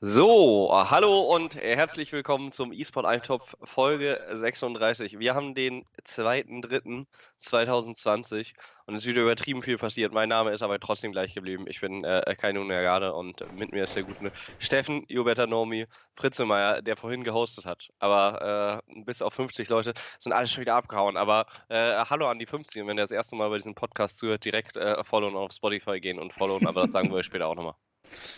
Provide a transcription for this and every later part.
So, hallo und herzlich willkommen zum eSport Eintopf Folge 36. Wir haben den 2.3.2020 und es ist wieder übertrieben viel passiert. Mein Name ist aber trotzdem gleich geblieben. Ich bin äh, Kai Unagade und mit mir ist der gute Steffen Joberta Nomi Fritzelmeier, der vorhin gehostet hat. Aber äh, bis auf 50 Leute sind alle schon wieder abgehauen. Aber äh, hallo an die 50 und wenn ihr das erste Mal bei diesem Podcast zuhört, direkt äh, followen auf Spotify gehen und followen, aber das sagen wir euch später auch nochmal.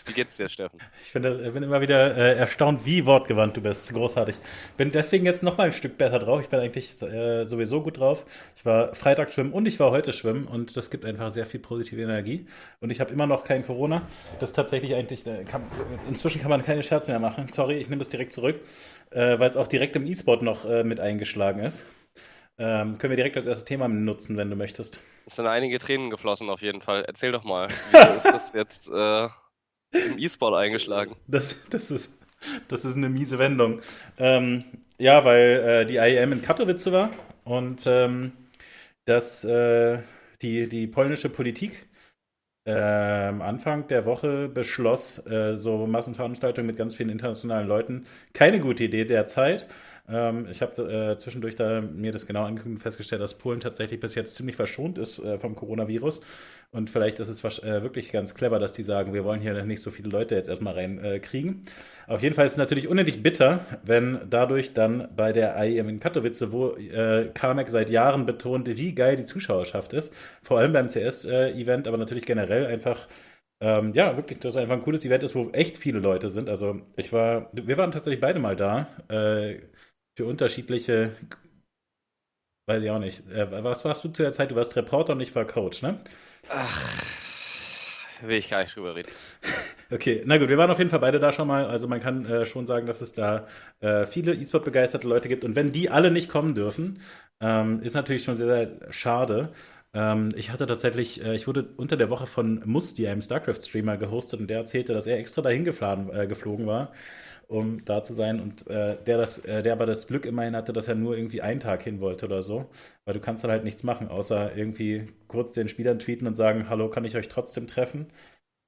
Wie geht's dir, Steffen? Ich bin, bin immer wieder äh, erstaunt, wie wortgewandt du bist. Großartig. Bin deswegen jetzt noch mal ein Stück besser drauf. Ich bin eigentlich äh, sowieso gut drauf. Ich war Freitag schwimmen und ich war heute schwimmen und das gibt einfach sehr viel positive Energie. Und ich habe immer noch kein Corona. Das ist tatsächlich eigentlich, äh, kann, inzwischen kann man keine Scherze mehr machen. Sorry, ich nehme es direkt zurück, äh, weil es auch direkt im E-Sport noch äh, mit eingeschlagen ist. Ähm, können wir direkt als erstes Thema nutzen, wenn du möchtest. Es sind einige Tränen geflossen auf jeden Fall. Erzähl doch mal, wie ist das jetzt äh, im E-Sport eingeschlagen. Das, das, ist, das ist eine miese Wendung. Ähm, ja, weil äh, die IEM in Katowice war und ähm, dass äh, die, die polnische Politik äh, Anfang der Woche beschloss, äh, so Massenveranstaltungen mit ganz vielen internationalen Leuten keine gute Idee derzeit. Ähm, ich habe äh, zwischendurch da mir das genau angeguckt und festgestellt, dass Polen tatsächlich bis jetzt ziemlich verschont ist äh, vom Coronavirus. Und vielleicht ist es äh, wirklich ganz clever, dass die sagen, wir wollen hier nicht so viele Leute jetzt erstmal reinkriegen. Äh, Auf jeden Fall ist es natürlich unendlich bitter, wenn dadurch dann bei der IEM in Katowice, wo äh, Carmack seit Jahren betonte, wie geil die Zuschauerschaft ist, vor allem beim CS-Event, aber natürlich generell einfach ähm, ja, wirklich, dass es einfach ein cooles Event ist, wo echt viele Leute sind. Also ich war, wir waren tatsächlich beide mal da. Äh, für unterschiedliche, weiß ich auch nicht. Äh, was warst du zu der Zeit? Du warst Reporter und ich war Coach, ne? Ach, will ich gar nicht drüber reden. Okay, na gut, wir waren auf jeden Fall beide da schon mal. Also man kann äh, schon sagen, dass es da äh, viele E-Sport-begeisterte Leute gibt. Und wenn die alle nicht kommen dürfen, ähm, ist natürlich schon sehr, sehr schade. Ähm, ich hatte tatsächlich, äh, ich wurde unter der Woche von Musti, einem StarCraft-Streamer, gehostet und der erzählte, dass er extra dahin geflogen, äh, geflogen war um da zu sein. Und äh, der, das, äh, der aber das Glück immerhin hatte, dass er nur irgendwie einen Tag hin wollte oder so. Weil du kannst dann halt nichts machen, außer irgendwie kurz den Spielern tweeten und sagen, hallo, kann ich euch trotzdem treffen?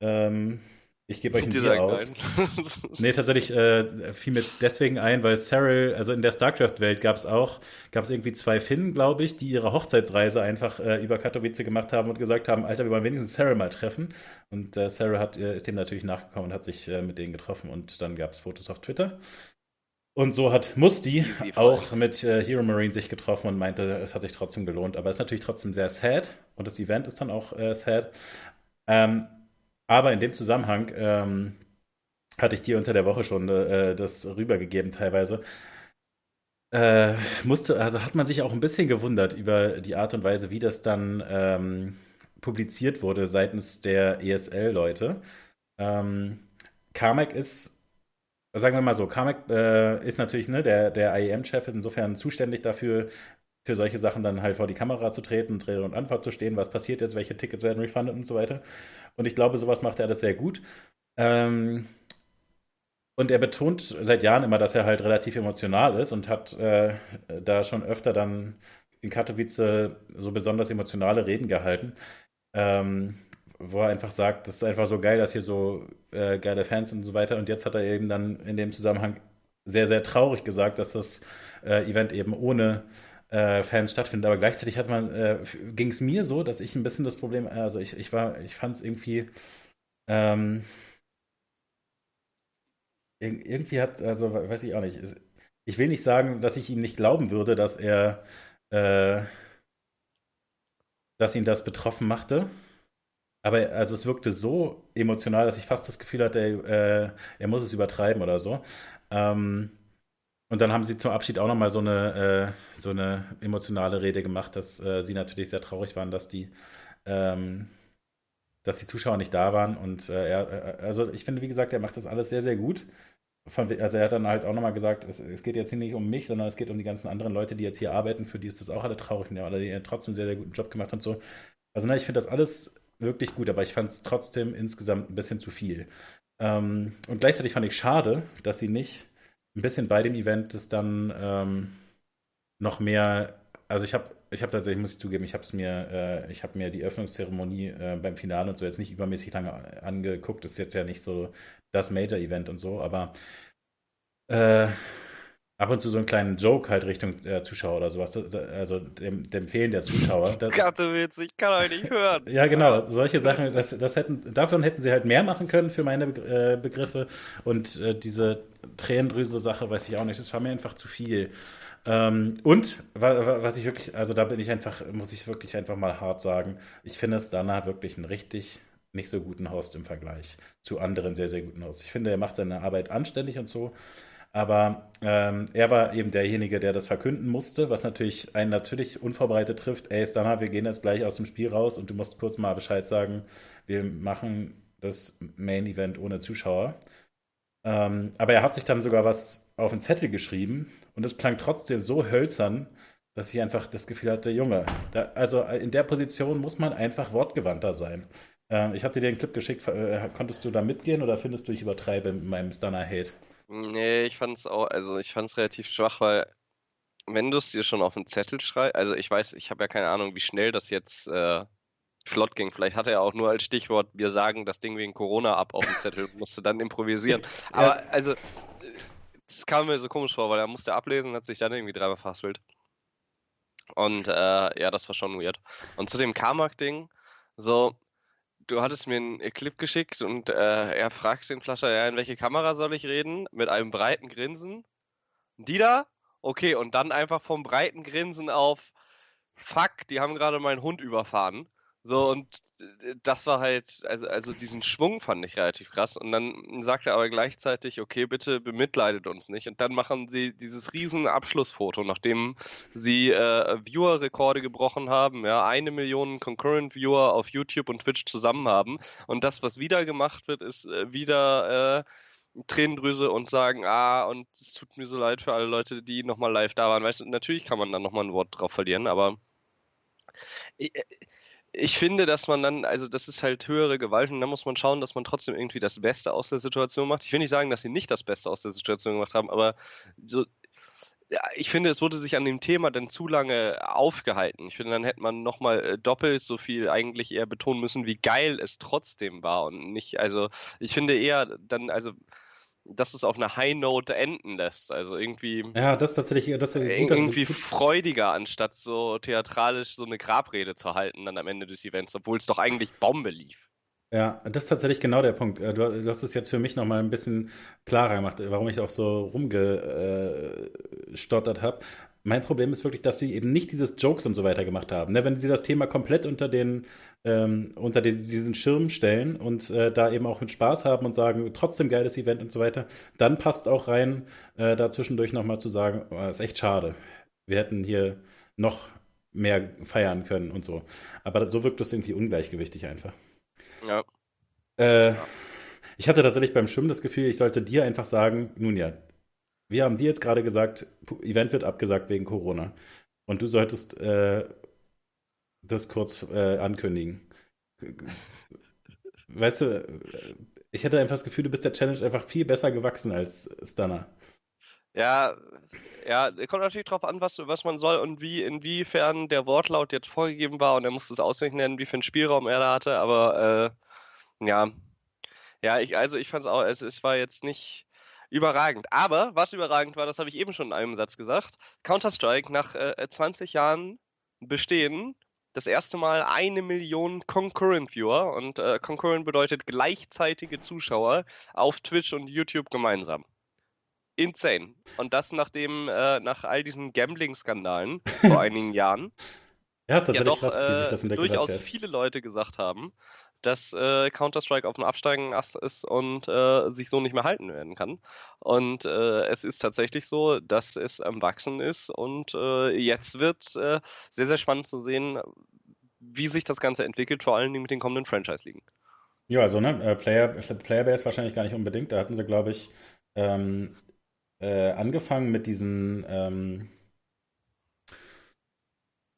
Ähm, ich gebe euch ein Bier aus. nee, tatsächlich äh, fiel mir deswegen ein, weil Cyril, also in der StarCraft-Welt gab es auch, gab es irgendwie zwei Finnen, glaube ich, die ihre Hochzeitsreise einfach äh, über Katowice gemacht haben und gesagt haben, Alter, wir wollen wenigstens Cyril mal treffen. Und äh, Cyril hat, äh, ist dem natürlich nachgekommen und hat sich äh, mit denen getroffen und dann gab es Fotos auf Twitter. Und so hat Musti auch mit äh, Hero Marine sich getroffen und meinte, es hat sich trotzdem gelohnt. Aber es ist natürlich trotzdem sehr sad und das Event ist dann auch sad. Ähm, aber in dem Zusammenhang ähm, hatte ich dir unter der Woche schon äh, das rübergegeben teilweise. Äh, musste, also hat man sich auch ein bisschen gewundert über die Art und Weise, wie das dann ähm, publiziert wurde seitens der ESL-Leute. Ähm, Carmack ist, sagen wir mal so, Carmack äh, ist natürlich ne, der, der IEM-Chef, ist insofern zuständig dafür, für solche Sachen dann halt vor die Kamera zu treten, Rede und Antwort zu stehen, was passiert jetzt, welche Tickets werden refunded und so weiter. Und ich glaube, sowas macht er alles sehr gut. Ähm, und er betont seit Jahren immer, dass er halt relativ emotional ist und hat äh, da schon öfter dann in Katowice so besonders emotionale Reden gehalten, ähm, wo er einfach sagt, das ist einfach so geil, dass hier so äh, geile Fans und so weiter. Und jetzt hat er eben dann in dem Zusammenhang sehr, sehr traurig gesagt, dass das äh, Event eben ohne äh, Fans stattfindet. Aber gleichzeitig hat man, äh, ging es mir so, dass ich ein bisschen das Problem, also ich, ich war, ich fand es irgendwie, ähm, irgendwie hat, also weiß ich auch nicht, ich will nicht sagen, dass ich ihm nicht glauben würde, dass er, äh, dass ihn das betroffen machte. Aber also es wirkte so emotional, dass ich fast das Gefühl hatte, er, äh, er muss es übertreiben oder so. Ähm, und dann haben sie zum Abschied auch nochmal so eine, äh, so eine emotionale Rede gemacht, dass äh, sie natürlich sehr traurig waren, dass die, ähm, dass die Zuschauer nicht da waren. Und äh, er, äh, also ich finde, wie gesagt, er macht das alles sehr, sehr gut. Von, also er hat dann halt auch nochmal gesagt, es, es, geht jetzt hier nicht um mich, sondern es geht um die ganzen anderen Leute, die jetzt hier arbeiten, für die ist das auch alle traurig und die trotzdem sehr, sehr guten Job gemacht und so. Also ne, ich finde das alles wirklich gut, aber ich fand es trotzdem insgesamt ein bisschen zu viel. Ähm, und gleichzeitig fand ich schade, dass sie nicht ein bisschen bei dem Event ist dann ähm, noch mehr, also ich habe ich habe tatsächlich, muss ich zugeben, ich habe es mir, äh, ich habe mir die Öffnungszeremonie äh, beim Finale und so jetzt nicht übermäßig lange angeguckt. Das ist jetzt ja nicht so das Major-Event und so, aber äh, ab und zu so einen kleinen Joke halt Richtung äh, Zuschauer oder sowas, also dem, dem Fehlen der Zuschauer. Das, Witz, ich kann euch nicht hören. ja, genau, solche Sachen, das, das hätten, davon hätten sie halt mehr machen können für meine äh, Begriffe und äh, diese Tränendrüse-Sache, weiß ich auch nicht, das war mir einfach zu viel. Ähm, und was ich wirklich, also da bin ich einfach, muss ich wirklich einfach mal hart sagen, ich finde es danach wirklich einen richtig nicht so guten Host im Vergleich zu anderen sehr, sehr guten Hosts. Ich finde, er macht seine Arbeit anständig und so, aber ähm, er war eben derjenige, der das verkünden musste, was natürlich einen natürlich unvorbereitet trifft. Ey, Stana, wir gehen jetzt gleich aus dem Spiel raus und du musst kurz mal Bescheid sagen, wir machen das Main Event ohne Zuschauer. Ähm, aber er hat sich dann sogar was auf den Zettel geschrieben und es klang trotzdem so hölzern, dass ich einfach das Gefühl hatte, Junge, da, also in der Position muss man einfach wortgewandter sein. Ähm, ich habe dir den Clip geschickt, äh, konntest du da mitgehen oder findest du, ich übertreibe mit meinem Stunner-Hate? Nee, ich fand's auch, also ich fand's relativ schwach, weil wenn du es dir schon auf den Zettel schreibst, also ich weiß, ich habe ja keine Ahnung, wie schnell das jetzt äh, flott ging. Vielleicht hatte er auch nur als Stichwort, wir sagen das Ding wegen Corona ab auf den Zettel, musste dann improvisieren. Aber ja. also, das kam mir so komisch vor, weil er musste ablesen und hat sich dann irgendwie dreimal verhaspelt. Und äh, ja, das war schon weird. Und zu dem Carmack-Ding, so, du hattest mir einen Clip geschickt und äh, er fragt den Flascher, ja, in welche Kamera soll ich reden? Mit einem breiten Grinsen. Die da? Okay, und dann einfach vom breiten Grinsen auf Fuck, die haben gerade meinen Hund überfahren. So, und das war halt, also, also diesen Schwung fand ich relativ krass. Und dann sagt er aber gleichzeitig, okay, bitte bemitleidet uns nicht. Und dann machen sie dieses riesen Abschlussfoto, nachdem sie äh, Viewer-Rekorde gebrochen haben, ja, eine Million Concurrent Viewer auf YouTube und Twitch zusammen haben. Und das, was wieder gemacht wird, ist äh, wieder äh, Tränendrüse und sagen, ah, und es tut mir so leid für alle Leute, die nochmal live da waren. Weißt du, natürlich kann man dann nochmal ein Wort drauf verlieren, aber äh, ich finde, dass man dann, also das ist halt höhere Gewalt und dann muss man schauen, dass man trotzdem irgendwie das Beste aus der Situation macht. Ich will nicht sagen, dass sie nicht das Beste aus der Situation gemacht haben, aber so, ja, ich finde, es wurde sich an dem Thema dann zu lange aufgehalten. Ich finde, dann hätte man nochmal äh, doppelt so viel eigentlich eher betonen müssen, wie geil es trotzdem war und nicht, also ich finde eher dann, also dass es auf einer High Note enden lässt. Also irgendwie. Ja, das ist tatsächlich das ist gut, irgendwie freudiger, anstatt so theatralisch so eine Grabrede zu halten dann am Ende des Events, obwohl es doch eigentlich Bombe lief. Ja, das ist tatsächlich genau der Punkt. Äh, du, du hast es jetzt für mich nochmal ein bisschen klarer gemacht, warum ich auch so rumgestottert habe. Mein Problem ist wirklich, dass sie eben nicht dieses Jokes und so weiter gemacht haben. Ne, wenn sie das Thema komplett unter den ähm, unter diesen Schirm stellen und äh, da eben auch mit Spaß haben und sagen, trotzdem geiles Event und so weiter, dann passt auch rein, äh, da zwischendurch nochmal zu sagen, oh, ist echt schade. Wir hätten hier noch mehr feiern können und so. Aber so wirkt das irgendwie ungleichgewichtig einfach. Ja. Äh, ja. Ich hatte tatsächlich beim Schwimmen das Gefühl, ich sollte dir einfach sagen, nun ja, wir haben dir jetzt gerade gesagt, Event wird abgesagt wegen Corona. Und du solltest äh, das kurz äh, ankündigen. Weißt du, ich hätte einfach das Gefühl, du bist der Challenge einfach viel besser gewachsen als Stunner. Ja, ja, kommt natürlich drauf an, was, was man soll und wie, inwiefern der Wortlaut jetzt vorgegeben war und er musste es auswendig nennen, wie viel Spielraum er da hatte, aber äh, ja. Ja, ich, also ich fand es auch, es, es war jetzt nicht, überragend. Aber was überragend war, das habe ich eben schon in einem Satz gesagt. Counter-Strike nach äh, 20 Jahren Bestehen das erste Mal eine Million Concurrent Viewer und äh, Concurrent bedeutet gleichzeitige Zuschauer auf Twitch und YouTube gemeinsam. Insane. Und das nachdem, äh, nach all diesen Gambling-Skandalen vor einigen Jahren. Ja, ist tatsächlich ja doch, krass, wie sich das äh, durchaus viele Leute gesagt haben, dass äh, Counter-Strike auf dem absteigenden Ast ist und äh, sich so nicht mehr halten werden kann. Und äh, es ist tatsächlich so, dass es am Wachsen ist und äh, jetzt wird äh, sehr, sehr spannend zu sehen, wie sich das Ganze entwickelt, vor allen Dingen mit den kommenden Franchise-Ligen. Ja, also ne, äh, Player, Playerbase wahrscheinlich gar nicht unbedingt. Da hatten sie, glaube ich, ähm, angefangen mit diesen ähm,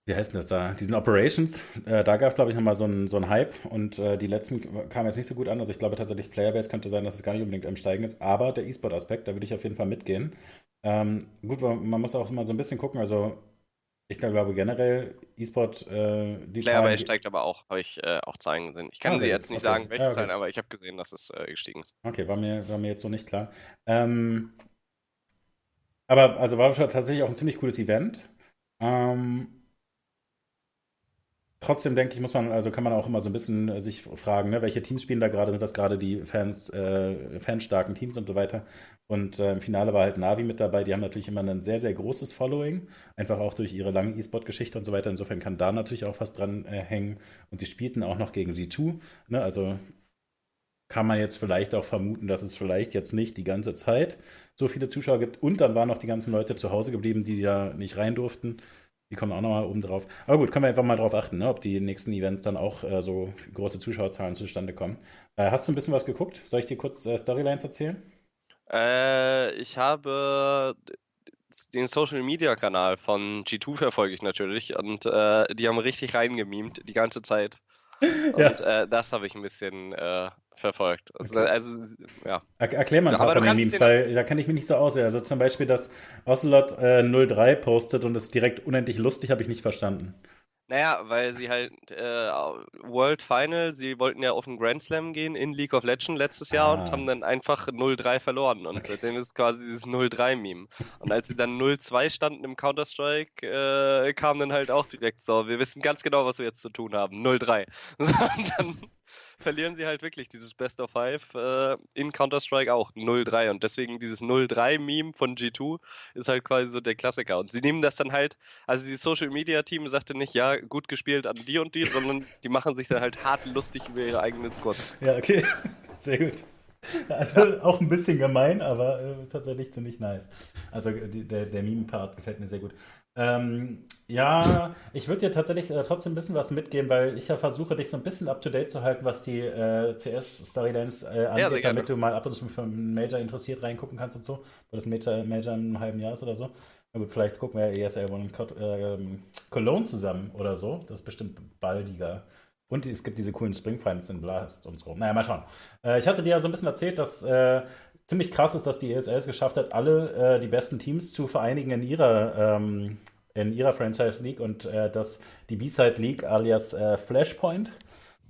wie heißt denn das da? Diesen Operations, äh, da gab es, glaube ich, nochmal so einen so Hype und äh, die letzten kamen jetzt nicht so gut an. Also ich glaube tatsächlich, Playerbase könnte sein, dass es gar nicht unbedingt am Steigen ist, aber der E-Sport-Aspekt, da würde ich auf jeden Fall mitgehen. Ähm, gut, man muss auch mal so ein bisschen gucken, also Ich glaube generell E-Sport, äh, die Playerbase steigt aber auch, habe ich äh, auch Zahlen gesehen. Ich kann ah, sie jetzt nicht okay. sagen, welche ja, okay. Zahlen, aber ich habe gesehen, dass es äh, gestiegen ist. Okay, war mir, war mir jetzt so nicht klar. Ähm, aber also war tatsächlich auch ein ziemlich cooles Event. Ähm, trotzdem denke ich, muss man, also kann man auch immer so ein bisschen äh, sich fragen, ne, welche Teams spielen da gerade, sind das gerade die Fans, äh, fanstarken Teams und so weiter. Und äh, im Finale war halt Navi mit dabei, die haben natürlich immer ein sehr, sehr großes Following, einfach auch durch ihre lange E-Sport-Geschichte und so weiter. Insofern kann da natürlich auch was dran äh, hängen. Und sie spielten auch noch gegen G2, ne, also kann man jetzt vielleicht auch vermuten, dass es vielleicht jetzt nicht die ganze Zeit so viele Zuschauer gibt. Und dann waren noch die ganzen Leute zu Hause geblieben, die ja nicht rein durften. Die kommen auch nochmal oben drauf. Aber gut, können wir einfach mal drauf achten, ne, ob die nächsten Events dann auch äh, so große Zuschauerzahlen zustande kommen. Äh, hast du ein bisschen was geguckt? Soll ich dir kurz äh, Storylines erzählen? Äh, ich habe den Social Media Kanal von G2 verfolge ich natürlich und äh, die haben richtig reingemimt die ganze Zeit. Und ja. Äh, das habe ich ein bisschen verfolgt. Also, okay. also ja. Er erklär mal ein paar von den Memes, weil da kann ich mich nicht so aussehen. Also zum Beispiel, dass Ocelot äh, 03 postet und es direkt unendlich lustig, habe ich nicht verstanden. Naja, weil sie halt äh, World Final, sie wollten ja auf den Grand Slam gehen in League of Legends letztes Jahr ah. und haben dann einfach 0-3 verloren. Und okay. seitdem ist quasi dieses 0-3-Meme. Und als sie dann 0-2 standen im Counter-Strike, äh, kam dann halt auch direkt so, wir wissen ganz genau, was wir jetzt zu tun haben. 0-3. und dann verlieren sie halt wirklich dieses Best of Five äh, in Counter-Strike auch 0-3 und deswegen dieses 0-3-Meme von G2 ist halt quasi so der Klassiker und sie nehmen das dann halt, also die Social Media Team sagte nicht, ja, gut gespielt an die und die, sondern die machen sich dann halt hart lustig über ihre eigenen Squads. Ja, okay, sehr gut. Also auch ein bisschen gemein, aber äh, tatsächlich ziemlich nice. Also die, der, der Meme-Part gefällt mir sehr gut. Ähm, ja, ich würde dir tatsächlich äh, trotzdem ein bisschen was mitgeben, weil ich ja versuche, dich so ein bisschen up to date zu halten, was die äh, CS-Storylines äh, angeht, ja, damit du mal ab und zu für einen Major interessiert reingucken kannst und so. Weil das Major, Major in einem halben Jahr ist oder so. Na gut, vielleicht gucken wir ESL One in äh, Cologne zusammen oder so. Das ist bestimmt baldiger. Und es gibt diese coolen Spring Finals in Blast und so. Naja, mal schauen. Äh, ich hatte dir ja so ein bisschen erzählt, dass äh, ziemlich krass ist, dass die ESL es geschafft hat, alle äh, die besten Teams zu vereinigen in ihrer, ähm, in ihrer Franchise League und äh, dass die B-Side League alias äh, Flashpoint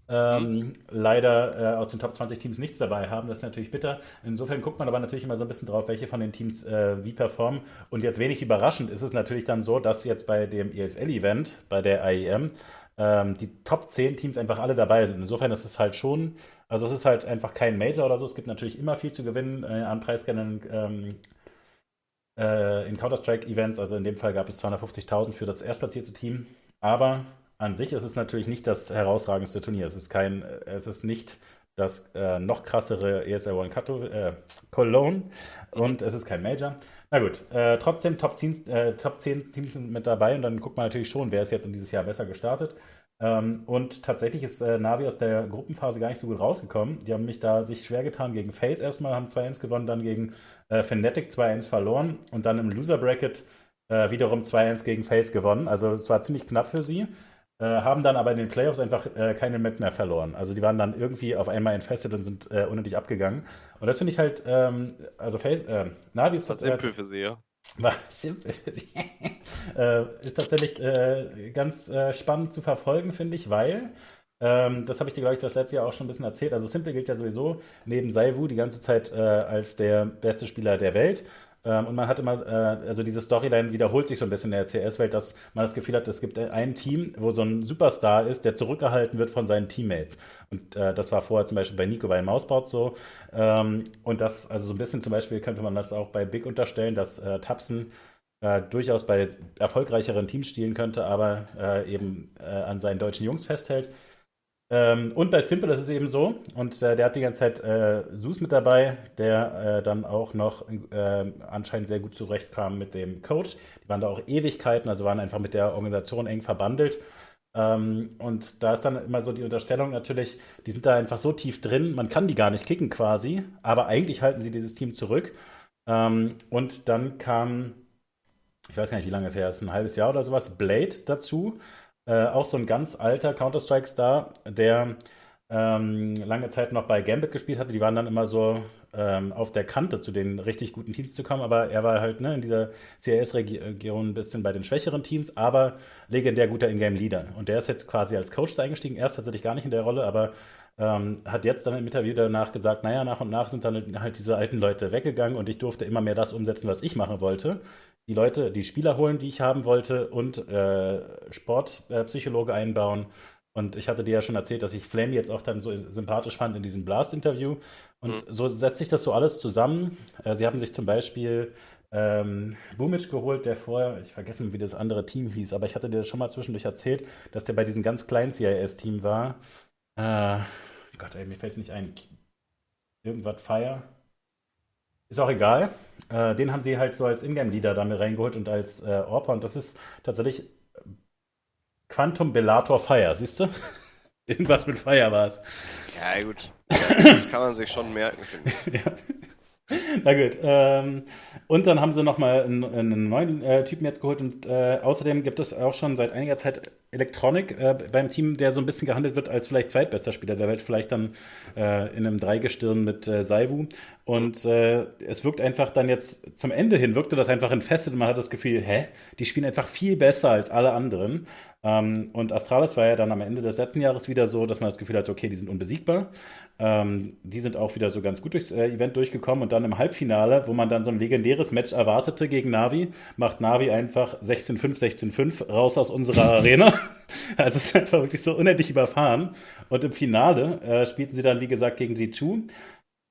ähm, mhm. leider äh, aus den Top 20 Teams nichts dabei haben. Das ist natürlich bitter. Insofern guckt man aber natürlich immer so ein bisschen drauf, welche von den Teams äh, wie performen. Und jetzt wenig überraschend ist es natürlich dann so, dass jetzt bei dem ESL-Event, bei der IEM, ähm, die Top 10 Teams einfach alle dabei sind. Insofern ist es halt schon also es ist halt einfach kein Major oder so. Es gibt natürlich immer viel zu gewinnen äh, an Preisgeldern ähm, äh, in Counter-Strike-Events. Also in dem Fall gab es 250.000 für das erstplatzierte Team. Aber an sich ist es natürlich nicht das herausragendste Turnier. Es ist kein, es ist nicht das äh, noch krassere ESL One Kato, äh, Cologne und es ist kein Major. Na gut, äh, trotzdem Top 10, äh, Top 10 Teams sind mit dabei und dann guckt man natürlich schon, wer ist jetzt in dieses Jahr besser gestartet. Ähm, und tatsächlich ist äh, Navi aus der Gruppenphase gar nicht so gut rausgekommen. Die haben mich da sich schwer getan gegen Face erstmal, haben 2-1 gewonnen, dann gegen äh, Fnatic 2-1 verloren und dann im Loser Bracket äh, wiederum 2-1 gegen Face gewonnen. Also es war ziemlich knapp für sie. Äh, haben dann aber in den Playoffs einfach äh, keine Map mehr verloren. Also die waren dann irgendwie auf einmal entfesselt und sind äh, unnötig abgegangen. Und das finde ich halt, ähm, also Face, äh, Navi ist das simpel für sie, ja. War simpel. äh, ist tatsächlich äh, ganz äh, spannend zu verfolgen, finde ich, weil, ähm, das habe ich dir, glaube ich, das letzte Jahr auch schon ein bisschen erzählt. Also Simple gilt ja sowieso neben Saivu die ganze Zeit äh, als der beste Spieler der Welt. Ähm, und man hat immer, äh, also diese Storyline wiederholt sich so ein bisschen in der CS-Welt, dass man das Gefühl hat, es gibt ein Team, wo so ein Superstar ist, der zurückgehalten wird von seinen Teammates. Und äh, das war vorher zum Beispiel bei Nico bei Mausboard so. Ähm, und das, also so ein bisschen zum Beispiel könnte man das auch bei Big unterstellen, dass äh, Tapsen äh, durchaus bei erfolgreicheren Teams spielen könnte, aber äh, eben an seinen deutschen Jungs festhält. Ähm, und bei Simple ist es eben so, und äh, der hat die ganze Zeit äh, Sus mit dabei, der äh, dann auch noch äh, anscheinend sehr gut zurechtkam mit dem Coach. Die waren da auch Ewigkeiten, also waren einfach mit der Organisation eng verbandelt. Ähm, und da ist dann immer so die Unterstellung natürlich, die sind da einfach so tief drin, man kann die gar nicht kicken quasi, aber eigentlich halten sie dieses Team zurück. Ähm, und dann kam, ich weiß gar nicht, wie lange es her ist, ein halbes Jahr oder sowas, Blade dazu äh, auch so ein ganz alter Counter-Strike-Star, der ähm, lange Zeit noch bei Gambit gespielt hatte. Die waren dann immer so ähm, auf der Kante zu den richtig guten Teams zu kommen, aber er war halt ne, in dieser CRS-Region ein bisschen bei den schwächeren Teams, aber legendär guter Ingame-Leader. Und der ist jetzt quasi als Coach da eingestiegen, erst tatsächlich gar nicht in der Rolle, aber ähm, hat jetzt dann im Interview danach gesagt, naja, nach und nach sind dann halt diese alten Leute weggegangen und ich durfte immer mehr das umsetzen, was ich machen wollte. Die Leute, die Spieler holen, die ich haben wollte und äh, Sportpsychologe äh, einbauen. Und ich hatte dir ja schon erzählt, dass ich Flame jetzt auch dann so sympathisch fand in diesem Blast-Interview. Und mhm. so setzt sich das so alles zusammen. Äh, sie haben sich zum Beispiel ähm, Bumic geholt, der vorher, ich vergesse, wie das andere Team hieß, aber ich hatte dir schon mal zwischendurch erzählt, dass der bei diesem ganz kleinen CIS-Team war. Äh, Gott, ey, mir fällt es nicht ein. Irgendwas Fire. Ist auch egal. Äh, den haben sie halt so als Ingame-Leader damit reingeholt und als äh, Orpa. Und das ist tatsächlich Quantum Bellator Fire, siehst du? Irgendwas mit Fire war es. Ja, gut. das kann man sich schon merken, finde ich. ja. Na gut. Ähm, und dann haben sie nochmal einen, einen neuen äh, Typen jetzt geholt und äh, außerdem gibt es auch schon seit einiger Zeit Electronic äh, beim Team, der so ein bisschen gehandelt wird als vielleicht zweitbester Spieler der Welt, vielleicht dann äh, in einem Dreigestirn mit äh, Saibu. Und äh, es wirkt einfach dann jetzt zum Ende hin, wirkte das einfach entfesselt und man hat das Gefühl, hä, die spielen einfach viel besser als alle anderen. Ähm, und Astralis war ja dann am Ende des letzten Jahres wieder so, dass man das Gefühl hat, okay, die sind unbesiegbar. Ähm, die sind auch wieder so ganz gut durchs äh, Event durchgekommen und dann im Halbfinale, wo man dann so ein legendäres Match erwartete gegen Navi, macht Navi einfach 16-5, 16-5 raus aus unserer Arena. Also es ist einfach wirklich so unendlich überfahren. Und im Finale äh, spielten sie dann, wie gesagt, gegen G2.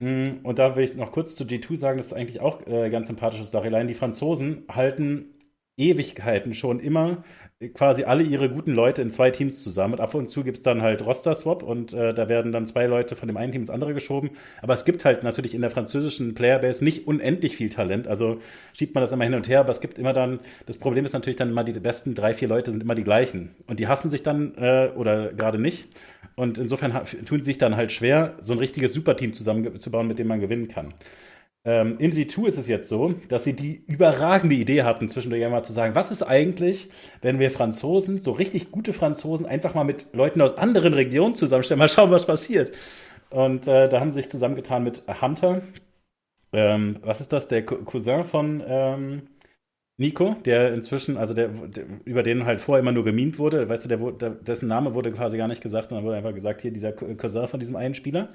Mm, und da will ich noch kurz zu G2 sagen, das ist eigentlich auch äh, ganz sympathische Storyline. Die Franzosen halten Ewigkeiten schon immer quasi alle ihre guten Leute in zwei Teams zusammen. Und ab und zu gibt es dann halt Roster-Swap und äh, da werden dann zwei Leute von dem einen Team ins andere geschoben. Aber es gibt halt natürlich in der französischen Playerbase nicht unendlich viel Talent. Also schiebt man das immer hin und her, aber es gibt immer dann, das Problem ist natürlich dann immer, die besten drei, vier Leute sind immer die gleichen. Und die hassen sich dann äh, oder gerade nicht. Und insofern tun sie sich dann halt schwer, so ein richtiges Superteam zusammenzubauen, mit dem man gewinnen kann. Ähm, in G2 ist es jetzt so, dass sie die überragende Idee hatten, zwischendurch einmal zu sagen, was ist eigentlich, wenn wir Franzosen, so richtig gute Franzosen, einfach mal mit Leuten aus anderen Regionen zusammenstellen, mal schauen, was passiert. Und äh, da haben sie sich zusammengetan mit Hunter. Ähm, was ist das? Der Cousin von ähm, Nico, der inzwischen, also der, der, über den halt vorher immer nur gemimt wurde, weißt du, der, der, dessen Name wurde quasi gar nicht gesagt, sondern wurde einfach gesagt, hier dieser Cousin von diesem einen Spieler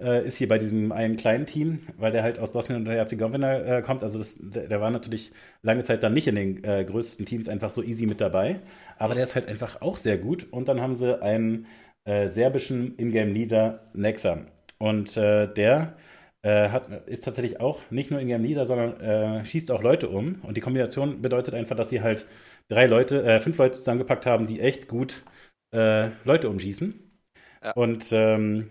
äh, ist hier bei diesem einen kleinen Team, weil der halt aus Bosnien und Herzegowina äh, kommt. Also das, der, der, war natürlich lange Zeit dann nicht in den äh, größten Teams einfach so easy mit dabei. Aber der ist halt einfach auch sehr gut. Und dann haben sie einen äh, serbischen Ingame-Leader, Nexa. Und äh, der äh, hat, ist tatsächlich auch nicht nur Ingame-Leader, sondern schießt auch Leute um. Und die Kombination bedeutet einfach, dass sie halt drei Leute, fünf Leute zusammengepackt haben, die echt gut Leute umschießen. Ja. Und ähm,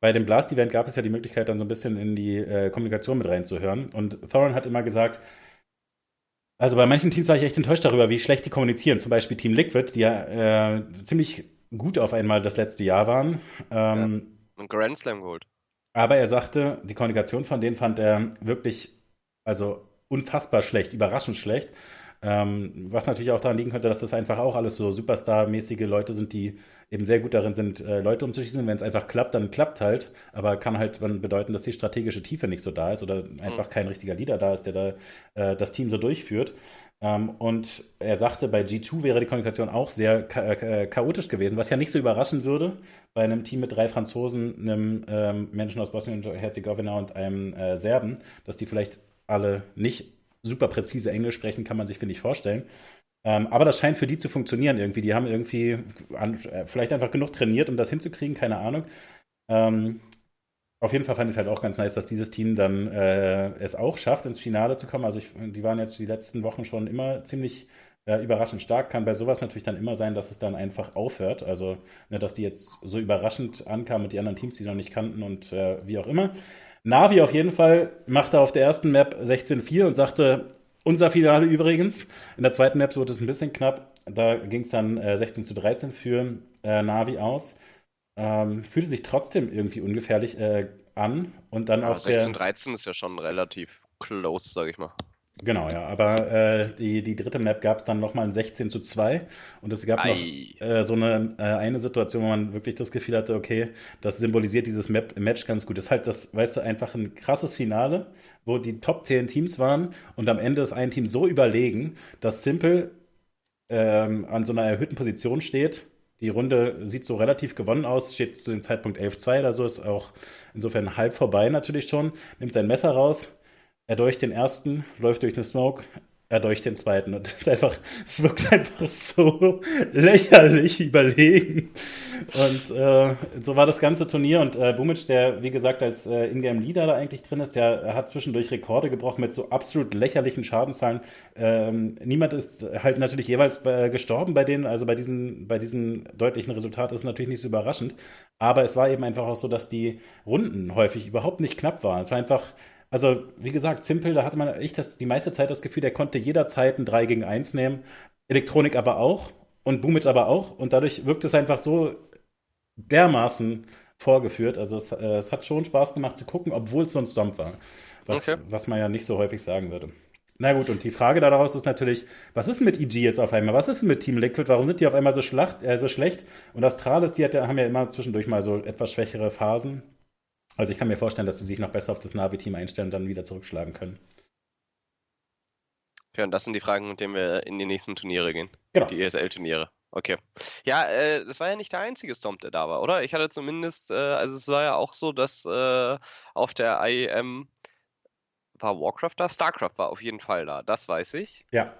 bei dem Blast-Event gab es ja die Möglichkeit, dann so ein bisschen in die äh, Kommunikation mit reinzuhören. Und Thorin hat immer gesagt, also bei manchen Teams war ich echt enttäuscht darüber, wie schlecht die kommunizieren. Zum Beispiel Team Liquid, die ja äh, ziemlich gut auf einmal das letzte Jahr waren. Ähm, ja, ein Grand Slam geholt. Aber er sagte, die Kommunikation von denen fand er wirklich, also unfassbar schlecht, überraschend schlecht. Ähm, was natürlich auch daran liegen könnte, dass das einfach auch alles so Superstar-mäßige Leute sind, die eben sehr gut darin sind, äh, Leute umzuschießen. Wenn es einfach klappt, dann klappt halt. Aber kann halt dann bedeuten, dass die strategische Tiefe nicht so da ist oder einfach mhm. kein richtiger Leader da ist, der da äh, das Team so durchführt. Ähm, und er sagte, bei G2 wäre die Kommunikation auch sehr cha äh, chaotisch gewesen, was ja nicht so überraschen würde bei einem Team mit drei Franzosen, einem ähm, Menschen aus Bosnien und Herzegowina und einem äh, Serben, dass die vielleicht alle nicht super präzise Englisch sprechen, kann man sich, finde ich, vorstellen. Ähm, aber das scheint für die zu funktionieren irgendwie. Die haben irgendwie an, äh, vielleicht einfach genug trainiert, um das hinzukriegen, keine Ahnung. Ähm, auf jeden Fall fand ich es halt auch ganz nice, dass dieses Team dann äh, es auch schafft, ins Finale zu kommen. Also ich, die waren jetzt die letzten Wochen schon immer ziemlich äh, überraschend stark. Kann bei sowas natürlich dann immer sein, dass es dann einfach aufhört. Also, ne, dass die jetzt so überraschend ankamen mit den anderen Teams, die sie noch nicht kannten und äh, wie auch immer. Navi auf jeden Fall machte auf der ersten Map 16-4 und sagte, unser Finale übrigens. In der zweiten Map wurde es ein bisschen knapp. Da ging es dann äh, 16 zu 13 für äh, Navi aus. Ähm, fühlte sich trotzdem irgendwie ungefährlich äh, an. Und dann ja, auf 16 der, 13 ist ja schon relativ close, sag ich mal. Genau, ja. Aber äh, die, die dritte Map gab es dann nochmal ein 16 zu 2. Und es gab Ei. noch äh, so eine, äh, eine Situation, wo man wirklich das Gefühl hatte, okay, das symbolisiert dieses Map, Match ganz gut. Halt das, weißt du, einfach ein krasses Finale, wo die Top 10 Teams waren und am Ende ist ein Team so überlegen, dass Simple ähm, an so einer erhöhten Position steht. Die Runde sieht so relativ gewonnen aus, steht zu dem Zeitpunkt 11-2 oder so, ist auch insofern halb vorbei natürlich schon. Nimmt sein Messer raus, er durch den ersten, läuft durch eine Smoke, er durch den zweiten. Und ist einfach, es wirkt einfach so lächerlich überlegen. Und äh, so war das ganze Turnier. Und äh, Bumic, der wie gesagt als äh, Ingame-Leader da eigentlich drin ist, der hat zwischendurch Rekorde gebrochen mit so absolut lächerlichen Schadenszahlen. Ähm, niemand ist halt natürlich jeweils äh, gestorben bei denen. Also bei diesen, bei diesem deutlichen Resultat ist natürlich nicht so überraschend. Aber es war eben einfach auch so, dass die Runden häufig überhaupt nicht knapp waren. Es war einfach also, wie gesagt, Simple, da hatte man echt das, die meiste Zeit das Gefühl, der konnte jederzeit ein 3 gegen 1 nehmen. Elektronik aber auch und Boomic aber auch. Und dadurch wirkt es einfach so dermaßen vorgeführt. Also es, äh, es hat schon Spaß gemacht zu gucken, obwohl es so ein Stomp war. Was, okay. was man ja nicht so häufig sagen würde. Na gut, und die Frage daraus ist natürlich, was ist mit EG jetzt auf einmal? Was ist mit Team Liquid? Warum sind die auf einmal so, schlacht, äh, so schlecht? Und Astralis, die hat, haben ja immer zwischendurch mal so etwas schwächere Phasen. Also ich kann mir vorstellen, dass sie sich noch besser auf das Navi-Team einstellen und dann wieder zurückschlagen können. Ja, und das sind die Fragen, mit denen wir in die nächsten Turniere gehen. Genau. Die ESL-Turniere. Okay. Ja, äh, das war ja nicht der einzige Stomp, der da war, oder? Ich hatte zumindest, äh, also es war ja auch so, dass äh, auf der IEM war Warcraft da? Starcraft war auf jeden Fall da, das weiß ich. Ja.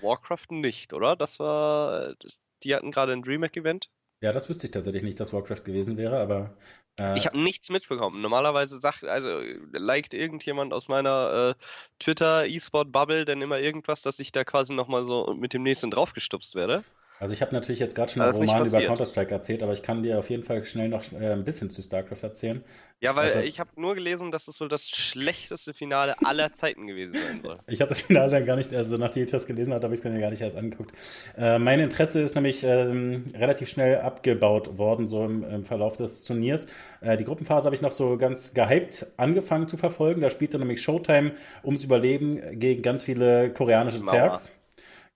Warcraft nicht, oder? Das war, das, die hatten gerade ein DreamHack-Event. Ja, das wüsste ich tatsächlich nicht, dass Warcraft gewesen wäre, aber äh, ich habe nichts mitbekommen. Normalerweise sagt, also liked irgendjemand aus meiner äh, Twitter E-Sport Bubble denn immer irgendwas, dass ich da quasi nochmal so mit dem nächsten draufgestupst werde. Also ich habe natürlich jetzt gerade schon einen Roman über Counter-Strike erzählt, aber ich kann dir auf jeden Fall schnell noch äh, ein bisschen zu StarCraft erzählen. Ja, weil also, ich habe nur gelesen, dass es wohl das schlechteste Finale aller Zeiten gewesen sein soll. ich habe das Finale dann gar nicht, also nachdem ich das gelesen habe, habe ich es mir gar nicht erst angeguckt. Äh, mein Interesse ist nämlich ähm, relativ schnell abgebaut worden, so im, im Verlauf des Turniers. Äh, die Gruppenphase habe ich noch so ganz gehypt angefangen zu verfolgen. Da spielte nämlich Showtime ums Überleben gegen ganz viele koreanische Zergs.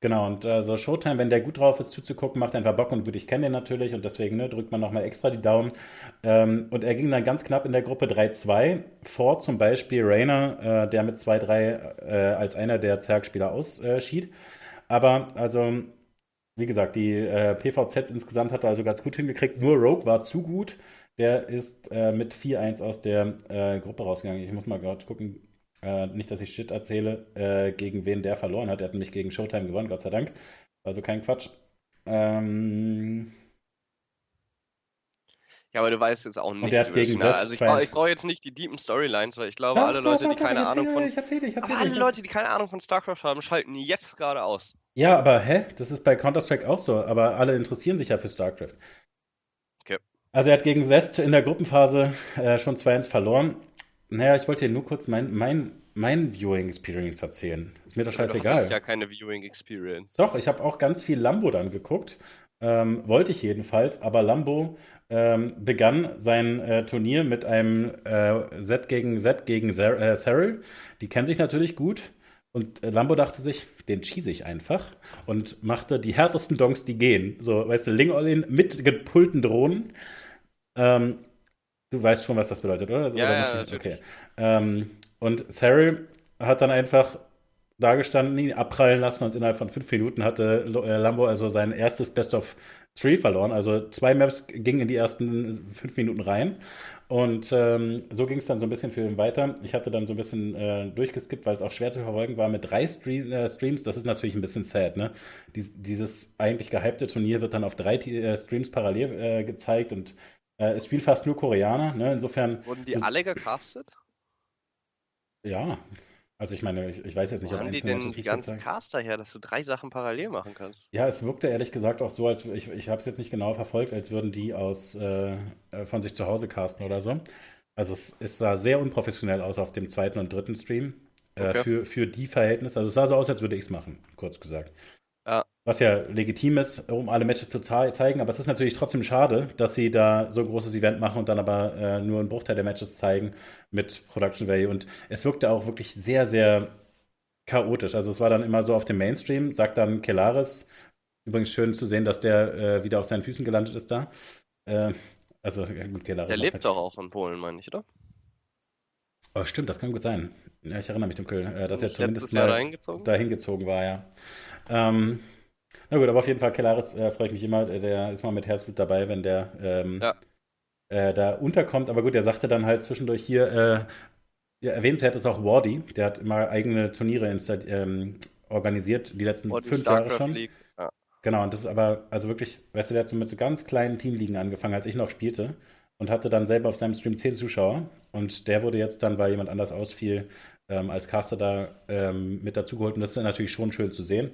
Genau, und äh, so Showtime, wenn der gut drauf ist, zuzugucken, macht einfach Bock und gut, ich kenne den natürlich und deswegen ne, drückt man nochmal extra die Daumen. Ähm, und er ging dann ganz knapp in der Gruppe 3-2 vor zum Beispiel Rainer, äh, der mit 2-3 äh, als einer der Zergspieler ausschied. Aber also, wie gesagt, die äh, PVZs insgesamt hat er also ganz gut hingekriegt. Nur Rogue war zu gut. Der ist äh, mit 4-1 aus der äh, Gruppe rausgegangen. Ich muss mal gerade gucken, äh, nicht, dass ich Shit erzähle, äh, gegen wen der verloren hat. Er hat nämlich gegen Showtime gewonnen, Gott sei Dank. Also kein Quatsch. Ähm, ja, aber du weißt jetzt auch nicht. Gegen also ich brauche brauch jetzt nicht die deepen Storylines, weil ich glaube, doch, alle doch, Leute, doch, die keine Ahnung von. Ich erzähle, ich erzähle, aber alle Leute, die keine Ahnung von StarCraft haben, schalten jetzt gerade aus. Ja, aber hä? Das ist bei Counter-Strike auch so, aber alle interessieren sich ja für StarCraft. Okay. Also er hat gegen Zest in der Gruppenphase äh, schon 2-1 verloren. Naja, ich wollte dir nur kurz mein, mein, mein Viewing Experience erzählen. Ist mir doch scheißegal. Das ist ja keine Viewing Experience. Doch, ich habe auch ganz viel Lambo dann geguckt. Ähm, wollte ich jedenfalls, aber Lambo ähm, begann sein äh, Turnier mit einem äh, Set gegen Set gegen Zer äh, Cyril. Die kennen sich natürlich gut. Und äh, Lambo dachte sich, den cheese ich einfach und machte die härtesten Donks, die gehen. So, weißt du, Ling Olin mit gepulten Drohnen. Ähm, Du weißt schon, was das bedeutet, oder? Ja, oder ja natürlich. Okay. Ähm, und Cyril hat dann einfach da gestanden, ihn abprallen lassen und innerhalb von fünf Minuten hatte äh, Lambo also sein erstes Best of Three verloren. Also zwei Maps gingen in die ersten fünf Minuten rein. Und ähm, so ging es dann so ein bisschen für ihn weiter. Ich hatte dann so ein bisschen äh, durchgeskippt, weil es auch schwer zu verfolgen war mit drei Stream, äh, Streams. Das ist natürlich ein bisschen sad, ne? Dies, dieses eigentlich gehypte Turnier wird dann auf drei äh, Streams parallel äh, gezeigt und äh, es spielen fast nur Koreaner, ne? Insofern. Wurden die alle gecastet? Ja. Also ich meine, ich, ich weiß jetzt nicht, Wo ob haben die denn die ganzen Caster her, dass du drei Sachen parallel machen kannst? Ja, es wirkte ehrlich gesagt auch so, als ich, ich habe es jetzt nicht genau verfolgt, als würden die aus äh, äh, von sich zu Hause casten oder so. Also es, es, sah sehr unprofessionell aus auf dem zweiten und dritten Stream. Äh, okay. für, für die Verhältnisse. Also es sah so aus, als würde ich es machen, kurz gesagt. Was ja legitim ist, um alle Matches zu zeigen, aber es ist natürlich trotzdem schade, dass sie da so ein großes Event machen und dann aber äh, nur einen Bruchteil der Matches zeigen mit Production Value. Und es wirkte auch wirklich sehr, sehr chaotisch. Also es war dann immer so auf dem Mainstream, sagt dann Kelaris. Übrigens schön zu sehen, dass der äh, wieder auf seinen Füßen gelandet ist da. Äh, also gut, Kelaris. Der lebt halt. doch auch in Polen, meine ich, oder? Oh, stimmt, das kann gut sein. Ja, ich erinnere mich dunkel, äh, dass er zumindest mal dahin gezogen war, ja. Ähm, na gut, aber auf jeden Fall, Kelaris äh, freue ich mich immer. Der ist mal mit Herzblut dabei, wenn der ähm, ja. äh, da unterkommt. Aber gut, er sagte dann halt zwischendurch hier, äh, ja, erwähnenswert ist auch Wardy. Der hat immer eigene Turniere ähm, organisiert, die letzten Wardy fünf Starcraft Jahre schon. League. Ja. Genau, und das ist aber, also wirklich, weißt du, der hat so mit so ganz kleinen Teamligen angefangen, als ich noch spielte. Und hatte dann selber auf seinem Stream zehn Zuschauer. Und der wurde jetzt dann, weil jemand anders ausfiel, ähm, als Caster da ähm, mit dazugeholt. Und das ist natürlich schon schön zu sehen.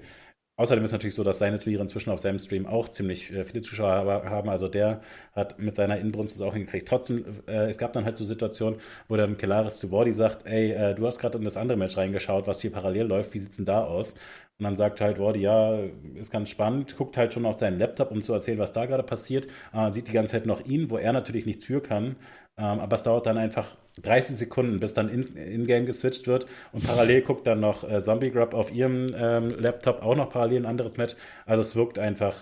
Außerdem ist natürlich so, dass seine Turniere inzwischen auf seinem Stream auch ziemlich äh, viele Zuschauer haben. Also der hat mit seiner Inbrunst das auch hingekriegt. Trotzdem, äh, es gab dann halt so Situationen, wo dann Kelaris zu Wardy sagt, ey, äh, du hast gerade in das andere Match reingeschaut, was hier parallel läuft, wie sieht's denn da aus? Und dann sagt halt Wardy, ja, ist ganz spannend, guckt halt schon auf seinen Laptop, um zu erzählen, was da gerade passiert, äh, sieht die ganze Zeit noch ihn, wo er natürlich nichts für kann. Ähm, aber es dauert dann einfach 30 Sekunden, bis dann in-game in geswitcht wird und parallel guckt dann noch äh, Zombie Grub auf ihrem ähm, Laptop auch noch parallel ein anderes Match. Also es wirkt einfach,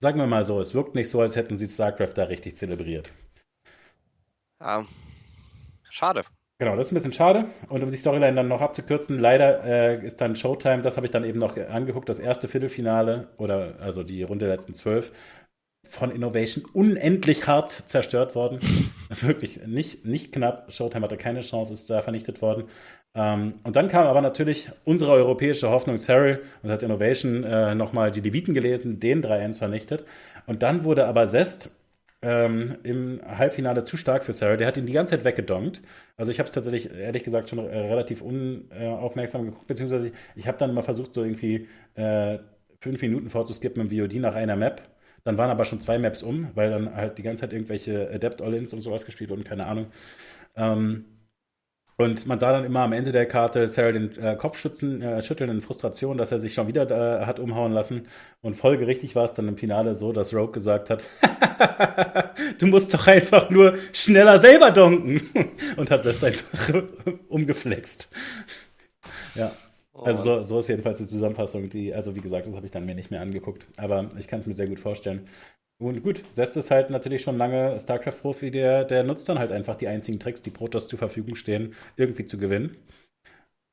sagen wir mal so, es wirkt nicht so, als hätten sie StarCraft da richtig zelebriert. Ja, schade. Genau, das ist ein bisschen schade. Und um die Storyline dann noch abzukürzen, leider äh, ist dann Showtime, das habe ich dann eben noch angeguckt, das erste Viertelfinale oder also die Runde der letzten zwölf von Innovation unendlich hart zerstört worden. Also wirklich nicht, nicht knapp. Showtime hatte keine Chance, ist da vernichtet worden. Ähm, und dann kam aber natürlich unsere europäische Hoffnung Cyril und hat Innovation äh, nochmal die Leviten gelesen, den 3-1 vernichtet. Und dann wurde aber Zest ähm, im Halbfinale zu stark für Sarah. Der hat ihn die ganze Zeit weggedonkt. Also ich habe es tatsächlich, ehrlich gesagt, schon äh, relativ unaufmerksam geguckt, beziehungsweise ich, ich habe dann mal versucht, so irgendwie äh, fünf Minuten vorzuskippen im VOD nach einer Map dann waren aber schon zwei Maps um, weil dann halt die ganze Zeit irgendwelche Adept-All-Ins und sowas gespielt wurden, keine Ahnung. Ähm, und man sah dann immer am Ende der Karte Sarah den äh, Kopf schützen, äh, schütteln in Frustration, dass er sich schon wieder äh, hat umhauen lassen. Und folgerichtig war es dann im Finale so, dass Rogue gesagt hat, du musst doch einfach nur schneller selber donken. und hat das einfach umgeflext. ja. Also so, so, ist jedenfalls die Zusammenfassung, die, also wie gesagt, das habe ich dann mir nicht mehr angeguckt. Aber ich kann es mir sehr gut vorstellen. Und gut, Zest ist halt natürlich schon lange StarCraft-Profi, der, der nutzt dann halt einfach die einzigen Tricks, die Protoss zur Verfügung stehen, irgendwie zu gewinnen.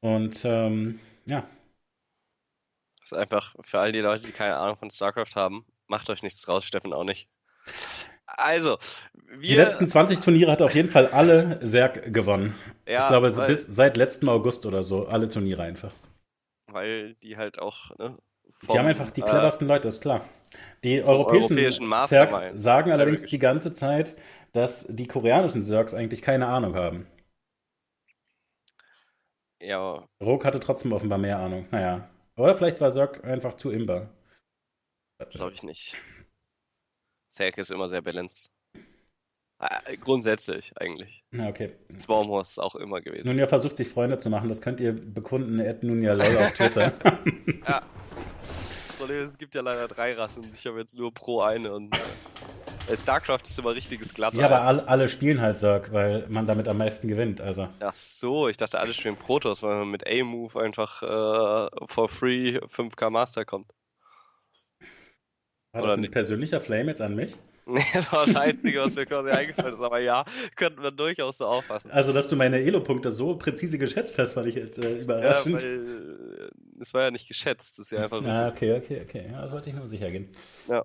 Und ähm, ja. Das ist einfach für all die Leute, die keine Ahnung von StarCraft haben, macht euch nichts draus, Steffen auch nicht. Also, wir, die letzten 20 Turniere hat auf jeden Fall alle Serg gewonnen. Ja, ich glaube, bis seit letztem August oder so, alle Turniere einfach weil die halt auch. Ne, vom, die haben einfach die cleversten äh, Leute, ist klar. Die europäischen, europäischen Zergs sagen allerdings die ganze Zeit, dass die koreanischen Zergs eigentlich keine Ahnung haben. Ja. Rook hatte trotzdem offenbar mehr Ahnung. Naja. Oder vielleicht war Zerg einfach zu imber. Glaube ich nicht. Zerg ist immer sehr balanced. Äh, grundsätzlich eigentlich. Ja, okay. Swarmhorse ist auch immer gewesen. Nun ja, versucht sich Freunde zu machen. Das könnt ihr bekunden. Ed nun ja lol auf Twitter. ja. Es gibt ja leider drei Rassen. Ich habe jetzt nur pro eine und äh, StarCraft ist immer richtiges Glatt. Ja, aber alle, alle spielen halt Zerg, weil man damit am meisten gewinnt. Also. Ach so, ich dachte, alle spielen Protoss, weil man mit A-Move einfach äh, for free 5k Master kommt. War das ein nicht? persönlicher Flame jetzt an mich? Nee, das war das Einzige, was mir quasi eingefallen ist. Aber ja, könnten wir durchaus so auffassen. Also, dass du meine Elo-Punkte so präzise geschätzt hast, fand ich jetzt äh, überraschend. Ja, weil äh, es war ja nicht geschätzt, das ist ja einfach. Ah, okay, okay, okay. Ja, das wollte ich nur sicher gehen. Ja.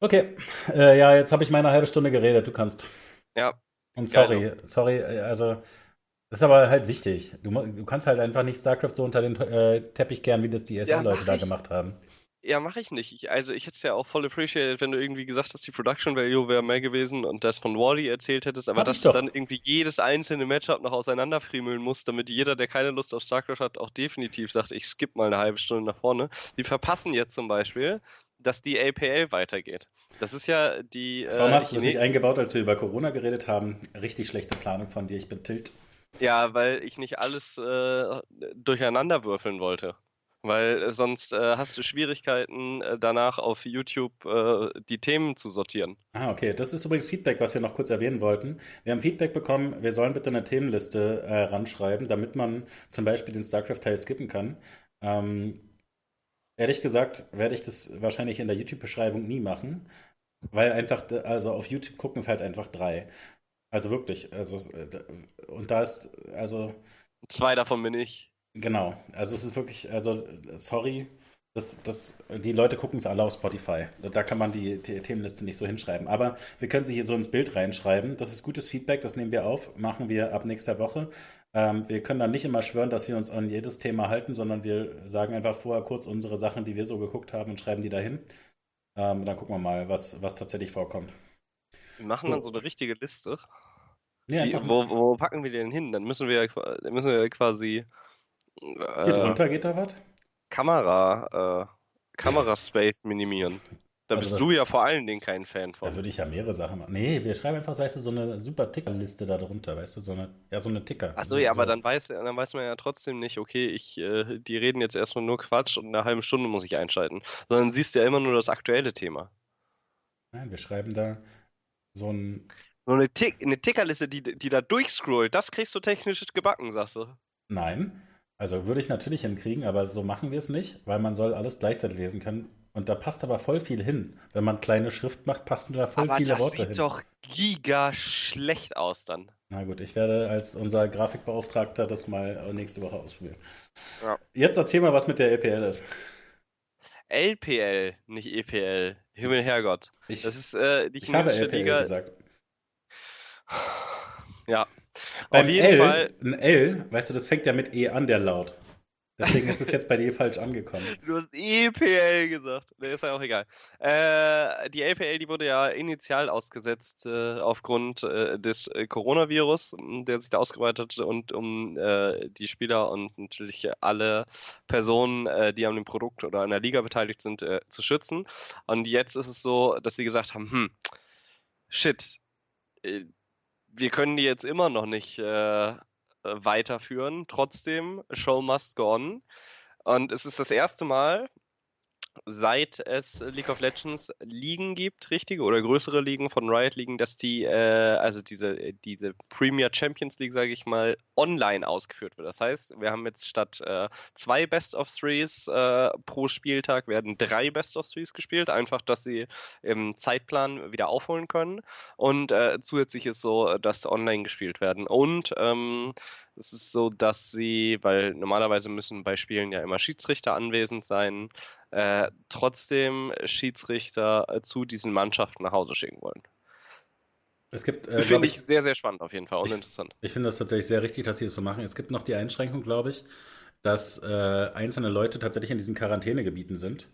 Okay, äh, ja, jetzt habe ich meine halbe Stunde geredet, du kannst. Ja. Und sorry, Geil, sorry, äh, also. Das ist aber halt wichtig. Du, du kannst halt einfach nicht StarCraft so unter den äh, Teppich kehren, wie das die ESL-Leute ja, da gemacht haben. Ja, mache ich nicht. Ich, also ich hätte es ja auch voll appreciated, wenn du irgendwie gesagt hast, die Production Value wäre mehr gewesen und das von Wally erzählt hättest, aber Hab dass du dann irgendwie jedes einzelne Matchup noch auseinanderfriemeln musst, damit jeder, der keine Lust auf StarCraft hat, auch definitiv sagt, ich skippe mal eine halbe Stunde nach vorne. Die verpassen jetzt zum Beispiel, dass die APL weitergeht. Das ist ja die. Äh, Warum hast du das nicht eingebaut, als wir über Corona geredet haben? Richtig schlechte Planung von dir, ich bin tilt. Ja, weil ich nicht alles äh, durcheinander würfeln wollte. Weil äh, sonst äh, hast du Schwierigkeiten, äh, danach auf YouTube äh, die Themen zu sortieren. Ah, okay. Das ist übrigens Feedback, was wir noch kurz erwähnen wollten. Wir haben Feedback bekommen, wir sollen bitte eine Themenliste äh, ranschreiben, damit man zum Beispiel den StarCraft-Teil skippen kann. Ähm, ehrlich gesagt werde ich das wahrscheinlich in der YouTube-Beschreibung nie machen, weil einfach, also auf YouTube gucken es halt einfach drei. Also wirklich, also und da ist, also Zwei davon bin ich. Genau, also es ist wirklich, also sorry, das, das, die Leute gucken es alle auf Spotify. Da kann man die, die, Themenliste nicht so hinschreiben. Aber wir können sie hier so ins Bild reinschreiben. Das ist gutes Feedback, das nehmen wir auf, machen wir ab nächster Woche. Ähm, wir können dann nicht immer schwören, dass wir uns an jedes Thema halten, sondern wir sagen einfach vorher kurz unsere Sachen, die wir so geguckt haben und schreiben die dahin. Ähm, dann gucken wir mal, was, was tatsächlich vorkommt. Wir machen so. dann so eine richtige Liste. Ja, Wie, wo, wo, packen wir den hin? Dann müssen wir, müssen wir quasi äh, Hier drunter geht da was? Kamera, äh, Kameraspace minimieren. Da also bist du ja vor allen Dingen kein Fan von. Da würde ich ja mehrere Sachen machen. Nee, wir schreiben einfach, weißt du, so eine super Tickerliste da drunter, weißt du, so eine, ja, so eine Ticker. Achso, ja, so. aber dann weiß, dann weiß man ja trotzdem nicht, okay, ich, äh, die reden jetzt erstmal nur Quatsch und in einer halben Stunde muss ich einschalten. Sondern siehst du ja immer nur das aktuelle Thema. Nein, wir schreiben da so ein. So eine, Tick, eine Tickerliste, die, die da durchscrollt, das kriegst du technisch gebacken, sagst du. Nein. Also würde ich natürlich hinkriegen, aber so machen wir es nicht, weil man soll alles gleichzeitig lesen können. Und da passt aber voll viel hin. Wenn man kleine Schrift macht, passen da voll aber viele Worte hin. Das sieht doch giga schlecht aus dann. Na gut, ich werde als unser Grafikbeauftragter das mal nächste Woche ausprobieren. Ja. Jetzt erzähl mal, was mit der LPL ist. LPL, nicht EPL. Himmel, Herrgott. Ich, das ist äh, die ich habe LPL Liga. gesagt. Ja, Auf jeden L, Fall. Ein L, weißt du, das fängt ja mit E an, der Laut. Deswegen ist es jetzt bei dir falsch angekommen. Du hast EPL gesagt. Ne, ist ja auch egal. Äh, die LPL, die wurde ja initial ausgesetzt äh, aufgrund äh, des äh, Coronavirus, der sich da ausgebreitet hat und um äh, die Spieler und natürlich alle Personen, äh, die an dem Produkt oder an der Liga beteiligt sind, zu schützen. Und jetzt ist es so, dass sie gesagt haben, hm, shit, wir können die jetzt immer noch nicht äh, weiterführen. Trotzdem, Show must go on. Und es ist das erste Mal, seit es League of Legends Ligen gibt, richtige oder größere Ligen von Riot Ligen, dass die, äh, also diese, diese Premier Champions League, sage ich mal, online ausgeführt wird. Das heißt, wir haben jetzt statt äh, zwei Best of Threes äh, pro Spieltag werden drei Best of Threes gespielt, einfach, dass sie im Zeitplan wieder aufholen können. Und äh, zusätzlich ist so, dass online gespielt werden. Und ähm, es ist so, dass sie, weil normalerweise müssen bei Spielen ja immer Schiedsrichter anwesend sein, äh, trotzdem Schiedsrichter äh, zu diesen Mannschaften nach Hause schicken wollen. Es gibt, äh, finde ich, ich, sehr, sehr spannend auf jeden Fall und ich, interessant. Ich finde das tatsächlich sehr richtig, dass sie es das so machen. Es gibt noch die Einschränkung, glaube ich, dass äh, einzelne Leute tatsächlich in diesen Quarantänegebieten sind.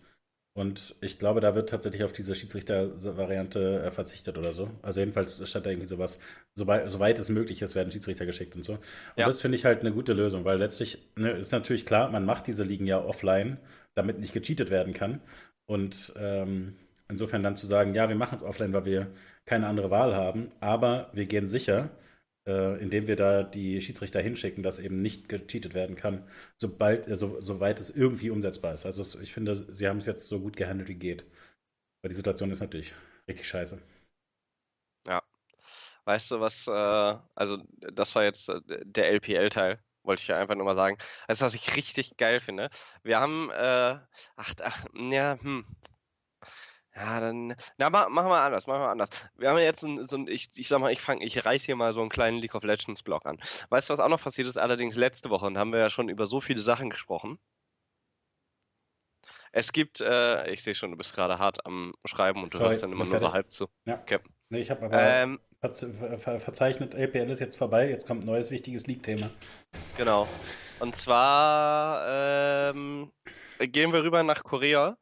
Und ich glaube, da wird tatsächlich auf diese Schiedsrichter-Variante äh, verzichtet oder so. Also jedenfalls statt da irgendwie sowas, soweit, soweit es möglich ist, werden Schiedsrichter geschickt und so. Und ja. das finde ich halt eine gute Lösung, weil letztlich ne, ist natürlich klar, man macht diese Ligen ja offline, damit nicht gecheatet werden kann. Und ähm, insofern dann zu sagen, ja, wir machen es offline, weil wir keine andere Wahl haben, aber wir gehen sicher, äh, indem wir da die Schiedsrichter hinschicken, dass eben nicht gecheatet werden kann, sobald, äh, so, soweit es irgendwie umsetzbar ist. Also ich finde, sie haben es jetzt so gut gehandelt wie geht. Weil die Situation ist natürlich richtig scheiße. Ja. Weißt du, was, äh, also das war jetzt äh, der LPL-Teil wollte ich ja einfach nur mal sagen. Also was ich richtig geil finde. Wir haben, äh, ach, ach, ja, hm, ja, dann. Na, machen wir anders, machen wir anders. Wir haben ja jetzt so ein, so ein ich, ich sag mal, ich fange, ich reiß hier mal so einen kleinen League of Legends Blog an. Weißt du, was auch noch passiert ist? Allerdings letzte Woche, und haben wir ja schon über so viele Sachen gesprochen. Es gibt, äh, ich sehe schon, du bist gerade hart am Schreiben und du Sorry, hörst dann immer nur so halb zu. Ja. Okay. Nee, ich habe aber ähm, ver verzeichnet, LPL ist jetzt vorbei, jetzt kommt ein neues wichtiges League-Thema. Genau. Und zwar ähm, gehen wir rüber nach Korea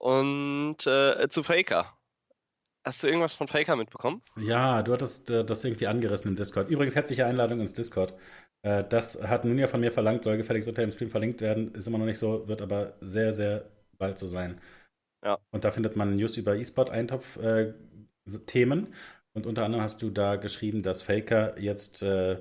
und äh, zu Faker. Hast du irgendwas von Faker mitbekommen? Ja, du hattest äh, das irgendwie angerissen im Discord. Übrigens, herzliche Einladung ins Discord. Äh, das hat nun ja von mir verlangt, soll gefälligst unter dem Stream verlinkt werden. Ist immer noch nicht so, wird aber sehr, sehr bald so sein. Ja. Und da findet man News über E-Sport-Eintopf-Themen. Äh, und unter anderem hast du da geschrieben, dass Faker jetzt äh,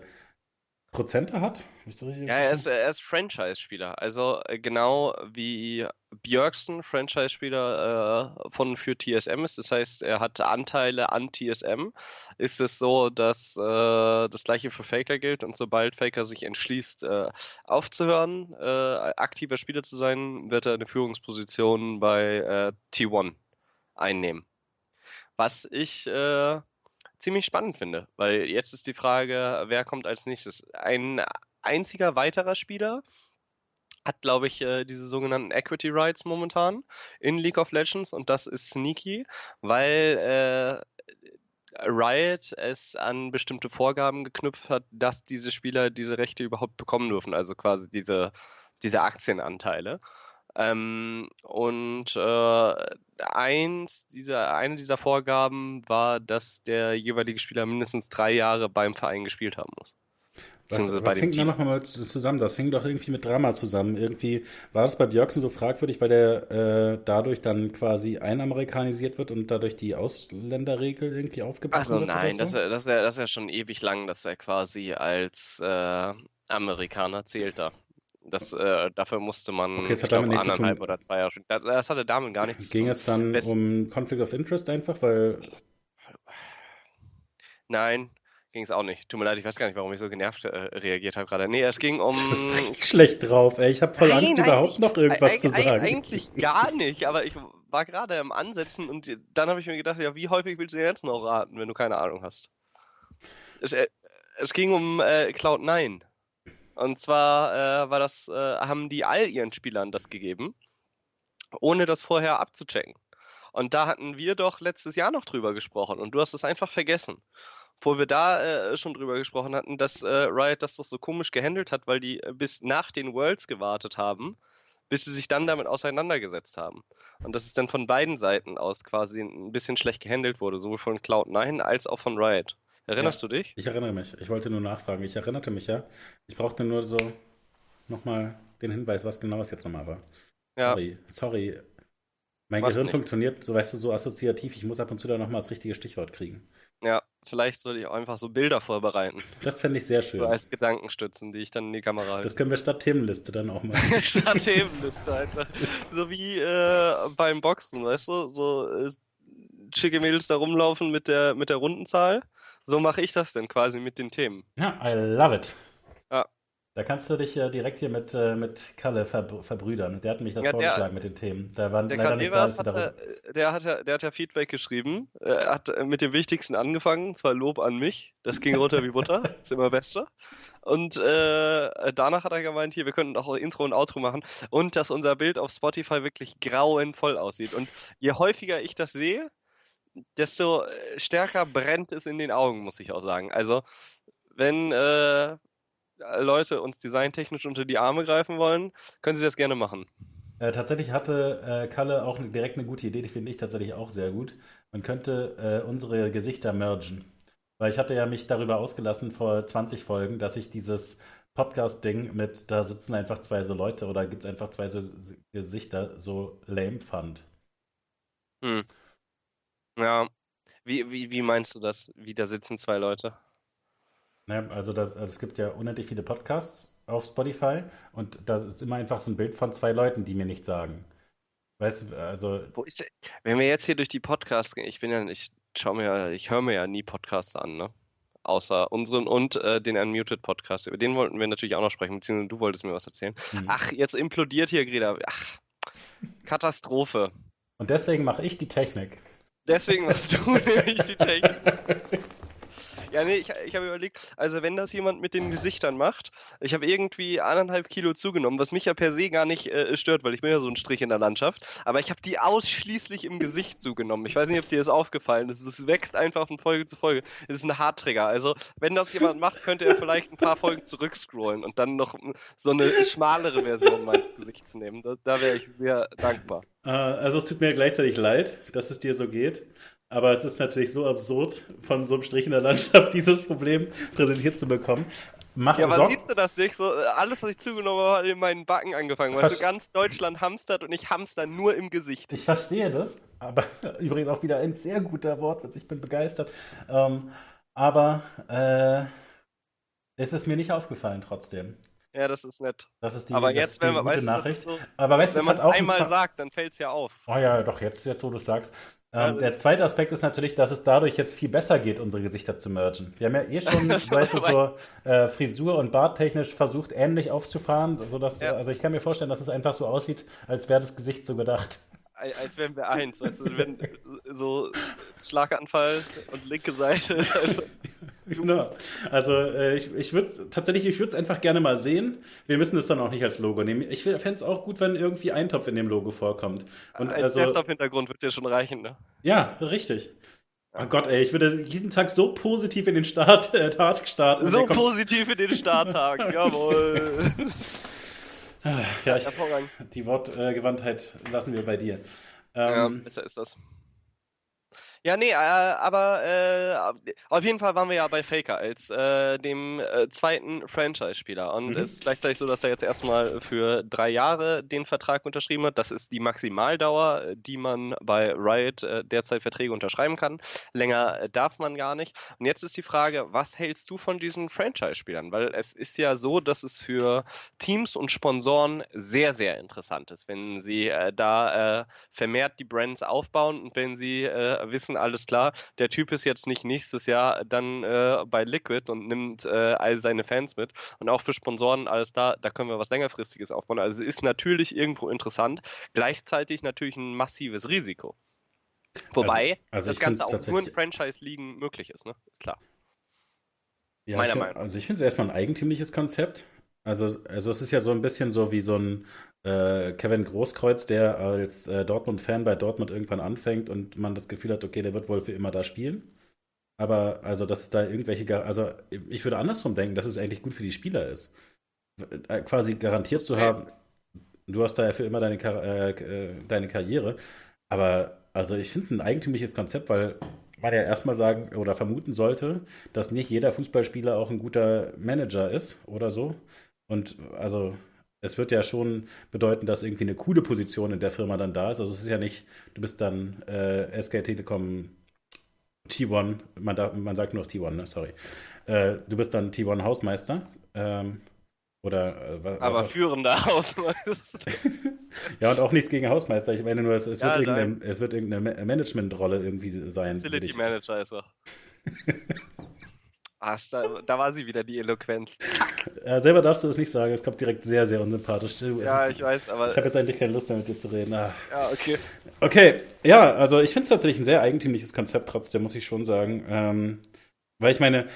Prozente hat? Ja, er ist, er ist Franchise-Spieler. Also äh, genau wie Björksen Franchise-Spieler äh, von für TSM ist. Das heißt, er hat Anteile an TSM. Ist es so, dass äh, das gleiche für Faker gilt und sobald Faker sich entschließt, äh, aufzuhören, äh, aktiver Spieler zu sein, wird er eine Führungsposition bei äh, T1 einnehmen. Was ich ziemlich spannend finde, weil jetzt ist die Frage, wer kommt als nächstes? Ein einziger weiterer Spieler hat, glaube ich, äh, diese sogenannten Equity Rights momentan in League of Legends und das ist Sneaky, weil äh, Riot es an bestimmte Vorgaben geknüpft hat, dass diese Spieler diese Rechte überhaupt bekommen dürfen, also quasi diese, diese Aktienanteile. Ähm, und äh, eins dieser, eine dieser Vorgaben war, dass der jeweilige Spieler mindestens drei Jahre beim Verein gespielt haben muss. Was, was hängt da nochmal zusammen? Das hing doch irgendwie mit Drama zusammen. Irgendwie war es bei Björksen so fragwürdig, weil der äh, dadurch dann quasi einamerikanisiert wird und dadurch die Ausländerregel irgendwie aufgebrochen also wird? Also nein, so? das, das, ist ja, das ist ja schon ewig lang, dass er quasi als äh, Amerikaner zählt da. Das, äh, dafür musste man okay, glaub, anderthalb oder zwei Jahre. Das, das hatte damit gar nichts Ging zu tun. Ging es dann um Conflict of Interest einfach, weil. Nein, ging es auch nicht. Tut mir leid, ich weiß gar nicht, warum ich so genervt äh, reagiert habe gerade. Nee, es ging um. Du bist richtig schlecht drauf, ey. Ich habe voll Angst, überhaupt noch irgendwas zu sagen. Eigentlich gar nicht, aber ich war gerade im Ansetzen und dann habe ich mir gedacht, ja, wie häufig willst du jetzt noch raten, wenn du keine Ahnung hast? Es, äh, es ging um äh, Cloud9. Und zwar äh, war das, äh, haben die all ihren Spielern das gegeben, ohne das vorher abzuchecken. Und da hatten wir doch letztes Jahr noch drüber gesprochen und du hast es einfach vergessen. Wo wir da äh, schon drüber gesprochen hatten, dass äh, Riot das doch so komisch gehandelt hat, weil die äh, bis nach den Worlds gewartet haben, bis sie sich dann damit auseinandergesetzt haben. Und dass es dann von beiden Seiten aus quasi ein bisschen schlecht gehandelt wurde, sowohl von Cloud9 als auch von Riot. Erinnerst ja, du dich? Ich erinnere mich. Ich wollte nur nachfragen. Ich erinnerte mich ja. Ich brauchte nur so nochmal den Hinweis, was genau es jetzt nochmal war. Sorry, ja. sorry. Mein Macht Gehirn nicht. funktioniert, so weißt du, so assoziativ. Ich muss ab und zu da nochmal das richtige Stichwort kriegen. Ja, vielleicht sollte ich auch einfach so Bilder vorbereiten. Das fände ich sehr schön. So als Gedankenstützen, die ich dann in die Kamera halte. Das können wir statt Themenliste dann auch machen. statt Themenliste einfach. So wie äh, beim Boxen, weißt du? So äh, schicke Mädels da rumlaufen mit der, mit der Rundenzahl so mache ich das denn quasi mit den Themen. Ja, I love it. Ja. Da kannst du dich ja direkt hier mit, äh, mit Kalle ver verbrüdern. Der hat mich das ja, vorgeschlagen der, mit den Themen. Da waren der leider nicht da, hat, äh, der, hat ja, der hat ja Feedback geschrieben. Er hat äh, mit dem Wichtigsten angefangen, zwar Lob an mich. Das ging runter wie Butter. ist immer besser. Und äh, danach hat er gemeint, hier, wir könnten auch Intro und Outro machen. Und dass unser Bild auf Spotify wirklich grauenvoll aussieht. Und je häufiger ich das sehe, desto äh, stärker brennt es in den Augen, muss ich auch sagen. Also, wenn äh, Leute uns designtechnisch unter die Arme greifen wollen, können sie das gerne machen. Äh, tatsächlich hatte äh, Kalle auch direkt eine gute Idee, die finde ich tatsächlich auch sehr gut. Man könnte äh, unsere Gesichter mergen. Weil ich hatte ja mich darüber ausgelassen vor 20 Folgen, dass ich dieses Podcast-Ding mit, da sitzen einfach zwei so Leute oder gibt es einfach zwei so Gesichter, so lame fand. Hm. Ja. Wie, wie, wie meinst du das? Wie da sitzen zwei Leute? Ja, also, das, also es gibt ja unendlich viele Podcasts auf Spotify und da ist immer einfach so ein Bild von zwei Leuten, die mir nichts sagen. Weißt du, also. Wenn wir jetzt hier durch die Podcasts gehen, ich bin ja, ich schau mir, ich höre mir ja nie Podcasts an, ne? Außer unseren und äh, den Unmuted Podcast. Über den wollten wir natürlich auch noch sprechen, beziehungsweise du wolltest mir was erzählen. Mhm. Ach, jetzt implodiert hier Greta. Ach, Katastrophe. Und deswegen mache ich die Technik. Deswegen machst du nämlich die Technik. Ja, nee, ich, ich habe überlegt, also wenn das jemand mit den Gesichtern macht, ich habe irgendwie anderthalb Kilo zugenommen, was mich ja per se gar nicht äh, stört, weil ich bin ja so ein Strich in der Landschaft, aber ich habe die ausschließlich im Gesicht zugenommen. Ich weiß nicht, ob dir das aufgefallen ist. Es wächst einfach von Folge zu Folge. Es ist ein Hartträger. Also, wenn das jemand macht, könnte er vielleicht ein paar Folgen zurückscrollen und dann noch so eine schmalere Version meines Gesichts nehmen. Da, da wäre ich sehr dankbar. Äh, also, es tut mir gleichzeitig leid, dass es dir so geht. Aber es ist natürlich so absurd, von so einem Strich in der Landschaft dieses Problem präsentiert zu bekommen. Mach ja, aber siehst du das nicht? So, alles, was ich zugenommen habe, hat in meinen Backen angefangen. Weil so ganz Deutschland hamstert und ich hamster nur im Gesicht. Ich verstehe das, aber übrigens auch wieder ein sehr guter Wort, ich bin begeistert. Ähm, aber äh, ist es mir nicht aufgefallen trotzdem. Ja, das ist nett. Das ist die, aber jetzt, ist wenn man gute weißt, Nachricht. so, aber weißt, wenn man es einmal sagt, dann fällt es ja auf. Oh ja, doch, jetzt, jetzt wo du es sagst. Ähm, der zweite Aspekt ist natürlich, dass es dadurch jetzt viel besser geht, unsere Gesichter zu mergen. Wir haben ja eh schon, weißt du, so äh, Frisur- und Barttechnisch versucht, ähnlich aufzufahren. Sodass, Ja. Also ich kann mir vorstellen, dass es einfach so aussieht, als wäre das Gesicht so gedacht. Al- Als wären wir eins, weißt du, wenn so Schlaganfall und linke Seite. einfach- Genau. Also äh, ich, ich würde tatsächlich, ich würde es einfach gerne mal sehen. Wir müssen es dann auch nicht als Logo nehmen. Ich fände es auch gut, wenn irgendwie Eintopf in dem Logo vorkommt. Und Als also, Desktop-Hintergrund wird dir schon reichen, ne? ja, richtig. Oh Gott, ey, ich würde jeden Tag so positiv in den Start, äh, Tag starten. So positiv in den Starttag, jawohl. Ja, ich, die Wortgewandtheit lassen wir bei dir. Ja, Ähm, besser ist das. Ja, nee, äh, aber äh, auf jeden Fall waren wir ja bei Faker als äh, dem äh, zweiten Franchise-Spieler. Und Mhm. es ist gleichzeitig so, dass er jetzt erstmal für drei Jahre den Vertrag unterschrieben hat. Das ist die Maximaldauer, die man bei Riot äh, derzeit Verträge unterschreiben kann. Länger äh, darf man gar nicht. Und jetzt ist die Frage, was hältst du von diesen Franchise-Spielern? Weil es ist ja so, dass es für Teams und Sponsoren sehr, sehr interessant ist, wenn sie da vermehrt die Brands aufbauen und wenn sie äh, wissen, alles klar, der Typ ist jetzt nicht nächstes Jahr dann äh, bei Liquid und nimmt äh, all seine Fans mit. Und auch für Sponsoren, alles da, da können wir was längerfristiges aufbauen. Also es ist natürlich irgendwo interessant, gleichzeitig natürlich ein massives Risiko. Wobei also das ich Ganze auch nur in Franchise-Ligen möglich ist, ne? Ist klar. ja, meiner ich, Meinung. Also ich finde es erstmal ein eigentümliches Konzept. Also, also es ist ja so ein bisschen so wie so ein äh, Kevin Großkreuz, der als äh, Dortmund-Fan bei Dortmund irgendwann anfängt und man das Gefühl hat, okay, der wird wohl für immer da spielen. Aber also, dass es da irgendwelche, also ich würde andersrum denken, dass es eigentlich gut für die Spieler ist. Äh, quasi garantiert zu haben, du hast da ja für immer deine, Kar äh, äh, deine Karriere. Aber also ich finde es ein eigentümliches Konzept, weil man ja erstmal sagen oder vermuten sollte, dass nicht jeder Fußballspieler auch ein guter Manager ist oder so. Und also es wird ja schon bedeuten, dass irgendwie eine coole Position in der Firma dann da ist. Also es ist ja nicht, du bist dann äh, SK Telekom T1, man, darf, man sagt nur noch T1, ne? sorry. Äh, du bist dann T1 Hausmeister. Ähm, oder äh, wa- was Aber auch- führender Hausmeister. ja, und auch nichts gegen Hausmeister. Ich meine nur, es, es, Ja, wird, irgendeine, es wird irgendeine Ma- Managementrolle irgendwie sein. Facility Manager ist er. Ah, da, da war sie wieder, die Eloquenz. Äh, selber darfst du das nicht sagen, es kommt direkt sehr, sehr unsympathisch. Ja, ich weiß, aber. Ich habe jetzt eigentlich keine Lust mehr mit dir zu reden. Ah. ja, okay. Okay, ja, also ich finde es tatsächlich ein sehr eigentümliches Konzept trotzdem, muss ich schon sagen. Ähm, weil ich meine,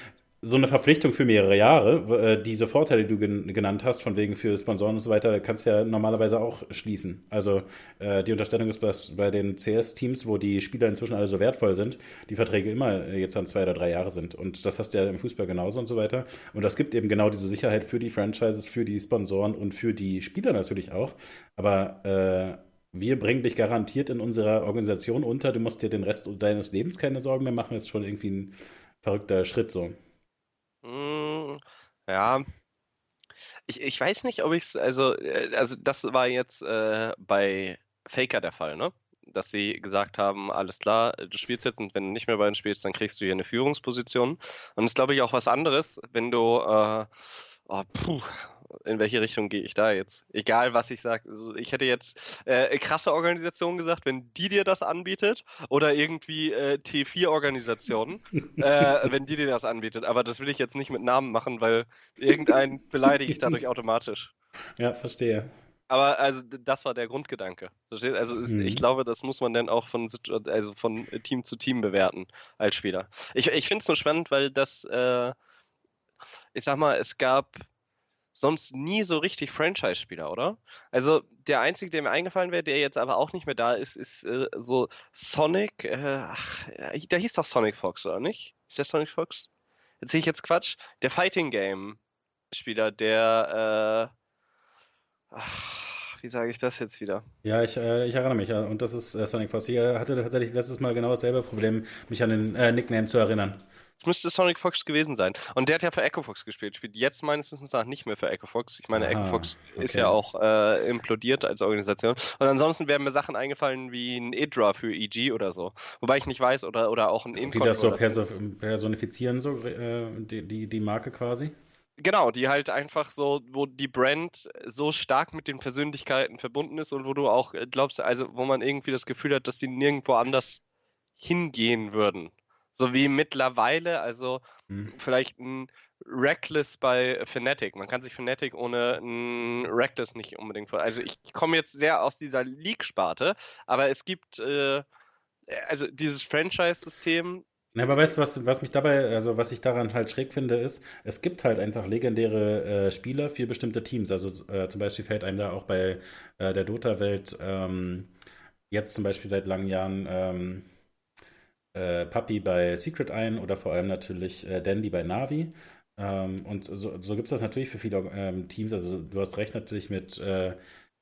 so eine Verpflichtung für mehrere Jahre, äh, diese Vorteile, die du gen genannt hast, von wegen für Sponsoren und so weiter, kannst du ja normalerweise auch schließen. Also äh, die Unterstellung ist dass bei den CS-Teams, wo die Spieler inzwischen alle so wertvoll sind, die Verträge immer äh, jetzt an zwei oder drei Jahre sind. Und das hast du ja im Fußball genauso und so weiter. Und das gibt eben genau diese Sicherheit für die Franchises, für die Sponsoren und für die Spieler natürlich auch. Aber äh, wir bringen dich garantiert in unserer Organisation unter. Du musst dir den Rest deines Lebens keine Sorgen mehr machen. Ist schon irgendwie ein verrückter Schritt so. Mm, ja. Ich, ich weiß nicht, ob ich es, also, äh, also das war jetzt äh, bei Faker der Fall, ne? Dass sie gesagt haben, alles klar, du spielst jetzt und wenn du nicht mehr bei uns spielst, dann kriegst du hier eine Führungsposition. Und das ist, glaube ich, auch was anderes, wenn du, äh, oh, puh, in welche Richtung gehe ich da jetzt? Egal, was ich sage. Also ich hätte jetzt äh, krasse Organisation gesagt, wenn die dir das anbietet, oder irgendwie äh, T4-Organisation, äh, wenn die dir das anbietet. Aber das will ich jetzt nicht mit Namen machen, weil irgendeinen beleidige ich dadurch automatisch. Ja, verstehe. Aber also das war der Grundgedanke. Verstehst? Also Mhm. ich glaube, das muss man dann auch von, also von Team zu Team bewerten als Spieler. Ich, ich finde es nur spannend, weil das, äh, ich sag mal, es gab sonst nie so richtig Franchise-Spieler, oder? Also der einzige, der mir eingefallen wäre, der jetzt aber auch nicht mehr da ist, ist äh, so Sonic. Äh, ach, äh, der hieß doch Sonic Fox, oder nicht? Ist der Sonic Fox? Erzähl ich jetzt Quatsch? Der Fighting Game Spieler, der äh, ach, wie sage ich das jetzt wieder? Ja, ich, äh, ich erinnere mich. Und das ist äh, Sonic Fox. Ich hatte tatsächlich letztes Mal genau dasselbe Problem, mich an den äh, Nickname zu erinnern. Es müsste Sonic Fox gewesen sein. Und der hat ja für Echo Fox gespielt. Spielt jetzt meines Wissens nach nicht mehr für Echo Fox. Ich meine, Aha, Echo Fox ist okay. ja auch äh, implodiert als Organisation. Und ansonsten wären mir Sachen eingefallen wie ein Idra für EG oder so. Wobei ich nicht weiß, oder, oder auch ein Die Incon. das so perso personifizieren, so äh, die, die, die Marke quasi. Genau, die halt einfach so, wo die Brand so stark mit den Persönlichkeiten verbunden ist und wo du auch glaubst, also wo man irgendwie das Gefühl hat, dass die nirgendwo anders hingehen würden. So wie mittlerweile, also hm. vielleicht ein Reckless bei Fnatic. Man kann sich Fnatic ohne ein Reckless nicht unbedingt vor. Also ich komme jetzt sehr aus dieser League-Sparte, aber es gibt äh, also dieses Franchise-System na, aber weißt du, was, was mich dabei, also was ich daran halt schräg finde, ist, es gibt halt einfach legendäre äh, Spieler für bestimmte Teams. Also äh, zum Beispiel fällt einem da auch bei äh, der Dota-Welt ähm, jetzt zum Beispiel seit langen Jahren ähm, äh, Puppy bei Secret ein oder vor allem natürlich äh, Dandy bei Navi. Ähm, und so, so gibt es das natürlich für viele ähm, Teams. Also du hast recht natürlich mit äh,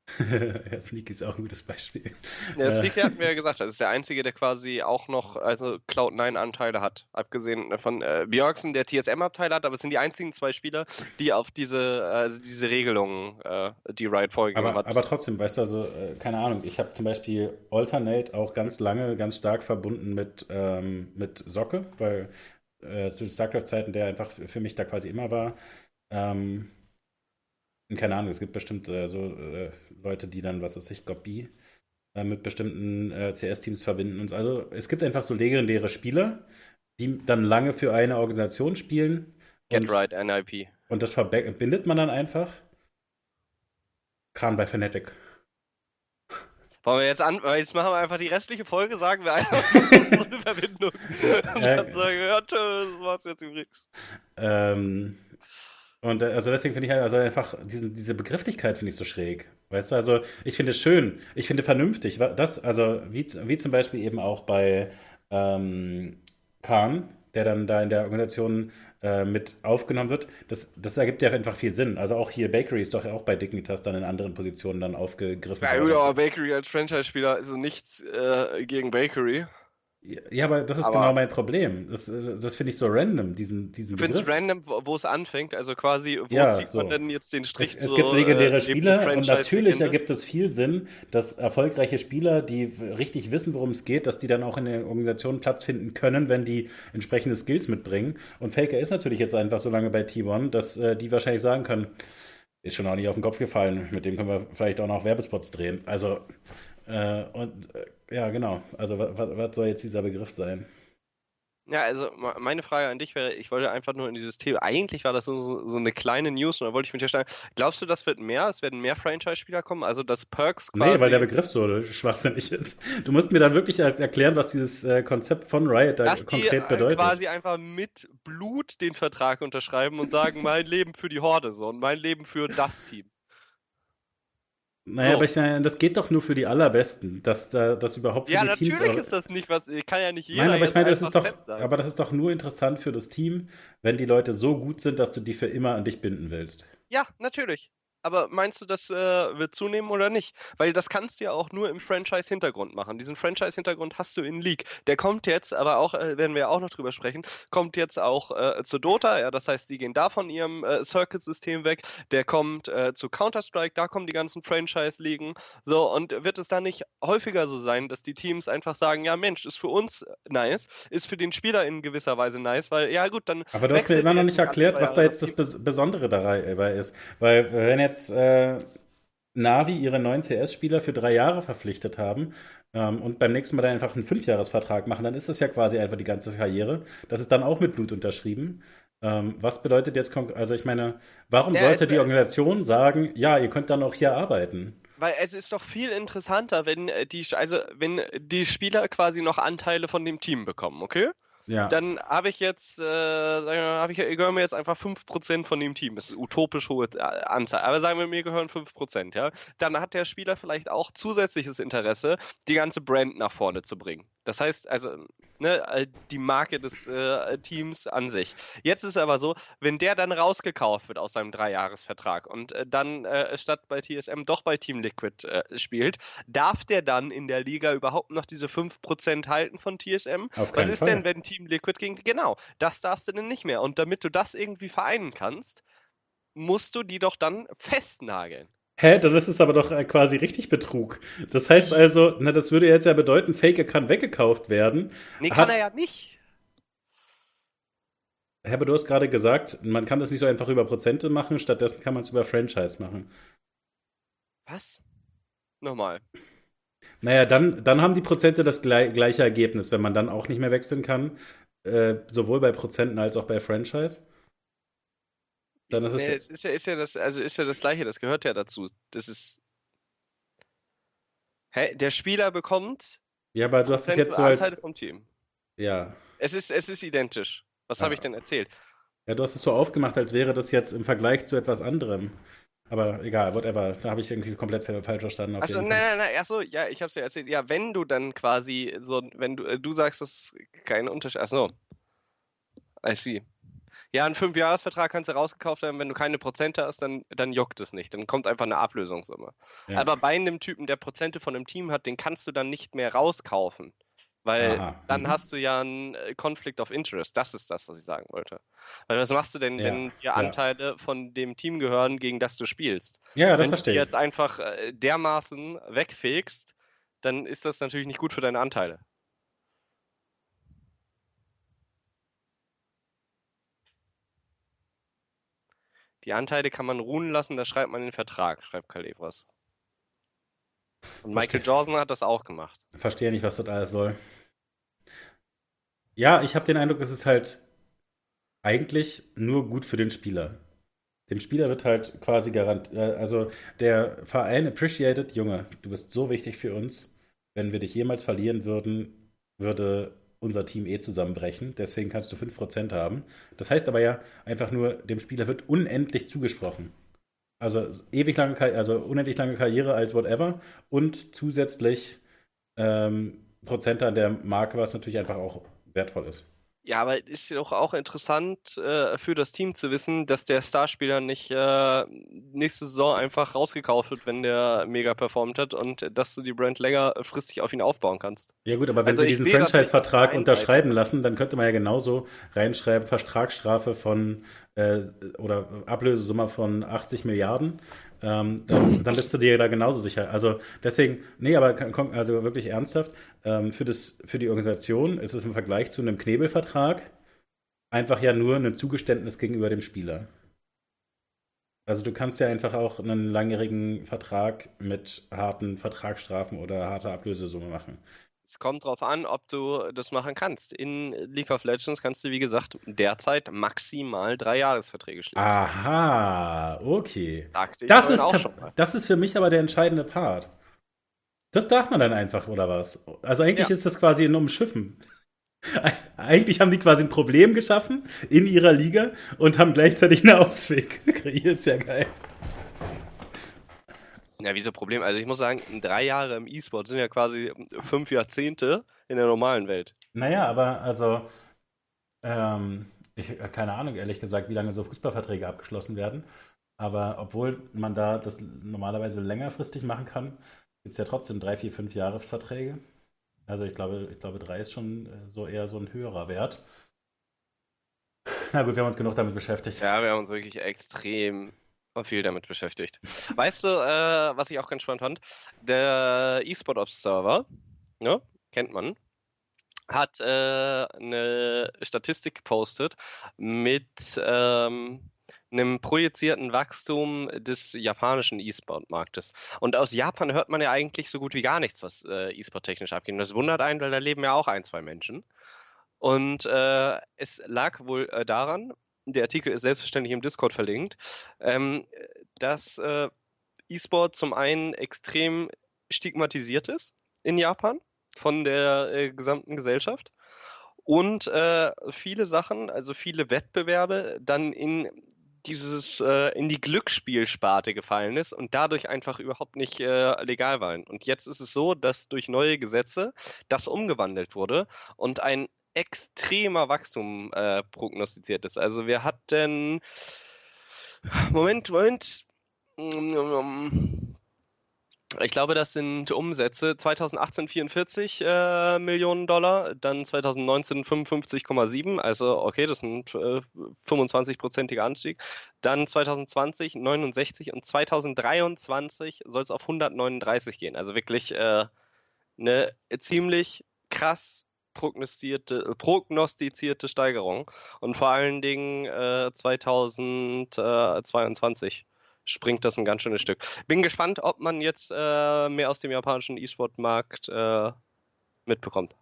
ja, Sneaky ist auch ein gutes Beispiel. Ja, äh. Sneaky hat mir ja gesagt, das ist der Einzige, der quasi auch noch also Cloud9-Anteile hat. Abgesehen von äh, Björksen, der TSM-Abteil hat, aber es sind die einzigen zwei Spieler, die auf diese, also diese Regelungen, äh, die Riot vorgegeben aber, hat. Aber trotzdem, weißt du, also, äh, keine Ahnung, ich habe zum Beispiel Alternate auch ganz lange, ganz stark verbunden mit, ähm, mit Socke, weil äh, zu StarCraft-Zeiten der einfach für mich da quasi immer war. Ähm, keine Ahnung, es gibt bestimmt äh, so äh, Leute, die dann, was weiß ich, Gobi äh, mit bestimmten äh, CS-Teams verbinden und so. Also es gibt einfach so legendäre Spieler, die dann lange für eine Organisation spielen. Get und, right, NIP. Und das verbindet man dann einfach. Kran bei Fnatic. Wollen wir jetzt an, jetzt machen wir einfach die restliche Folge, sagen wir einfach so eine Verbindung. Und dann sagen wir, ja, tschüss, das war's jetzt übrigens. Ähm, und äh, also deswegen finde ich halt also einfach diesen, diese Begrifflichkeit finde ich so schräg. Weißt du, also ich finde es schön, ich finde vernünftig. Das, also wie, wie zum Beispiel eben auch bei ähm, Khan, der dann da in der Organisation äh, mit aufgenommen wird, das, das ergibt ja einfach viel Sinn. Also auch hier Bakery ist doch auch bei Dignitas dann in anderen Positionen dann aufgegriffen. Ja, gut, aber Bakery als Franchise-Spieler also nichts äh, gegen Bakery. Ja, aber das ist aber genau mein Problem. Das, das finde ich so random, diesen, diesen Ich finde es random, wo es anfängt. Also quasi, wo ja, zieht so. man denn jetzt den Strich Es, es gibt legendäre äh, Spieler und natürlich ergibt es viel Sinn, dass erfolgreiche Spieler, die richtig wissen, worum es geht, dass die dann auch in der Organisation Platz finden können, wenn die entsprechende Skills mitbringen. Und Faker ist natürlich jetzt einfach so lange bei T1, dass äh, die wahrscheinlich sagen können, ist schon auch nicht auf den Kopf gefallen, mit dem können wir vielleicht auch noch Werbespots drehen. Also, äh, und äh, ja, genau. Also, was soll jetzt dieser Begriff sein? Ja, also meine Frage an dich wäre, ich wollte einfach nur in dieses Thema, eigentlich war das so, so eine kleine News und da wollte ich mich ja stellen, glaubst du, das wird mehr? Es werden mehr Franchise-Spieler kommen? Also dass Perks quasi... Nee, weil der Begriff so schwachsinnig ist. Du musst mir dann wirklich erklären, was dieses äh, Konzept von Riot da dass konkret die, bedeutet. quasi einfach mit Blut den Vertrag unterschreiben und sagen, mein Leben für die Horde so und mein Leben für das Team. Naja, so. aber ich, das geht doch nur für die Allerbesten, dass da das überhaupt für ja, die Teams. Ja, natürlich ist das nicht was, kann ja nicht jeder. Nein, aber ich meine, das ist doch, aber das ist doch nur interessant für das Team, wenn die Leute so gut sind, dass du die für immer an dich binden willst. Ja, natürlich aber meinst du, das äh, wird zunehmen oder nicht? Weil das kannst du ja auch nur im Franchise-Hintergrund machen. Diesen Franchise-Hintergrund hast du in League. Der kommt jetzt, aber auch, äh, werden wir ja auch noch drüber sprechen, kommt jetzt auch äh, zu Dota. Ja, das heißt, die gehen da von ihrem äh, Circuit-System weg. Der kommt äh, zu Counter-Strike, da kommen die ganzen Franchise-Ligen. So, und wird es da nicht häufiger so sein, dass die Teams einfach sagen, ja Mensch, ist für uns nice, ist für den Spieler in gewisser Weise nice, weil, ja gut, dann. Aber du hast mir immer noch nicht erklärt, was da jetzt das Besondere dabei ist. Weil, wenn jetzt jetzt äh, Navi ihre neuen CS-Spieler für drei Jahre verpflichtet haben ähm, und beim nächsten Mal dann einfach einen Fünfjahresvertrag machen, dann ist das ja quasi einfach die ganze Karriere. Das ist dann auch mit Blut unterschrieben. Ähm, was bedeutet jetzt, also ich meine, warum ja, sollte die Organisation sagen, ja, ihr könnt dann auch hier arbeiten? Weil es ist doch viel interessanter, wenn äh, die, also wenn die Spieler quasi noch Anteile von dem Team bekommen, okay? Ja. Dann habe ich jetzt, äh, habe ich, ich gehöre mir jetzt einfach 5% von dem Team. Das ist eine utopisch hohe äh, Anzahl. Aber sagen wir, mir gehören 5%, ja. Dann hat der Spieler vielleicht auch zusätzliches Interesse, die ganze Brand nach vorne zu bringen. Das heißt, also, ne, die Marke des äh, Teams an sich. Jetzt ist aber so, wenn der dann rausgekauft wird aus seinem Dreijahresvertrag und äh, dann äh, statt bei TSM doch bei Team Liquid äh, spielt, darf der dann in der Liga überhaupt noch diese 5% halten von TSM? Auf Was ist Fall. denn, wenn Team Liquid ging? Genau, das darfst du denn nicht mehr. Und damit du das irgendwie vereinen kannst, musst du die doch dann festnageln. Hä, dann ist es aber doch äh, quasi richtig Betrug. Das heißt also, na, das würde jetzt ja bedeuten, Faker kann weggekauft werden. Nee, kann er ja nicht. Herbert, du hast gerade gesagt, man kann das nicht so einfach über Prozente machen, stattdessen kann man es über Franchise machen. Was? Nochmal. Naja, dann, dann haben die Prozente das gleiche Ergebnis, wenn man dann auch nicht mehr wechseln kann, äh, sowohl bei Prozenten als auch bei Franchise. Dann ist nee, es, ist ja, ist ja das, also ist ja das gleiche, das gehört ja dazu. Das ist. Hä? Der Spieler bekommt. Ja, aber du hast es jetzt so als. vom Team. Ja. Es ist, es ist identisch. Was ja. habe ich denn erzählt? Ja, du hast es so aufgemacht, als wäre das jetzt im Vergleich zu etwas anderem. Aber egal, whatever. Da habe ich irgendwie komplett falsch verstanden. Achso, nein, nein, nein, achso, ja, ich habe es ja erzählt. Ja, wenn du dann quasi so, wenn du, äh, du sagst, das ist kein Unterschied. Achso. I see. Ja, ein Fünfjahresvertrag kannst du rausgekauft werden, wenn du keine Prozente hast, dann, dann juckt es nicht. Dann kommt einfach eine Ablösungssumme. Ja. Aber bei einem Typen, der Prozente von einem Team hat, den kannst du dann nicht mehr rauskaufen. Weil Aha. dann mhm. hast du ja einen äh, Conflict of Interest. Das ist das, was ich sagen wollte. Weil was machst du denn, ja. wenn dir Anteile ja. von dem Team gehören, gegen das du spielst? Ja, das verstehe ich. Wenn du jetzt einfach äh, dermaßen wegfegst, dann ist das natürlich nicht gut für deine Anteile. Die Anteile kann man ruhen lassen, da schreibt man den Vertrag, schreibt Kalevras. Und Michael Verstehe. Jordan hat das auch gemacht. Verstehe nicht, was das alles soll. Ja, ich habe den Eindruck, es ist halt eigentlich nur gut für den Spieler. Dem Spieler wird halt quasi garantiert, äh, also der Verein appreciated, Junge, du bist so wichtig für uns. Wenn wir dich jemals verlieren würden, würde unser Team eh zusammenbrechen. Deswegen kannst du 5% haben. Das heißt aber ja einfach nur, dem Spieler wird unendlich zugesprochen. Also ewig lange, also unendlich lange Karriere als whatever und zusätzlich ähm, Prozente an der Marke, was natürlich einfach auch wertvoll ist. Ja, aber ist ja doch auch interessant äh, für das Team zu wissen, dass der Starspieler nicht äh, nächste Saison einfach rausgekauft wird, wenn der mega performt hat und dass du die Brand längerfristig auf ihn aufbauen kannst. Ja gut, aber wenn also sie diesen Franchise-Vertrag unterschreiben lassen, dann könnte man ja genauso reinschreiben, Vertragsstrafe von äh, oder Ablösesumme von 80 Milliarden. Ähm, dann, dann, bist du dir da genauso sicher. Also deswegen, nee, aber also wirklich ernsthaft, ähm, für, das, für die Organisation ist es im Vergleich zu einem Knebelvertrag einfach ja nur ein Zugeständnis gegenüber dem Spieler. Also du kannst ja einfach auch einen langjährigen Vertrag mit harten Vertragsstrafen oder harter Ablösesumme machen. Es kommt darauf an, ob du das machen kannst. In League of Legends kannst du, wie gesagt, derzeit maximal drei Jahresverträge schließen. Aha, okay. Das ist, das ist für mich aber der entscheidende Part. Das darf man dann einfach, oder was? Also eigentlich ja. ist das quasi ein Umschiffen. Eigentlich haben die quasi ein Problem geschaffen in ihrer Liga und haben gleichzeitig einen Ausweg kreiert. Ist ja geil. Ja, wieso Problem? Also ich muss sagen, drei Jahre im E-Sport sind ja quasi fünf Jahrzehnte in der normalen Welt. Naja, aber also, ähm, ich keine Ahnung, ehrlich gesagt, wie lange so Fußballverträge abgeschlossen werden. Aber obwohl man da das normalerweise längerfristig machen kann, gibt es ja trotzdem drei, vier, fünf Jahresverträge. Also ich glaube, ich glaube, drei ist schon äh, so eher so ein höherer Wert. Na gut, wir haben uns genug damit beschäftigt. Ja, wir haben uns wirklich extrem viel damit beschäftigt. Weißt du, äh, was ich auch ganz spannend fand? Der eSport Observer, ne, kennt man, hat äh, eine Statistik gepostet mit ähm, einem projizierten Wachstum des japanischen E-Sport-Marktes. Und aus Japan hört man ja eigentlich so gut wie gar nichts, was äh, E-Sport technisch abgeht. Und das wundert einen, weil da leben ja auch ein, zwei Menschen. Und äh, es lag wohl äh, daran, der Artikel ist selbstverständlich im Discord verlinkt, ähm, dass äh, E-Sport zum einen extrem stigmatisiert ist in Japan von der äh, gesamten Gesellschaft und äh, viele Sachen, also viele Wettbewerbe dann in dieses äh, in die Glücksspielsparte gefallen ist und dadurch einfach überhaupt nicht äh, legal waren. Und jetzt ist es so, dass durch neue Gesetze das umgewandelt wurde und ein extremer Wachstum äh, prognostiziert ist. Also wir hatten Moment, Moment. Ich glaube, das sind Umsätze 2018 44 äh, Millionen Dollar, dann 2019 55,7, also okay, das ist ein äh, 25-prozentiger Anstieg. Dann 2020 69 und 2023 soll es auf 139 gehen. Also wirklich äh, eine ziemlich krass prognostizierte, äh, prognostizierte Steigerung. Und vor allen Dingen äh, 2022 springt das ein ganz schönes Stück. Bin gespannt, ob man jetzt äh, mehr aus dem japanischen E-Sport-Markt äh, mitbekommt.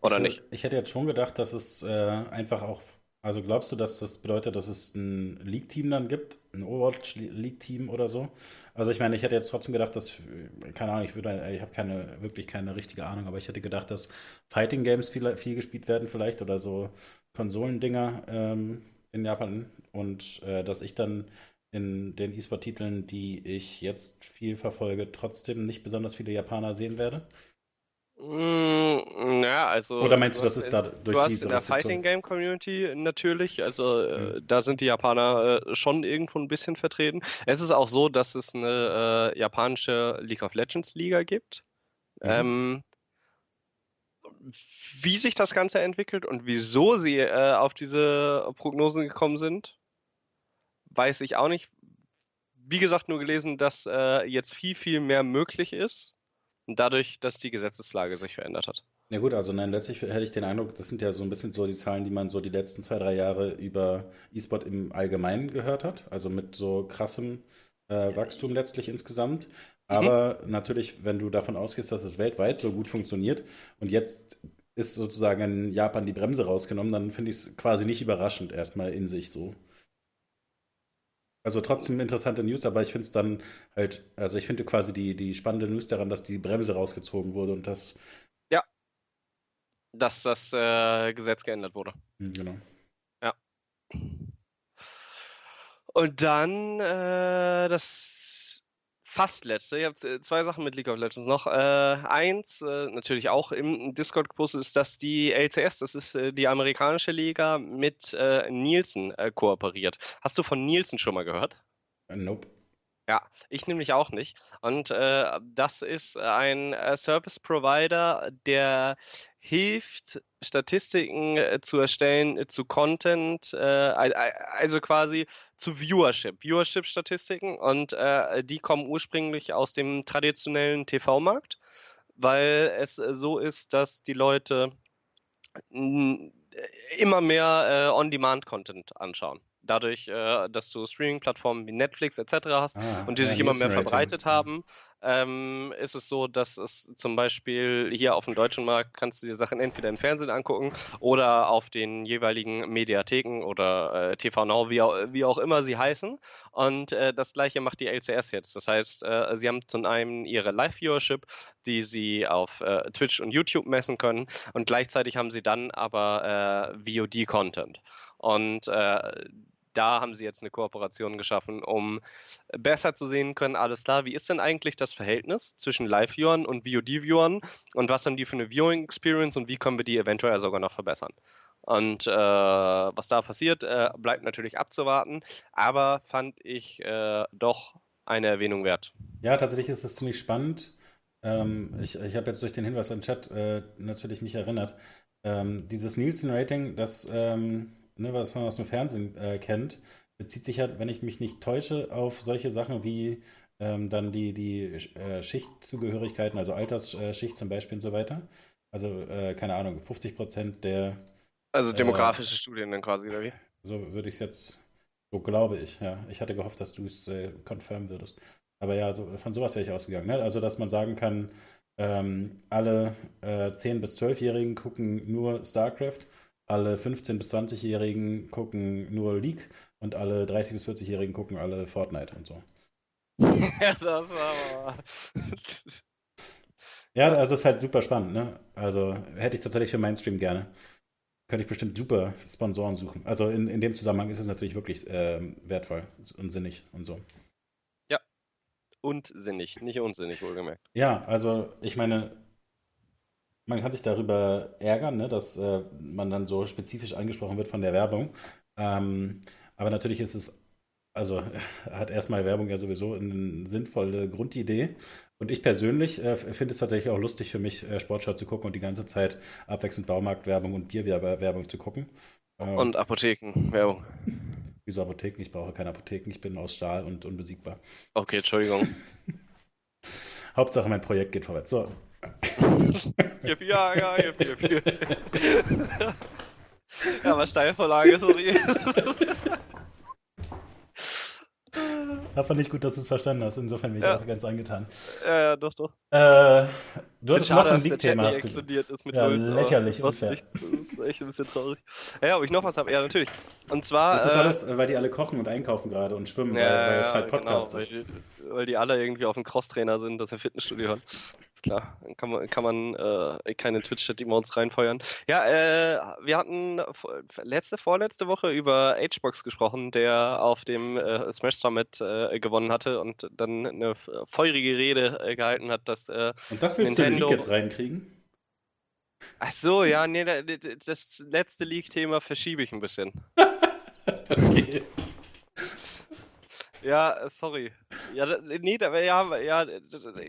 Oder ich, nicht? Ich hätte jetzt schon gedacht, dass es äh, einfach auch. Also glaubst du, dass das bedeutet, dass es ein League-Team dann gibt? Ein Overwatch-League-Team oder so? Also ich meine, ich hätte jetzt trotzdem gedacht, dass, keine Ahnung, ich würde, ich habe keine, wirklich keine richtige Ahnung, aber ich hätte gedacht, dass Fighting Games viel, viel gespielt werden vielleicht oder so Konsolendinger ähm, in Japan und äh, dass ich dann in den E-Sport-Titeln, die ich jetzt viel verfolge, trotzdem nicht besonders viele Japaner sehen werde? Mm, ja, also. Oder meinst du, das ist da durch du diese hast in der Fighting Game Community natürlich, also äh, da sind die Japaner äh, schon irgendwo ein bisschen vertreten. Es ist auch so, dass es eine äh, japanische League of Legends Liga gibt. Mhm. Ähm, wie sich das Ganze entwickelt und wieso sie äh, auf diese Prognosen gekommen sind, weiß ich auch nicht. Wie gesagt, nur gelesen, dass äh, jetzt viel, viel mehr möglich ist. Dadurch, dass die Gesetzeslage sich verändert hat. Ja gut, also nein, letztlich hätte ich den Eindruck, das sind ja so ein bisschen so die Zahlen, die man so die letzten zwei, drei Jahre über E-Sport im Allgemeinen gehört hat. Also mit so krassem äh, Wachstum letztlich insgesamt. Mhm. Aber mhm. natürlich, wenn du davon ausgehst, dass es weltweit so gut funktioniert und jetzt ist sozusagen in Japan die Bremse rausgenommen, dann finde ich es quasi nicht überraschend erstmal in sich so. Also trotzdem interessante News, aber ich finde es dann halt, also ich finde quasi die, die spannende News daran, dass die Bremse rausgezogen wurde und das. Ja. Dass das äh, Gesetz geändert wurde. Hm, genau. Ja. Und dann äh, das fast letzte. Ich habe äh, zwei Sachen mit League of Legends noch. Äh, eins, äh, natürlich auch im Discord gepostet, ist, dass die LCS, das ist äh, die amerikanische Liga, mit äh, Nielsen äh, kooperiert. Hast du von Nielsen schon mal gehört? Nope. Ja, ich nämlich auch nicht. Und äh, das ist ein äh, Service Provider, der hilft, Statistiken äh, zu erstellen äh, zu Content, äh, also quasi zu Viewership, Viewership-Statistiken. Und äh, die kommen ursprünglich aus dem traditionellen TV-Markt, weil es so ist, dass die Leute immer mehr On-Demand-Content anschauen dadurch, äh, dass du Streaming-Plattformen wie Netflix etc. hast ah, und die sich immer mehr verbreitet haben, ähm, ist es so, dass es zum Beispiel hier auf dem deutschen Markt kannst du dir Sachen entweder im Fernsehen angucken oder auf den jeweiligen Mediatheken oder äh, TV Now, wie auch, wie auch immer sie heißen. Und äh, das gleiche macht die LCS jetzt. Das heißt, äh, sie haben zum einen ihre Live-Viewership, die sie auf äh, Twitch und YouTube messen können und gleichzeitig haben sie dann aber äh, VOD-Content. Und äh, da haben sie jetzt eine Kooperation geschaffen, um besser zu sehen können, alles klar, wie ist denn eigentlich das Verhältnis zwischen Live-Viewern und VOD-Viewern und was haben die für eine Viewing-Experience und wie können wir die eventuell sogar noch verbessern. Und äh, was da passiert, äh, bleibt natürlich abzuwarten, aber fand ich äh, doch eine Erwähnung wert. Ja, tatsächlich ist es ziemlich spannend. Ähm, ich ich habe jetzt durch den Hinweis im Chat äh, natürlich mich erinnert. Ähm, dieses Nielsen-Rating, das ähm, ne, was man aus dem Fernsehen äh, kennt, bezieht sich ja, wenn ich mich nicht täusche, auf solche Sachen wie ähm, dann die, die äh, Schichtzugehörigkeiten, also Altersschicht zum Beispiel und so weiter. Also, äh, keine Ahnung, 50 Prozent der. Also demografische Studien dann quasi, oder wie? So würde ich es jetzt, so glaube ich, ja. Ich hatte gehofft, dass du es äh, confirm würdest. Aber ja, so, von sowas wäre ich ausgegangen. Ne? Also, dass man sagen kann, ähm, alle äh, 10- bis 12-Jährigen gucken nur StarCraft alle 15- bis 20-Jährigen gucken nur League und alle 30- bis 40-Jährigen gucken alle Fortnite und so. ja, das war ja, also ist halt super spannend, ne? Also hätte ich tatsächlich für Mainstream gerne. Könnte ich bestimmt super Sponsoren suchen. Also in, in dem Zusammenhang ist es natürlich wirklich äh, wertvoll und sinnig und so. Ja. Und sinnig, nicht unsinnig, wohlgemerkt. Ja, also ich meine, man kann sich darüber ärgern, ne, dass äh, man dann so spezifisch angesprochen wird von der Werbung. Ähm, aber natürlich ist es, also hat erstmal Werbung ja sowieso eine sinnvolle Grundidee. Und ich persönlich äh, finde es tatsächlich auch lustig für mich, äh, Sportschau zu gucken und die ganze Zeit abwechselnd Baumarktwerbung und Bierwerbung zu gucken. Ähm, und Apothekenwerbung. Wieso Apotheken? Ich brauche keine Apotheken, ich bin aus Stahl und unbesiegbar. Okay, Entschuldigung. Hauptsache mein Projekt geht vorwärts. So. Jip, ja, ja, jip, jip. ja, aber Steilvorlage, sorry. Da fand ich gut, dass du es verstanden hast. Insofern bin ich Ja. auch ganz angetan. Ja, ja, doch, doch. Äh, du hattest noch ein dass hast du- explodiert ist mit Ja, aber lächerlich, unfair. nicht, Das ist echt ein bisschen traurig. Ja, ob ich noch was habe? Ja, natürlich. Und zwar. Das ist äh, alles, äh, weil die alle kochen und einkaufen gerade und schwimmen, weil, Ja, weil es ja, halt Podcast genau, ist. weil, die- weil die alle irgendwie auf dem Crosstrainer sind, das im Fitnessstudio hören. Klar, dann kann man, kann man äh, keine Twitch-Chat-Emotes reinfeuern. Ja, äh, wir hatten letzte, vorletzte Woche über Hbox gesprochen, der auf dem äh, Smash Summit äh, gewonnen hatte und dann eine feurige Rede äh, gehalten hat, dass äh, Und das willst du Nintendo- League jetzt reinkriegen? Ach so, ja, nee, das letzte League-Thema verschiebe ich ein bisschen. Okay. Ja, äh, sorry. Ja, da- nee, da, ja, ja,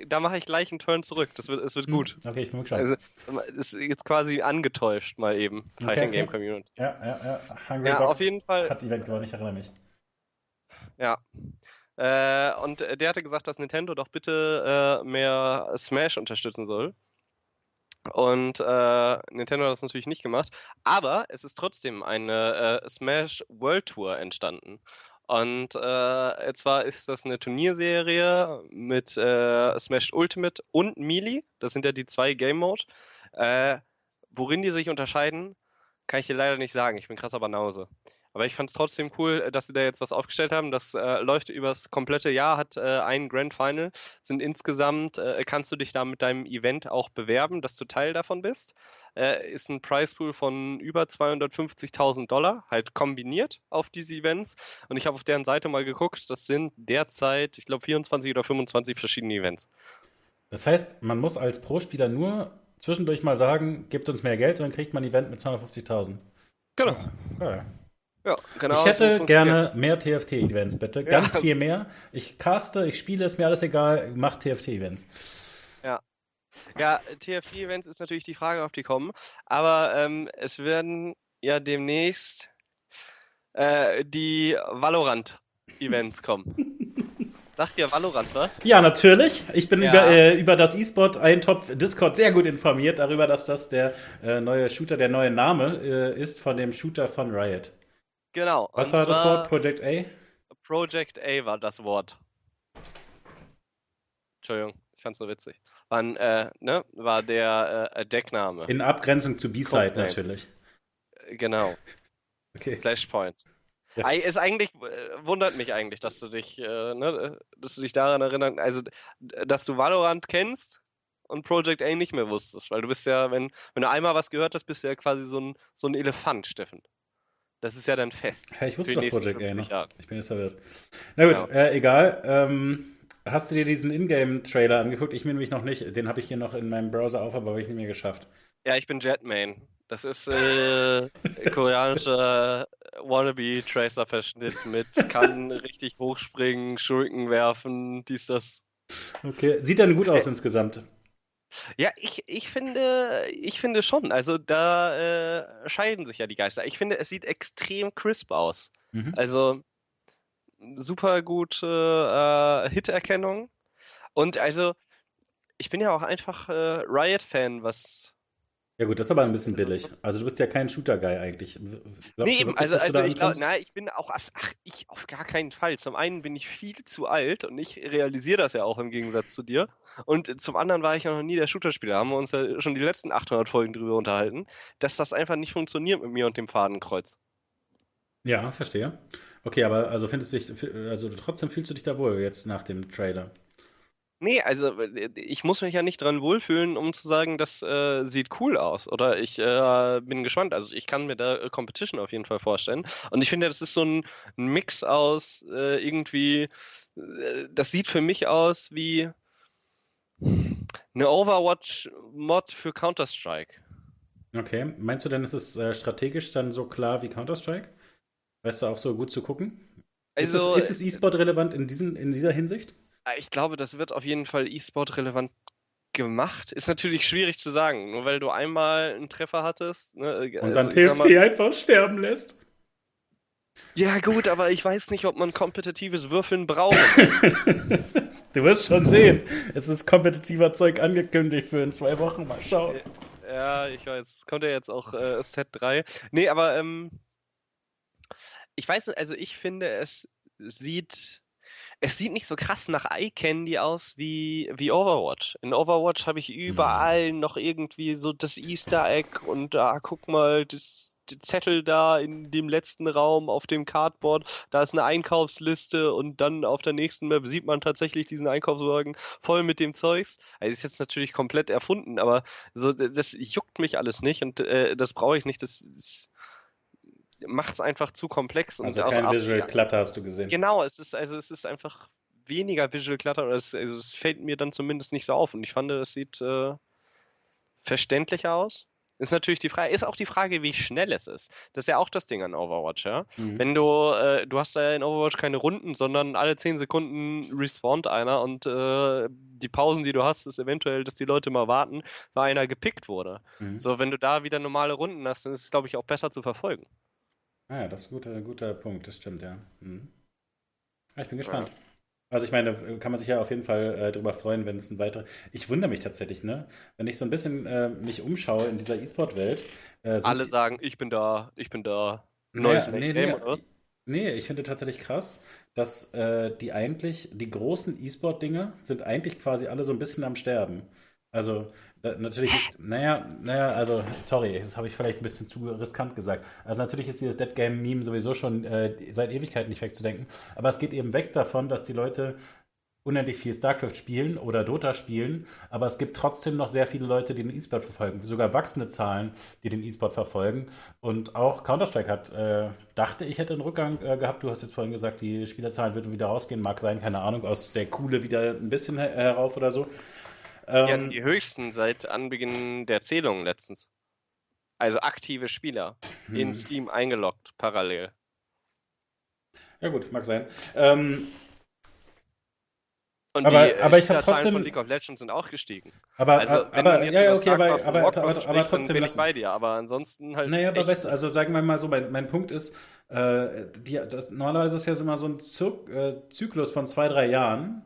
da mache ich gleich einen Turn zurück. Das wird, es wird gut. Okay, ich bin gespannt. Also, ist jetzt quasi angetäuscht mal eben. Okay, Fighting okay. Game Community. ja, ja, ja. Hungry Ja, Box auf jeden Fall. hat Event gewonnen, ich erinnere mich. Ja. Äh, und der hatte gesagt, dass Nintendo doch bitte äh, mehr Smash unterstützen soll. Und äh, Nintendo hat das natürlich nicht gemacht. Aber es ist trotzdem eine äh, Smash World Tour entstanden. Und äh, zwar ist das eine Turnierserie mit äh, Smash Ultimate und Melee. Das sind ja die zwei Game Mode. Äh, worin die sich unterscheiden, kann ich dir leider nicht sagen. Ich bin krasser Banause. Aber ich fand es trotzdem cool, äh, dass sie da jetzt was aufgestellt haben. Das äh, läuft übers komplette Jahr, hat äh, ein Grand Final. Sind insgesamt, äh, kannst du dich da mit deinem Event auch bewerben, dass du Teil davon bist. Äh, ist ein Pricepool von über 250.000 Dollar, halt kombiniert auf diese Events. Und ich habe auf deren Seite mal geguckt, das sind derzeit, ich glaube, 24 oder 25 verschiedene Events. Das heißt, man muss als Pro-Spieler nur zwischendurch mal sagen, gebt uns mehr Geld und dann kriegt man ein Event mit 250.000. Genau. Geil. Ja, genau. ich so hätte funktioniert gerne mehr TFT-Events, bitte. Ja. Ganz viel mehr. Ich caste, ich spiele, ist mir alles egal. Mach TFT-Events. Ja, TFT-Events ist natürlich die Frage, ob die kommen. Aber ähm, es werden ja demnächst äh, die Valorant-Events kommen. Sagt ihr Valorant was? Ja, natürlich. Ich bin Ja. über, äh, über das E-Sport Eintopf Discord sehr gut informiert darüber, dass das der äh, neue Shooter, der neue Name äh, ist von dem Shooter von Riot. Genau. Was war das Wort? Project A? Project A war das Wort. Entschuldigung, ich fand's so witzig. War, äh, ne, war der äh, Deckname. In Abgrenzung zu B-Side natürlich. Genau. Okay. Flashpoint. Ja. Ist eigentlich, äh, wundert mich eigentlich, dass du dich, äh, ne, äh, dass du dich daran erinnerst, also, dass du Valorant kennst und Project A nicht mehr wusstest, weil du bist ja, wenn, wenn du einmal was gehört hast, bist du ja quasi so ein, so ein Elefant, Steffen. Das ist ja dann fest. Ja, ich wusste doch Project A 50 noch. Ich bin jetzt verwirrt. Na gut, Ja. äh, egal. Ähm, hast du dir diesen Ingame-Trailer angeguckt? Ich mir nämlich noch nicht. Den habe ich hier noch in meinem Browser auf, aber habe ich nicht mehr geschafft. Ja, ich bin Jetman. Das ist äh, koreanischer Wannabe-Tracer-Verschnitt mit kann richtig hochspringen, Schurken werfen, dies, das. Okay. Sieht dann gut aus insgesamt. Ja, ich, ich finde, ich finde schon. Also da äh, scheiden sich ja die Geister. Ich finde, es sieht extrem crisp aus. Mhm. Also super gute äh, Hit-Erkennung. Und also, ich bin ja auch einfach äh, Riot-Fan, was. Ja gut, das ist aber ein bisschen billig. Also du bist ja kein Shooter-Guy eigentlich. Glaubst Nee, eben, also, also ich glaube, na, ich bin auch, ach, ich auf gar keinen Fall. Zum einen bin ich viel zu alt und ich realisiere das ja auch im Gegensatz zu dir. Und zum anderen war ich ja noch nie der Shooter-Spieler. Haben wir uns ja schon die letzten 800 Folgen drüber unterhalten, dass das einfach nicht funktioniert mit mir und dem Fadenkreuz. Ja, verstehe. Okay, aber also findest du dich, also trotzdem fühlst du dich da wohl jetzt nach dem Trailer. Nee, also äh, ich muss mich ja nicht dran wohlfühlen, um zu sagen, das äh, sieht cool aus. Oder ich äh, bin gespannt. Also ich kann mir da äh, Competition auf jeden Fall vorstellen. Und ich finde, das ist so ein, ein Mix aus äh, irgendwie, äh, das sieht für mich aus wie eine Overwatch-Mod für Counter-Strike. Okay, meinst du denn, ist es strategisch dann so klar wie Counter-Strike? Weißt du, auch so gut zu gucken? Also, ist es, ist es E-Sport relevant in, diesen, in dieser Hinsicht? Äh, ich glaube, das wird auf jeden Fall E-Sport relevant gemacht. Ist natürlich schwierig zu sagen, nur weil du einmal einen Treffer hattest. Ne, äh, Und also dann ich sag mal- TFT einfach sterben lässt? Ja, gut, aber ich weiß nicht, ob man kompetitives Würfeln braucht. du wirst schon sehen. Es ist kompetitiver Zeug angekündigt für in zwei Wochen. Mal schauen. Ja, ich weiß. Kommt ja jetzt auch äh, Set 3. Nee, aber ähm, ich weiß nicht, also ich finde, es sieht es sieht nicht so krass nach Eye Candy aus wie, wie Overwatch. In Overwatch habe ich überall mhm. noch irgendwie so das Easter Egg und da, ah, guck mal, das, die Zettel da in dem letzten Raum auf dem Cardboard, da ist eine Einkaufsliste und dann auf der nächsten Map sieht man tatsächlich diesen Einkaufswagen voll mit dem Zeugs. Also ist jetzt natürlich komplett erfunden, aber so das juckt mich alles nicht und äh, das brauche ich nicht. Das, das macht es einfach zu komplex. Also kein Visual Clutter hast du gesehen. Genau, es ist, also es ist einfach weniger Visual Clutter oder es, also es fällt mir dann zumindest nicht so auf. Und ich fand, es sieht äh, verständlicher aus. Ist natürlich die Frage, ist auch die Frage, wie schnell es ist. Das ist ja auch das Ding an Overwatch, ja. Mhm. Wenn du, äh, du hast ja in Overwatch keine Runden, sondern alle 10 Sekunden respawnt einer und äh, die Pausen, die du hast, ist eventuell, dass die Leute mal warten, weil einer gepickt wurde. Mhm. So, wenn du da wieder normale Runden hast, dann ist es, glaube ich, auch besser zu verfolgen. Ah ja, das ist ein guter, guter Punkt, das stimmt, ja. Mhm. Ich bin gespannt. Ja. Also ich meine, kann man sich ja auf jeden Fall äh, darüber freuen, wenn es ein weiterer. Ich wundere mich tatsächlich, ne? Wenn ich so ein bisschen äh, mich umschaue in dieser E-Sport-Welt. Äh, Alle sagen, ich bin da, ich bin da. Neues naja, nee, nee, oder was? Nee, ich finde tatsächlich krass, dass äh, die eigentlich, die großen E-Sport-Dinge sind eigentlich quasi alle so ein bisschen am Sterben. Also natürlich ist, naja, naja, also, sorry, das habe ich vielleicht ein bisschen zu riskant gesagt. Also natürlich ist dieses Dead Game Meme sowieso schon äh, seit Ewigkeiten nicht wegzudenken. Aber es geht eben weg davon, dass die Leute unendlich viel StarCraft spielen oder Dota spielen, aber es gibt trotzdem noch sehr viele Leute, die den E-Sport verfolgen, sogar wachsende Zahlen, die den E-Sport verfolgen. Und auch Counter-Strike hat, äh, dachte ich, hätte einen Rückgang äh, gehabt. Du hast jetzt vorhin gesagt, die Spielerzahlen würden wieder rausgehen, mag sein, keine Ahnung, aus der Kuhle wieder ein bisschen herauf oder so. Ähm, die hatten die höchsten seit Anbeginn der Zählung letztens. Also aktive Spieler hm. in Steam eingeloggt, parallel. Ja gut, mag sein. Ähm, und aber, die äh, aber ich habe trotzdem von League of Legends sind auch gestiegen. Aber, also, aber ja, okay, aber, aber, aber, aber, aber trotzdem bin ich bei dir. Aber ansonsten halt. Naja, aber weißt, also sagen wir mal so, mein, mein Punkt ist, äh, die, das, normalerweise ist ja immer so ein äh, Zyklus von zwei, drei Jahren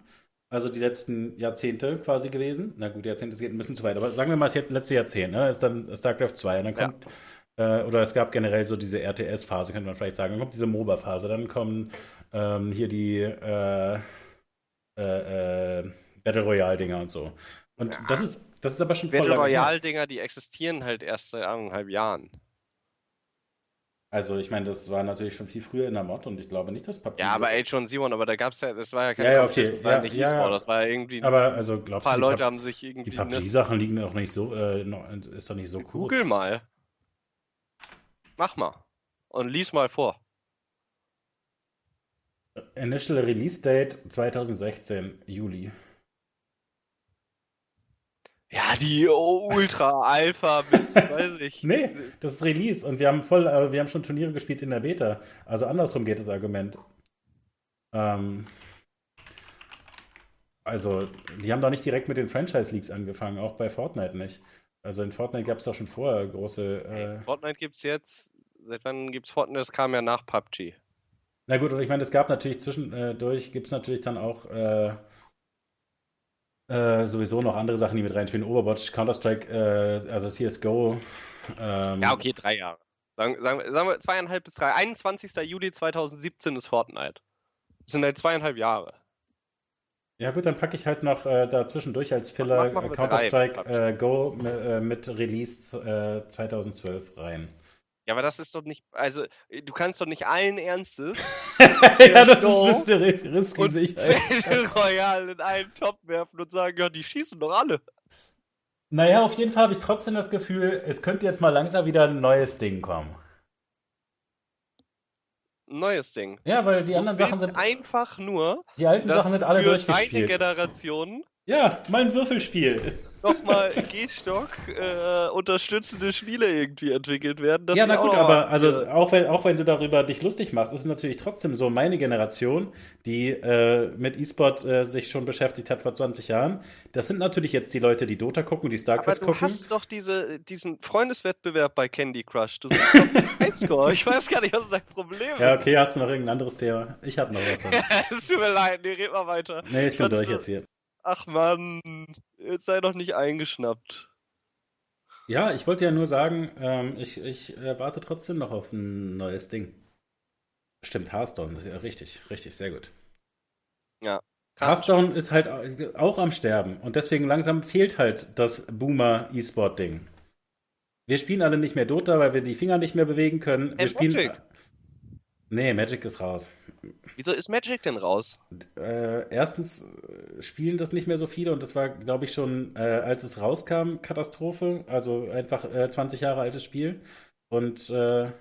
also die letzten Jahrzehnte quasi gewesen. Na gut, Jahrzehnte geht ein bisschen zu weit, aber sagen wir mal, das letzte Jahrzehnt, ne? ist dann StarCraft 2 und dann kommt, ja. äh, oder es gab generell so diese RTS-Phase, könnte man vielleicht sagen, dann kommt diese MOBA-Phase, dann kommen ähm, hier die äh, äh, äh Battle Royale-Dinger und so. Und ja. das ist, das ist aber schon Battle Royale-Dinger, die existieren halt erst seit eineinhalb Jahren. Also ich meine, das war natürlich schon viel früher in der Mod und ich glaube nicht, dass PUBG... Ja, aber H1Z1, aber da gab es ja, das war ja kein ja, ja, okay. das war ja, nicht ja, das war ja irgendwie... Aber also glaubst ein paar Leute haben sich irgendwie... Die PUBG-Sachen liegen doch nicht so, äh, ist doch nicht so cool. Google mal. Mach mal. Und lies mal vor. Initial Release Date 2016, Juli. Ja, die Ultra Alpha mit, weiß ich. nee, das ist Release und wir haben voll, äh, wir haben schon Turniere gespielt in der Beta. Also andersrum geht das Argument. Ähm, also, die haben doch nicht direkt mit den Franchise Leagues angefangen, auch bei Fortnite nicht. Also in Fortnite gab es doch schon vorher große. Äh... Fortnite gibt es jetzt. Seit wann gibt es Fortnite? Das kam ja nach PUBG. Na gut, und ich meine, es gab natürlich zwischendurch, gibt es natürlich dann auch äh, äh, sowieso noch andere Sachen, die mit reinspielen. Overwatch, Counter-Strike, äh, also CSGO. Ähm, ja, okay, drei Jahre. Sagen, sagen, sagen, wir zweieinhalb bis drei. 21. Juli 2017 ist Fortnite. Das sind halt zweieinhalb Jahre. Ja gut, dann packe ich halt noch äh, dazwischendurch als Filler Counter-Strike äh, Go äh, mit Release 2012 rein. Ja, aber das ist doch nicht, also äh, du kannst doch nicht allen Ernstes. ja, das ist ein bisschen sicher. Royal in einen Top werfen und sagen, ja, die schießen doch alle. Naja, auf jeden Fall habe ich trotzdem das Gefühl, es könnte jetzt mal langsam wieder ein neues Ding kommen. Neues Ding. Ja, weil die du anderen Sachen sind. Einfach nur. Die alten Sachen sind alle durchgespielt. Eine Generation. Ja, mein Würfelspiel nochmal Gehstock äh, unterstützende Spiele irgendwie entwickelt werden. Ja, na gut, aber also äh, auch, wenn, auch wenn du darüber dich lustig machst, ist es natürlich trotzdem so, meine Generation, die äh, mit E-Sport äh, sich schon beschäftigt hat vor 20 Jahren, das sind natürlich jetzt die Leute, die Dota gucken, die StarCraft gucken. Aber du hast doch diese, diesen Freundeswettbewerb bei Candy Crush. Du doch Highscore. Ich weiß gar nicht, was dein Problem ist. Ja, okay, hast du noch irgendein anderes Thema? Ich habe noch was. Es tut mir leid, nee, red mal weiter. Nee, ich, bin durch jetzt hier. Ach man, jetzt sei doch nicht eingeschnappt. Ja, ich wollte ja nur sagen, ähm, ich, ich äh, warte trotzdem noch auf ein neues Ding. Stimmt, Hearthstone, ja richtig, richtig, sehr gut. Ja. Hearthstone ist halt auch am Sterben und deswegen langsam fehlt halt das Boomer-E-Sport-Ding. Wir spielen alle nicht mehr Dota, weil wir die Finger nicht mehr bewegen können. Wir Hey, spielen. Magic. Nee, Magic ist raus. Wieso ist Magic denn raus? Äh, erstens äh, spielen das nicht mehr so viele und das war, glaube ich, schon, äh, als es rauskam, Katastrophe. Also einfach äh, 20 Jahre altes Spiel. Und äh,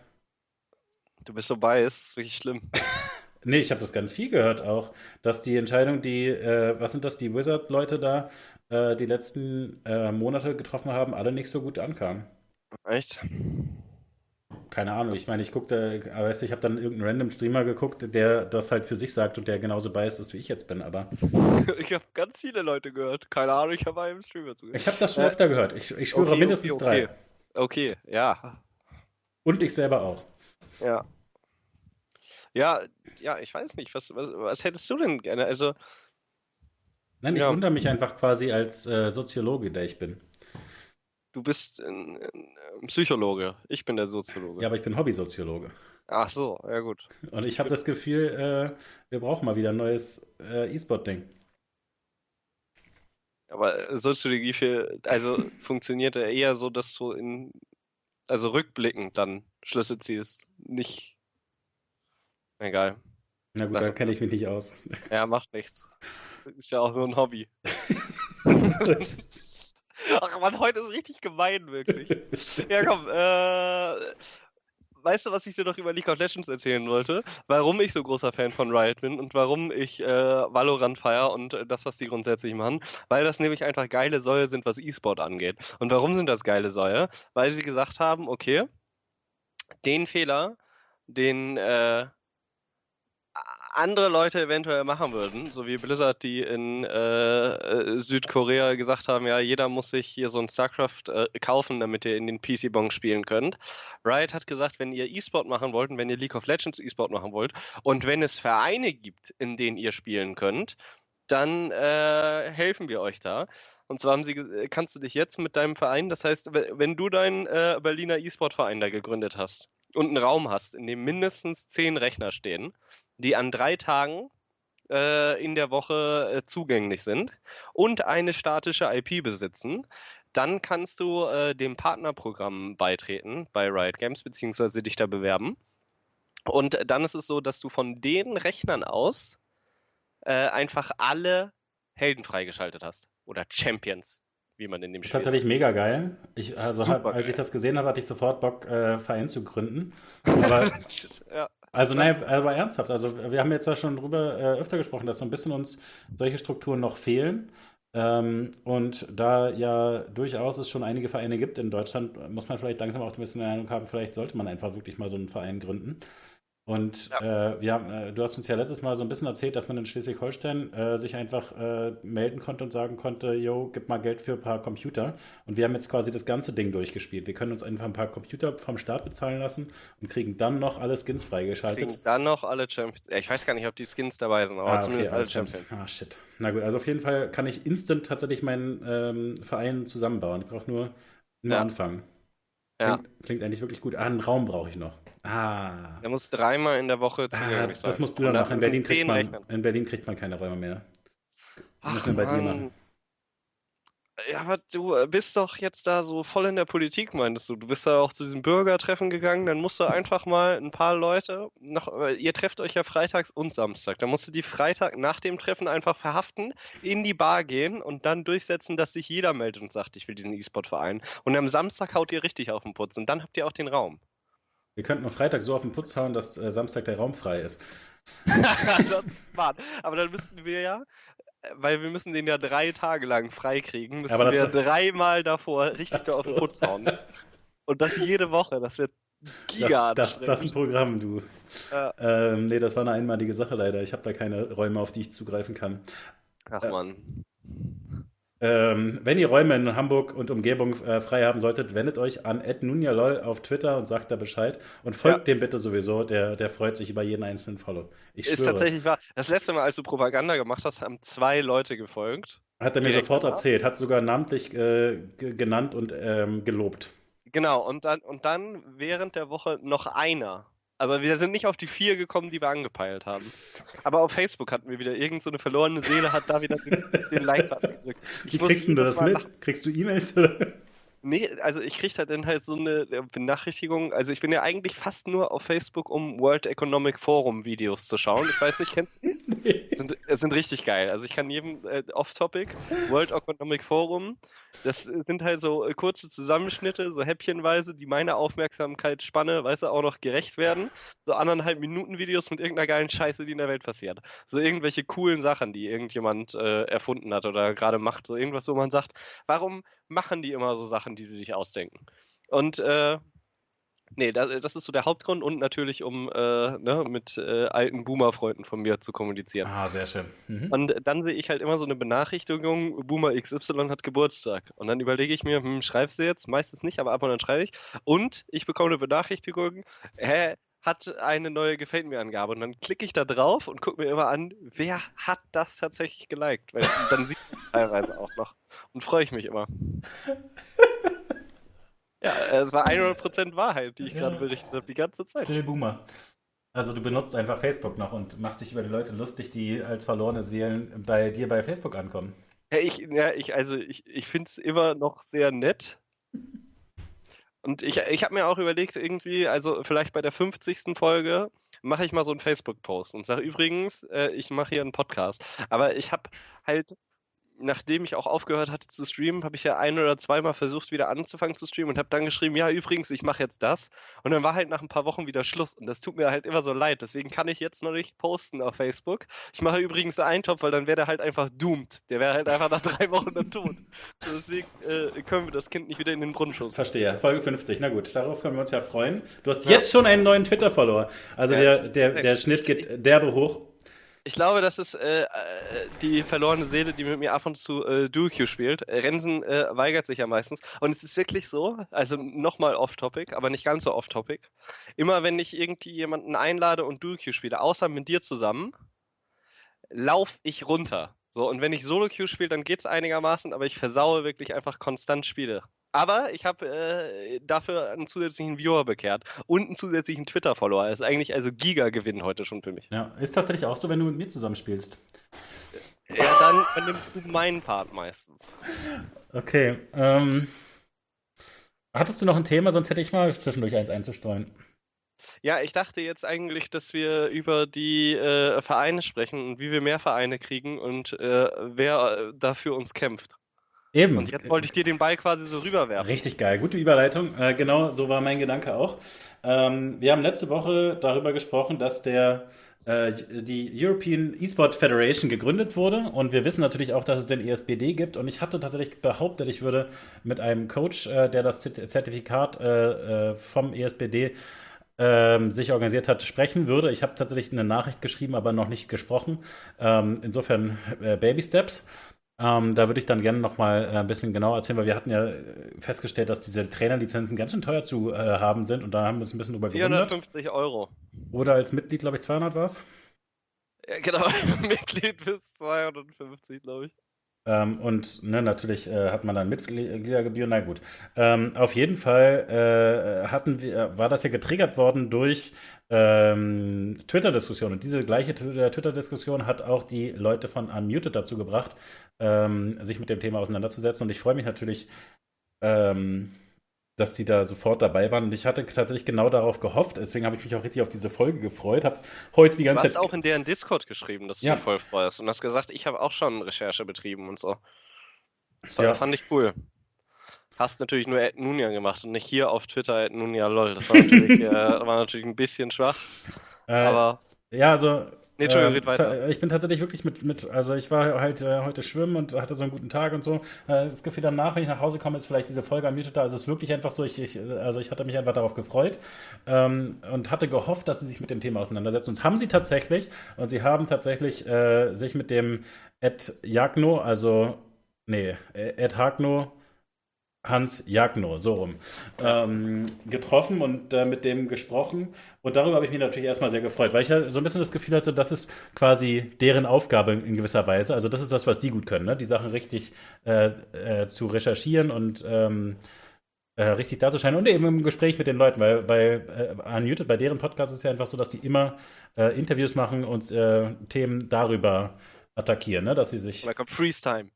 Du bist so bei, ist wirklich schlimm. nee, ich habe das ganz viel gehört auch, dass die Entscheidung, die, äh, was sind das, die Wizard-Leute da, äh, die letzten äh, Monate getroffen haben, alle nicht so gut ankamen. Echt? Keine Ahnung, ich meine, ich guckte, aber weißt du, ich habe dann irgendeinen random Streamer geguckt, der das halt für sich sagt und der genauso biased ist, wie ich jetzt bin, aber Ich habe ganz viele Leute gehört. Keine Ahnung, ich habe einem Streamer zugehört. ich habe das schon Äh, öfter gehört. Ich, ich schwöre okay, mindestens okay, drei. okay. Okay, ja. Und ich selber auch. Ja. Ja, ja, ich weiß nicht. Was, was, was hättest du denn gerne? Also, Nein, ich Ja. wundere mich einfach quasi als äh, Soziologe, der ich bin. Du bist ein, ein Psychologe. Ich bin der Soziologe. Ja, aber ich bin Hobbysoziologe. Ach so, ja gut. Und ich habe das Gefühl, äh, wir brauchen mal wieder ein neues äh, E-Sport-Ding. Aber Soziologie für, also funktioniert ja eher so, dass du in, also rückblickend dann Schlüsse ziehst. Nicht. Egal. Na gut, da kenne ich mich nicht aus. Ja, macht nichts. Ist ja auch nur ein Hobby. So ist. Ach man, heute ist richtig gemein, wirklich. Ja, komm, äh, weißt du, was ich dir noch über League of Legends erzählen wollte? Warum ich so großer Fan von Riot bin und warum ich äh, Valorant feier und äh, das, was die grundsätzlich machen? Weil das nämlich einfach geile Säue sind, was E-Sport angeht. Und warum sind das geile Säue? Weil sie gesagt haben, okay, den Fehler, den äh, andere Leute eventuell machen würden, so wie Blizzard, die in äh, äh, Südkorea gesagt haben, ja, jeder muss sich hier so ein StarCraft äh, kaufen, damit ihr in den PC-Bong spielen könnt. Riot hat gesagt, wenn ihr E-Sport machen wollt wenn ihr League of Legends E-Sport machen wollt und wenn es Vereine gibt, in denen ihr spielen könnt, dann äh, helfen wir euch da. Und zwar sie, ge- kannst du dich jetzt mit deinem Verein, das heißt, we- wenn du deinen äh, Berliner E-Sport-Verein da gegründet hast und einen Raum hast, in dem mindestens zehn Rechner stehen, die an drei Tagen äh, in der Woche äh, zugänglich sind und eine statische IP besitzen, dann kannst du äh, dem Partnerprogramm beitreten bei Riot Games beziehungsweise dich da bewerben. Und dann ist es so, dass du von den Rechnern aus äh, einfach alle Helden freigeschaltet hast. Oder Champions, wie man in dem Das ist Spiel tatsächlich mega geil. Ich, also, hab, als ich das gesehen habe, hatte ich sofort Bock, äh, Verein zu gründen. Aber ja, Also nein, aber ernsthaft, also wir haben jetzt ja schon drüber äh, öfter gesprochen, dass so ein bisschen uns solche Strukturen noch fehlen. Ähm, und da ja durchaus es schon einige Vereine gibt in Deutschland, muss man vielleicht langsam auch ein bisschen den Eindruck haben, vielleicht sollte man einfach wirklich mal so einen Verein gründen. Und äh, wir haben, äh, du hast uns ja letztes Mal so ein bisschen erzählt, dass man in Schleswig-Holstein äh, sich einfach äh, melden konnte und sagen konnte, yo, gib mal Geld für ein paar Computer. Und wir haben jetzt quasi das ganze Ding durchgespielt. Wir können uns einfach ein paar Computer vom Staat bezahlen lassen und kriegen dann noch alle Skins freigeschaltet. kriegen dann noch alle Champions. Ja, Ich weiß gar nicht, ob die Skins dabei sind, aber Ah, zumindest okay, alle stimmt. Champions. Ah, shit. Na gut, also auf jeden Fall kann ich instant tatsächlich meinen ähm, Verein zusammenbauen. Ich brauche nur, nur Ja. anfangen. Ja. Klingt, klingt eigentlich wirklich gut. Ah, einen Raum brauche ich noch. Ah. Der muss dreimal in der Woche ah zugänglich sein. das musst du dann machen. In Berlin, kriegt man, in Berlin kriegt man keine Räume mehr. Ach, Müssen wir bei dir Mann. machen. Ja, aber du bist doch jetzt da so voll in der Politik, meintest du. Du bist da auch zu diesem Bürgertreffen gegangen, dann musst du einfach mal ein paar Leute, noch, ihr trefft euch ja freitags und Samstag, dann musst du die Freitag nach dem Treffen einfach verhaften, in die Bar gehen und dann durchsetzen, dass sich jeder meldet und sagt, ich will diesen E-Sport-Verein. Und am Samstag haut ihr richtig auf den Putz und dann habt ihr auch den Raum. Wir könnten am Freitag so auf den Putz hauen, dass äh, Samstag der Raum frei ist. das ist smart. Aber dann müssten wir ja, äh, weil wir müssen den ja drei Tage lang freikriegen, müssen Aber das wir dreimal davor richtig da auf den. Putz hauen. Und das jede Woche, das wird Das, giga das, das ist ein Programm, du. Ja. Ähm, nee, das war eine einmalige Sache leider. Ich habe da keine Räume, auf die ich zugreifen kann. Ach man. Ähm, wenn ihr Räume in Hamburg und Umgebung äh, frei haben solltet, wendet euch an @nunjalol auf Twitter und sagt da Bescheid und folgt dem bitte sowieso. Der, der freut sich über jeden einzelnen Follow. Ich Ist schwöre. tatsächlich wahr. Das letzte Mal, als du Propaganda gemacht hast, haben zwei Leute gefolgt. Hat er mir sofort erzählt, hat sogar namentlich äh, genannt und ähm, gelobt. Genau, und dann, und dann während der Woche noch einer. Aber wir sind nicht auf die vier gekommen, die wir angepeilt haben. Aber auf Facebook hatten wir wieder irgend so eine verlorene Seele, hat da wieder den, den Like-Button gedrückt. Ich Wie kriegst du das mit? Kriegst du E-Mails? Nee, also ich kriege da dann halt so eine äh, Benachrichtigung. Also ich bin ja eigentlich fast nur auf Facebook, um World Economic Forum Videos zu schauen. Ich weiß nicht, kennst du? Nee. Sind, sind richtig geil. Also ich kann jedem äh, Off-Topic, World Economic Forum, das sind halt so äh, kurze Zusammenschnitte, so häppchenweise, die meiner Aufmerksamkeitsspanne, weißt du, auch noch gerecht werden. So anderthalb Minuten Videos mit irgendeiner geilen Scheiße, die in der Welt passiert. So irgendwelche coolen Sachen, die irgendjemand äh, erfunden hat oder gerade macht. So irgendwas, wo man sagt, warum machen die immer so Sachen, die sie sich ausdenken. Und äh, nee, das, das, ist so der Hauptgrund und natürlich, um äh, ne, mit äh, alten Boomer-Freunden von mir zu kommunizieren. Ah, sehr schön. Mhm. Und dann sehe ich halt immer so eine Benachrichtigung, Boomer XY hat Geburtstag. Und dann überlege ich mir, hm, schreibst du jetzt? Meistens nicht, aber ab und an schreibe ich. Und ich bekomme eine Benachrichtigung, hä, hat eine neue Gefällt mir Angabe und dann klicke ich da drauf und gucke mir immer an, wer hat das tatsächlich geliked, weil dann sieht man teilweise auch noch und freue ich mich immer. Ja, es war 100% Wahrheit, die ich ja. gerade berichtet habe, die ganze Zeit. Still Boomer. Also du benutzt einfach Facebook noch und machst dich über die Leute lustig, die als verlorene Seelen bei dir bei Facebook ankommen. Ja, ich, ja, ich, also ich, ich finde es immer noch sehr nett. Und ich, ich habe mir auch überlegt, irgendwie, also vielleicht bei der 50. Folge mache ich mal so einen Facebook-Post und sage übrigens, äh, ich mache hier einen Podcast. Aber ich habe halt nachdem ich auch aufgehört hatte zu streamen, habe ich ja ein oder zweimal versucht, wieder anzufangen zu streamen und habe dann geschrieben, ja, übrigens, ich mache jetzt das. Und dann war halt nach ein paar Wochen wieder Schluss. Und das tut mir halt immer so leid. Deswegen kann ich jetzt noch nicht posten auf Facebook. Ich mache übrigens einen Eintopf, weil dann wäre der halt einfach doomed. Der wäre halt einfach nach drei Wochen dann tot. Deswegen äh, können wir das Kind nicht wieder in den Brunnen schubsen. Verstehe. Folge 50. Na gut, darauf können wir uns ja freuen. Du hast ja. jetzt schon einen neuen Twitter-Follower. Also ja, der, der, der Schnitt geht derbe hoch. Ich glaube, das ist äh, äh, die verlorene Seele, die mit mir ab und zu äh, Duo-Q spielt. Rensen äh, weigert sich ja meistens. Und es ist wirklich so, also nochmal off-topic, aber nicht ganz so off-topic. Immer wenn ich irgendwie jemanden einlade und Duo-Q spiele, außer mit dir zusammen, lauf ich runter. So, und wenn ich Solo-Q spiele, dann geht's einigermaßen, aber ich versaue wirklich einfach konstant Spiele. Aber ich habe äh, dafür einen zusätzlichen Viewer bekehrt und einen zusätzlichen Twitter-Follower. Das ist eigentlich also Giga-Gewinn heute schon für mich. Ja, ist tatsächlich auch so, wenn du mit mir zusammenspielst. Ja, dann, dann nimmst du meinen Part meistens. Okay. Ähm, hattest du noch ein Thema? Sonst hätte ich mal zwischendurch eins einzustreuen. Ja, ich dachte jetzt eigentlich, dass wir über die äh, Vereine sprechen und wie wir mehr Vereine kriegen und äh, wer dafür uns kämpft. Eben. Und jetzt wollte ich dir den Ball quasi so rüberwerfen. Richtig geil, gute Überleitung. Äh, genau, so war mein Gedanke auch. Ähm, wir haben letzte Woche darüber gesprochen, dass der äh, die European Esport Federation gegründet wurde und wir wissen natürlich auch, dass es den ESBD gibt und ich hatte tatsächlich behauptet, ich würde mit einem Coach, äh, der das Zertifikat äh, vom ESBD ähm, sich organisiert hat, sprechen würde. Ich habe tatsächlich eine Nachricht geschrieben, aber noch nicht gesprochen. Ähm, insofern äh, Baby Steps. Ähm, da würde ich dann gerne nochmal äh, ein bisschen genauer erzählen, weil wir hatten ja äh, festgestellt, dass diese Trainerlizenzen ganz schön teuer zu äh, haben sind und da haben wir uns ein bisschen drüber gewundert. 450 Euro. Oder als Mitglied, glaube ich, 200 war es? Ja, genau, Mitglied bis 250, glaube ich. Ähm, und ne, natürlich äh, hat man dann Mitgliedergebühren, na gut. Ähm, auf jeden Fall äh, hatten wir, war das ja getriggert worden durch ähm, Twitter-Diskussionen. Und diese gleiche äh, Twitter-Diskussion hat auch die Leute von Unmuted dazu gebracht, ähm, sich mit dem Thema auseinanderzusetzen. Und ich freue mich natürlich, ähm, dass die da sofort dabei waren. Und ich hatte tatsächlich genau darauf gehofft. Deswegen habe ich mich auch richtig auf diese Folge gefreut. Habe heute die ganze Zeit. Du hast auch in deren Discord geschrieben, dass du ja. voll freust. Und hast gesagt, ich habe auch schon Recherche betrieben und so. Das war, ja. fand ich cool. Hast natürlich nur Ed Nunia gemacht und nicht hier auf Twitter Ed Nunia lol. Das war natürlich, äh, war natürlich ein bisschen schwach. Äh, aber. Ja, also Nee, Entschuldigung, red weiter. Ich bin tatsächlich wirklich mit, mit also ich war halt äh, heute schwimmen und hatte so einen guten Tag und so. Äh, das Gefühl danach, wenn ich nach Hause komme, ist vielleicht diese Folge am da. Also es ist wirklich einfach so, ich, ich, also ich hatte mich einfach darauf gefreut ähm, und hatte gehofft, dass sie sich mit dem Thema auseinandersetzen. Und haben sie tatsächlich, und sie haben tatsächlich äh, sich mit dem Ed Jagno, also, nee, Ed Hagno, Hans Jagno, so rum, ähm, getroffen und äh, mit dem gesprochen. Und darüber habe ich mich natürlich erstmal sehr gefreut, weil ich ja so ein bisschen das Gefühl hatte, das ist quasi deren Aufgabe in gewisser Weise. Also das ist das, was die gut können, ne? die Sachen richtig äh, äh, zu recherchieren und ähm, äh, richtig darzuscheinen und eben im Gespräch mit den Leuten, weil bei äh, Unmuted, bei deren Podcast ist es ja einfach so, dass die immer äh, Interviews machen und äh, Themen darüber attackieren, ne? dass sie sich. Da kommt Freeze Time.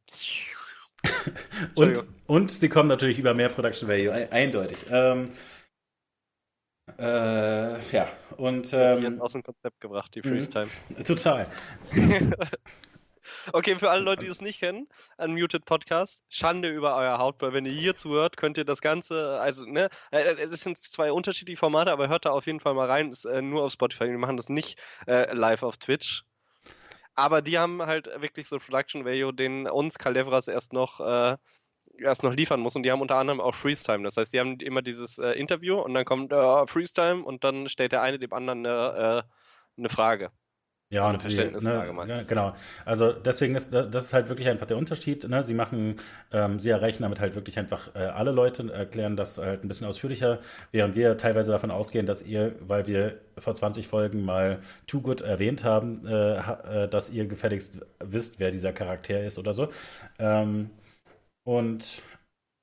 und, und sie kommen natürlich über mehr Production Value, eindeutig. Ähm, äh, ja, und. Ähm, die jetzt aus dem Konzept gebracht, die Freeze Time. Total. Okay, für alle Leute, die es nicht kennen, Unmuted Podcast, Schande über euer Haut, weil wenn ihr hier zuhört, könnt ihr das Ganze, also, ne, äh, äh, es sind zwei unterschiedliche Formate, aber hört da auf jeden Fall mal rein, ist äh, nur auf Spotify, wir machen das nicht äh, live auf Twitch. Aber die haben halt wirklich so Production Value, den uns Calevras erst noch äh, erst noch liefern muss und die haben unter anderem auch Freeze Time. Das heißt, die haben immer dieses äh, Interview und dann kommt äh, Freeze Time und dann stellt der eine dem anderen eine, äh, eine Frage. Ja, und die, ne, genau. Also deswegen ist das ist halt wirklich einfach der Unterschied. Ne? Sie machen, ähm, sie erreichen damit halt wirklich einfach äh, alle Leute, erklären das halt ein bisschen ausführlicher, während wir teilweise davon ausgehen, dass ihr, weil wir vor 20 Folgen mal Too Good erwähnt haben, äh, äh, dass ihr gefälligst wisst, wer dieser Charakter ist oder so. Ähm, und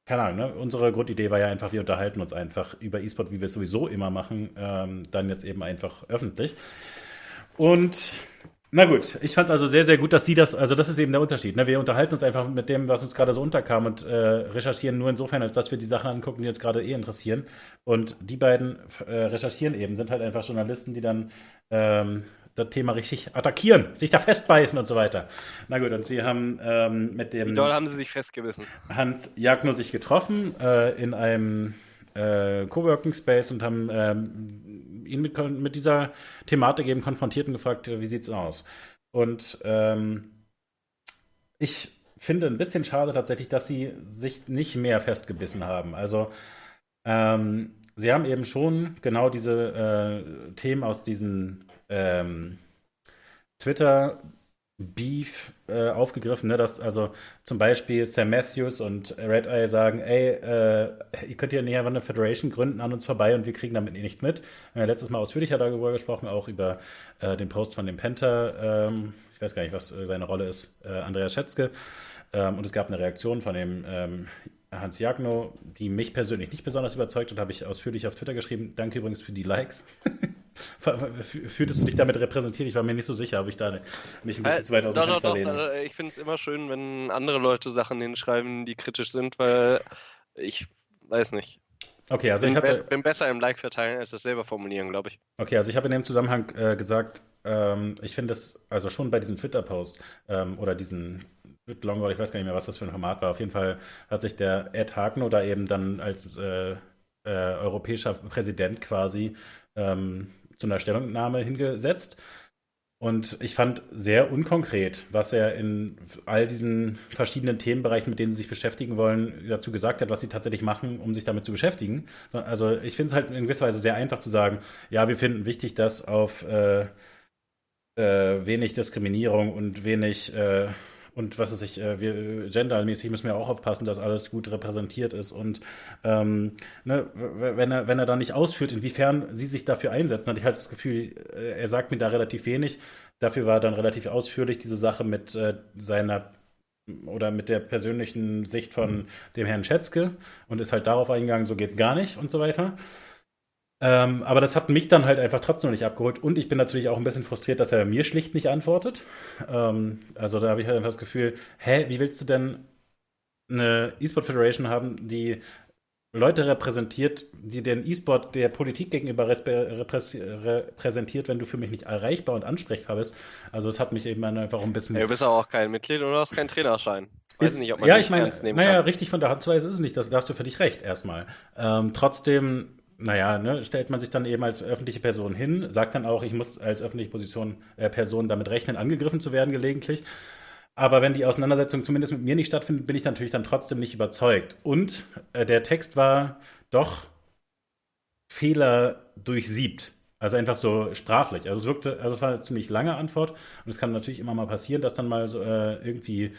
keine Ahnung, ne? unsere Grundidee war ja einfach, wir unterhalten uns einfach über E-Sport, wie wir es sowieso immer machen, ähm, dann jetzt eben einfach öffentlich. Und na gut, ich fand es also sehr, sehr gut, dass Sie das, also das ist eben der Unterschied. Ne? Wir unterhalten uns einfach mit dem, was uns gerade so unterkam und äh, recherchieren nur insofern, als dass wir die Sachen angucken, die uns gerade eh interessieren. Und die beiden äh, recherchieren eben, sind halt einfach Journalisten, die dann ähm, das Thema richtig attackieren, sich da festbeißen und so weiter. Na gut, und Sie haben ähm, mit dem. Wie doll haben Sie sich festgebissen? Hans Jagno sich getroffen äh, in einem äh, Coworking Space und haben ähm, ihn mit, mit, dieser Thematik eben konfrontiert und gefragt, wie sieht's aus? Und ähm, ich finde ein bisschen schade tatsächlich, dass sie sich nicht mehr festgebissen haben. Also ähm, sie haben eben schon genau diese äh, Themen aus diesen ähm, Twitter Beef äh, aufgegriffen, ne? dass also zum Beispiel Sam Matthews und Red Eye sagen, ey, äh, ihr könnt ja nicht einfach eine Federation gründen an uns vorbei und wir kriegen damit nichts mit. Wir haben ja letztes Mal ausführlicher darüber gesprochen, auch über äh, den Post von dem Penta, ähm, ich weiß gar nicht, was äh, seine Rolle ist, äh, Andreas Schätzke. Ähm, und es gab eine Reaktion von dem ähm, Hans Jagno, die mich persönlich nicht besonders überzeugt hat, habe ich ausführlich auf Twitter geschrieben. Danke übrigens für die Likes. Fühltest du dich damit repräsentiert? Ich war mir nicht so sicher, ob ich da mich ein bisschen äh, zu weit aus dem Fenster lehne. Doch, ich finde es immer schön, wenn andere Leute Sachen hinschreiben, die kritisch sind, weil ich weiß nicht. Okay, also bin, ich hatte, bin besser im Like verteilen als das selber formulieren, glaube ich. Okay, also ich habe in dem Zusammenhang äh, gesagt, ähm, ich finde es also schon bei diesem Twitter-Post ähm, oder diesen Longboard, ich weiß gar nicht mehr, was das für ein Format war. Auf jeden Fall hat sich der Ed Hagno da eben dann als äh, äh, europäischer Präsident quasi ähm, zu einer Stellungnahme hingesetzt. Und ich fand sehr unkonkret, was er in all diesen verschiedenen Themenbereichen, mit denen sie sich beschäftigen wollen, dazu gesagt hat, was sie tatsächlich machen, um sich damit zu beschäftigen. Also ich finde es halt in gewisser Weise sehr einfach zu sagen, ja, wir finden wichtig, dass auf äh, äh, wenig Diskriminierung und wenig äh, und was weiß ich, äh, wir gendermäßig müssen wir auch aufpassen, dass alles gut repräsentiert ist. Und ähm, ne, wenn er, wenn er da nicht ausführt, inwiefern sie sich dafür einsetzen, hatte ich halt das Gefühl, äh, er sagt mir da relativ wenig. Dafür war dann relativ ausführlich diese Sache mit äh, seiner oder mit der persönlichen Sicht von dem Herrn Schätzke und ist halt darauf eingegangen, so geht's gar nicht und so weiter. Ähm, aber das hat mich dann halt einfach trotzdem noch nicht abgeholt. Und ich bin natürlich auch ein bisschen frustriert, dass er mir schlicht nicht antwortet. Ähm, also da habe ich halt einfach das Gefühl, hä, wie willst du denn eine E-Sport Federation haben, die Leute repräsentiert, die den E-Sport der Politik gegenüber repräsentiert, wenn du für mich nicht erreichbar und ansprechbar bist. Also es hat mich eben einfach ein bisschen. Ja, du bist aber auch kein Mitglied oder hast keinen Trainerschein. Weiß ist, nicht, ob man ja, ich meine, naja, kann. richtig von der Hand zu weisen ist es nicht. Das, da hast du für dich recht erstmal. Ähm, trotzdem naja, ne, stellt man sich dann eben als öffentliche Person hin, sagt dann auch, ich muss als öffentliche Position, äh, Person damit rechnen, angegriffen zu werden gelegentlich. Aber wenn die Auseinandersetzung zumindest mit mir nicht stattfindet, bin ich natürlich dann trotzdem nicht überzeugt. Und äh, der Text war doch Fehler durchsiebt. Also einfach so sprachlich. Also es wirkte, also es war eine ziemlich lange Antwort und es kann natürlich immer mal passieren, dass dann mal so äh, irgendwie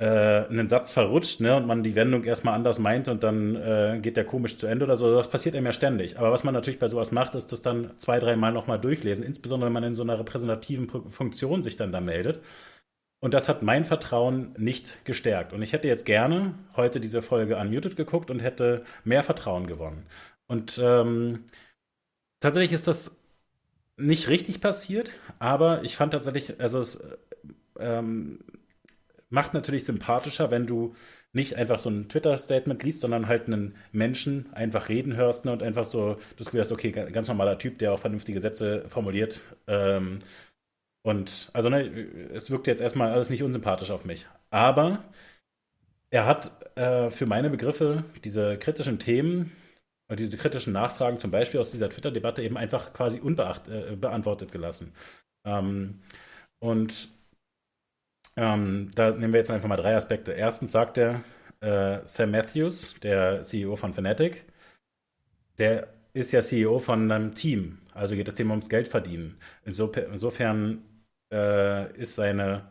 äh, einen Satz verrutscht ne, und man die Wendung erstmal anders meint und dann äh, geht der komisch zu Ende oder so. Das passiert einem ja ständig. Aber was man natürlich bei sowas macht, ist das dann zwei, dreimal nochmal durchlesen, insbesondere wenn man in so einer repräsentativen Funktion sich dann da meldet. Und das hat mein Vertrauen nicht gestärkt. Und ich hätte jetzt gerne heute diese Folge unmuted geguckt und hätte mehr Vertrauen gewonnen. Und ähm, tatsächlich ist das nicht richtig passiert, aber ich fand tatsächlich, also es ähm, macht natürlich sympathischer, wenn du nicht einfach so ein Twitter-Statement liest, sondern halt einen Menschen einfach reden hörst ne, und einfach so das Gefühl hast, okay, ganz normaler Typ, der auch vernünftige Sätze formuliert. Ähm, und also ne, es wirkt jetzt erstmal alles nicht unsympathisch auf mich. Aber er hat äh, für meine Begriffe diese kritischen Themen und diese kritischen Nachfragen, zum Beispiel aus dieser Twitter-Debatte, eben einfach quasi unbeantwortet äh, gelassen. Ähm, und ähm, da nehmen wir jetzt einfach mal drei Aspekte. Erstens sagt er, äh, Sam Matthews, der CEO von Fnatic, der ist ja CEO von einem Team, also geht das Thema ums Geld verdienen. Insofern äh, ist seine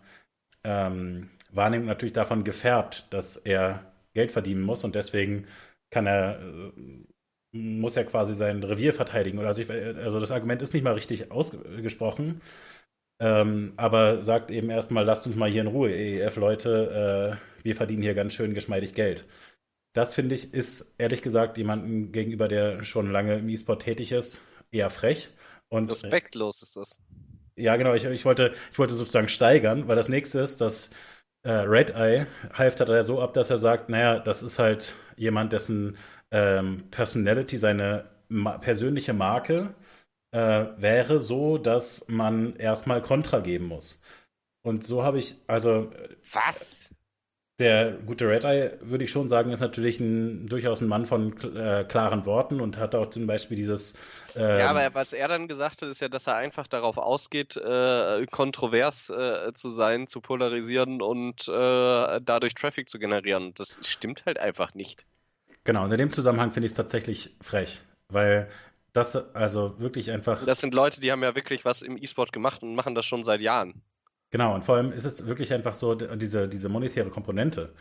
ähm, Wahrnehmung natürlich davon gefärbt, dass er Geld verdienen muss und deswegen kann er, äh, muss er quasi sein Revier verteidigen. Also, ich, also das Argument ist nicht mal richtig ausgesprochen, ähm, aber sagt eben erstmal, lasst uns mal hier in Ruhe, EEF-Leute, äh, wir verdienen hier ganz schön geschmeidig Geld. Das finde ich, ist ehrlich gesagt jemandem gegenüber, der schon lange im E-Sport tätig ist, eher frech. Und, Respektlos ist das. Ja, genau, ich, ich, wollte, ich wollte sozusagen steigern, weil das nächste ist, dass äh, Red Eye halft er so ab, dass er sagt, naja, das ist halt jemand, dessen ähm, Personality, seine ma persönliche Marke äh, wäre so, dass man erstmal Kontra geben muss. Und so habe ich, also. Was? Der gute Red Eye, würde ich schon sagen, ist natürlich ein, durchaus ein Mann von äh, klaren Worten und hat auch zum Beispiel dieses. Ähm, ja, aber was er dann gesagt hat, ist ja, dass er einfach darauf ausgeht, äh, kontrovers äh, zu sein, zu polarisieren und äh, dadurch Traffic zu generieren. Das stimmt halt einfach nicht. Genau, und in dem Zusammenhang finde ich es tatsächlich frech, weil das also wirklich einfach. Das sind Leute, die haben ja wirklich was im E-Sport gemacht und machen das schon seit Jahren. Genau, und vor allem ist es wirklich einfach so, diese, diese monetäre Komponente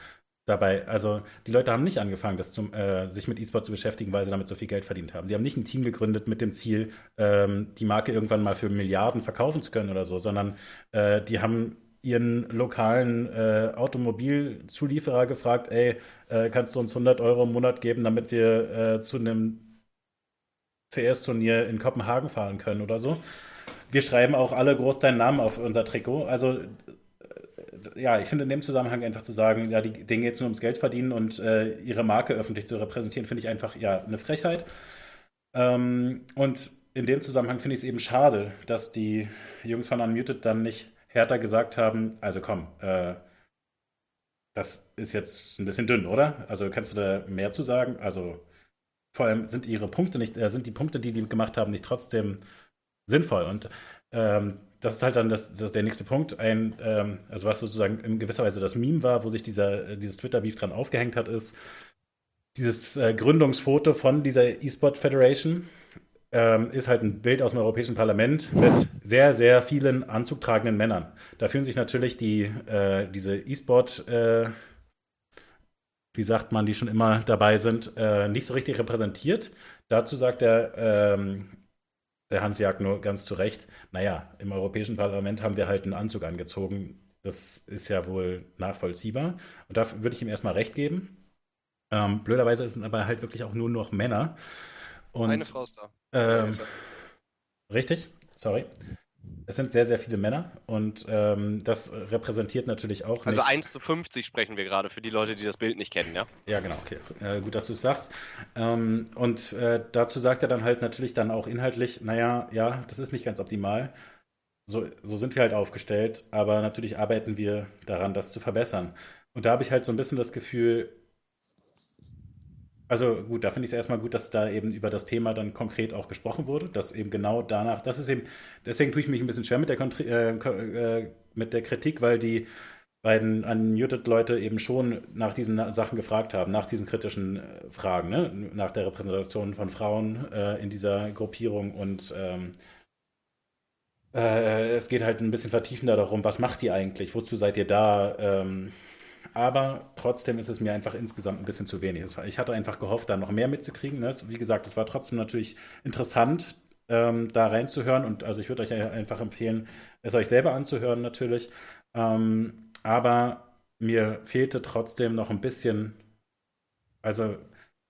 dabei. Also, die Leute haben nicht angefangen, das zum, äh, sich mit E-Sport zu beschäftigen, weil sie damit so viel Geld verdient haben. Sie haben nicht ein Team gegründet mit dem Ziel, ähm, die Marke irgendwann mal für Milliarden verkaufen zu können oder so, sondern äh, die haben ihren lokalen äh, Automobilzulieferer gefragt, ey, äh, kannst du uns 100 Euro im Monat geben, damit wir äh, zu einem CS-Turnier in Kopenhagen fahren können oder so. Wir schreiben auch alle groß deinen Namen auf unser Trikot. Also äh, ja, ich finde in dem Zusammenhang einfach zu sagen, ja, die, denen geht es nur ums Geld verdienen und äh, ihre Marke öffentlich zu repräsentieren, finde ich einfach ja eine Frechheit. Ähm, und in dem Zusammenhang finde ich es eben schade, dass die Jungs von Unmuted dann nicht härter gesagt haben, also komm, äh, das ist jetzt ein bisschen dünn, oder? Also kannst du da mehr zu sagen? Also vor allem sind ihre Punkte nicht, äh, sind die Punkte, die die gemacht haben, nicht trotzdem sinnvoll. Und ähm, das ist halt dann das, das der nächste Punkt. Ein, ähm, also was sozusagen in gewisser Weise das Meme war, wo sich dieser, dieses Twitter-Beef dran aufgehängt hat, ist dieses äh, Gründungsfoto von dieser E-Sport Federation. Ähm, ist halt ein Bild aus dem Europäischen Parlament mit sehr, sehr vielen anzugtragenden Männern. Da fühlen sich natürlich die, äh, diese E-Sport äh, wie sagt man, die schon immer dabei sind, äh, nicht so richtig repräsentiert. Dazu sagt er, ähm, der Hans Jag nur ganz zu Recht, naja, im Europäischen Parlament haben wir halt einen Anzug angezogen. Das ist ja wohl nachvollziehbar. Und da würde ich ihm erstmal recht geben. Ähm, blöderweise sind aber halt wirklich auch nur noch Männer. Und, Eine Frau ist da. Ähm, richtig, sorry. Es sind sehr, sehr viele Männer und ähm, das repräsentiert natürlich auch. Also 1 zu 50 sprechen wir gerade für die Leute, die das Bild nicht kennen, ja? Ja, genau, okay. Äh, gut, dass du es sagst. Ähm, und äh, dazu sagt er dann halt natürlich dann auch inhaltlich, naja, ja, das ist nicht ganz optimal. So, so sind wir halt aufgestellt, aber natürlich arbeiten wir daran, das zu verbessern. Und da habe ich halt so ein bisschen das Gefühl, also gut, da finde ich es erstmal gut, dass da eben über das Thema dann konkret auch gesprochen wurde, dass eben genau danach, das ist eben, deswegen tue ich mich ein bisschen schwer mit der, äh, äh, mit der Kritik, weil die beiden Unmuted-Leute eben schon nach diesen Sachen gefragt haben, nach diesen kritischen äh, Fragen, ne? nach der Repräsentation von Frauen äh, in dieser Gruppierung und ähm, äh, es geht halt ein bisschen vertiefender darum, was macht ihr eigentlich, wozu seid ihr da, ähm, aber trotzdem ist es mir einfach insgesamt ein bisschen zu wenig. Ich hatte einfach gehofft, da noch mehr mitzukriegen. Ne? Wie gesagt, es war trotzdem natürlich interessant, ähm, da reinzuhören und also ich würde euch einfach empfehlen, es euch selber anzuhören natürlich. Ähm, aber mir fehlte trotzdem noch ein bisschen, also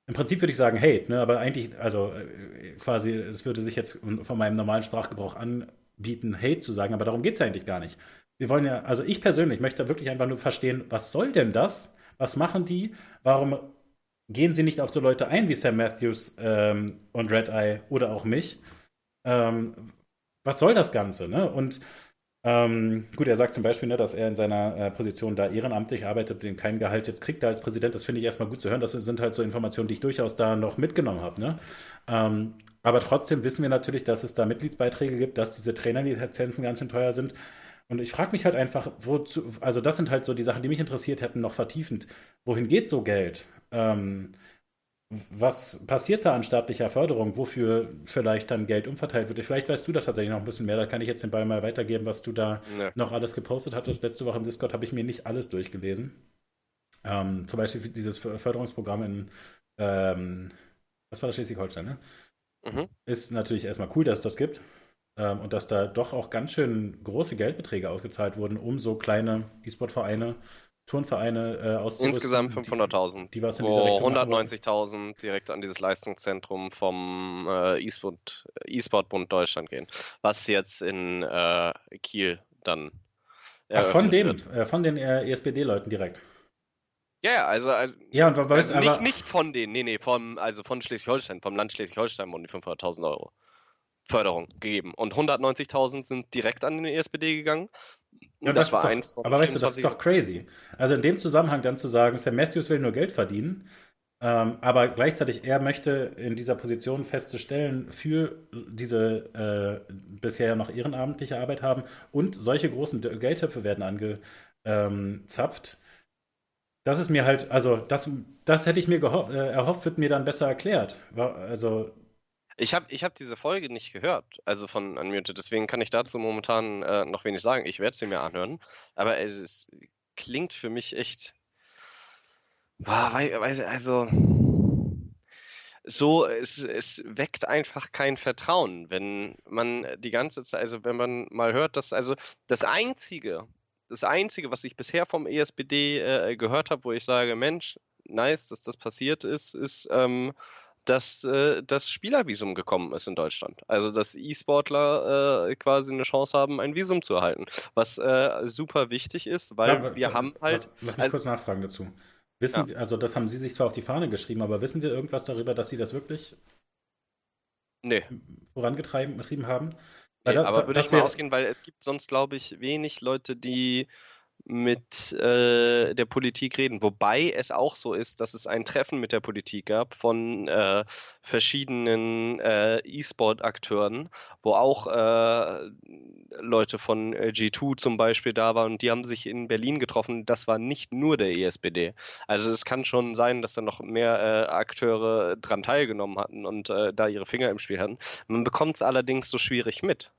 im Prinzip würde ich sagen Hate, ne? aber eigentlich, also äh, quasi, es würde sich jetzt von meinem normalen Sprachgebrauch anbieten, Hate zu sagen, aber darum geht es ja eigentlich gar nicht. Wir wollen ja, also ich persönlich möchte wirklich einfach nur verstehen, was soll denn das? Was machen die? Warum gehen sie nicht auf so Leute ein wie Sam Matthews ähm, und Red Eye oder auch mich? Ähm, was soll das Ganze? Ne? Und ähm, gut, er sagt zum Beispiel, ne, dass er in seiner äh, Position da ehrenamtlich arbeitet und kein Gehalt jetzt kriegt er als Präsident. Das finde ich erstmal gut zu hören. Das sind halt so Informationen, die ich durchaus da noch mitgenommen habe. Ne? Ähm, aber trotzdem wissen wir natürlich, dass es da Mitgliedsbeiträge gibt, dass diese Trainerlizenzen ganz schön teuer sind. Und ich frage mich halt einfach, wozu, also das sind halt so die Sachen, die mich interessiert hätten, noch vertiefend. Wohin geht so Geld? Ähm, was passiert da an staatlicher Förderung, wofür vielleicht dann Geld umverteilt wird? Vielleicht weißt du da tatsächlich noch ein bisschen mehr. Da kann ich jetzt den Ball mal weitergeben, was du da nee. noch alles gepostet hattest. Letzte Woche im Discord habe ich mir nicht alles durchgelesen. Ähm, zum Beispiel dieses Förderungsprogramm in, ähm, was war das Schleswig-Holstein, ne? Mhm. Ist natürlich erstmal cool, dass es das gibt. Ähm, und dass da doch auch ganz schön große Geldbeträge ausgezahlt wurden, um so kleine E-Sport-Vereine Turnvereine äh, auszurüsten. Insgesamt 500.000. Die, die was in dieser Richtung 190.000 direkt an dieses Leistungszentrum vom äh, E-Sport-Bund Deutschland gehen. Was jetzt in äh, Kiel dann. Ach, von denen, äh, von den äh, ESPD-Leuten direkt. Ja, ja, also, also, ja, und also nicht, aber, nicht von denen, nee, nee, vom, also von Schleswig-Holstein, vom Land Schleswig-Holstein wurden die 500.000 Euro Förderung gegeben. Und 190.000 sind direkt an den ESPD gegangen ja, das, das war doch, eins. Aber weißt du, das ist doch crazy. Also in dem Zusammenhang dann zu sagen, Sam Matthews will nur Geld verdienen, ähm, aber gleichzeitig er möchte in dieser Position feste Stellen für diese äh, bisher noch ehrenamtliche Arbeit haben und solche großen Geldtöpfe werden angezapft. Das ist mir halt, also das, das hätte ich mir äh, erhofft, wird mir dann besser erklärt. Also ich habe ich hab diese Folge nicht gehört, also von Unmuted, deswegen kann ich dazu momentan äh, noch wenig sagen. Ich werde sie mir anhören, aber es, es klingt für mich echt. Boah, weiß, also so, es, es weckt einfach kein Vertrauen, wenn man die ganze Zeit, also wenn man mal hört, dass also das Einzige, das Einzige, was ich bisher vom ESBD äh, gehört habe, wo ich sage, Mensch, nice, dass das passiert ist, ist ähm, dass äh, das Spielervisum gekommen ist in Deutschland. Also dass E-Sportler äh, quasi eine Chance haben, ein Visum zu erhalten. Was äh, super wichtig ist, weil ja, wir haben halt. Lass, lass mich also, kurz nachfragen dazu. Wissen, ja. also das haben Sie sich zwar auf die Fahne geschrieben, aber wissen wir irgendwas darüber, dass Sie das wirklich nee. vorangetrieben haben? Nee, da, aber würde ich mal ausgehen, weil es gibt sonst, glaube ich, wenig Leute, die mit äh, der Politik reden. Wobei es auch so ist, dass es ein Treffen mit der Politik gab von äh, verschiedenen äh, E-Sport-Akteuren, wo auch äh, Leute von äh, G2 zum Beispiel da waren und die haben sich in Berlin getroffen. Das war nicht nur der ESPD. Also es kann schon sein, dass da noch mehr äh, Akteure dran teilgenommen hatten und da ihre Finger im Spiel hatten. Man bekommt es allerdings so schwierig mit.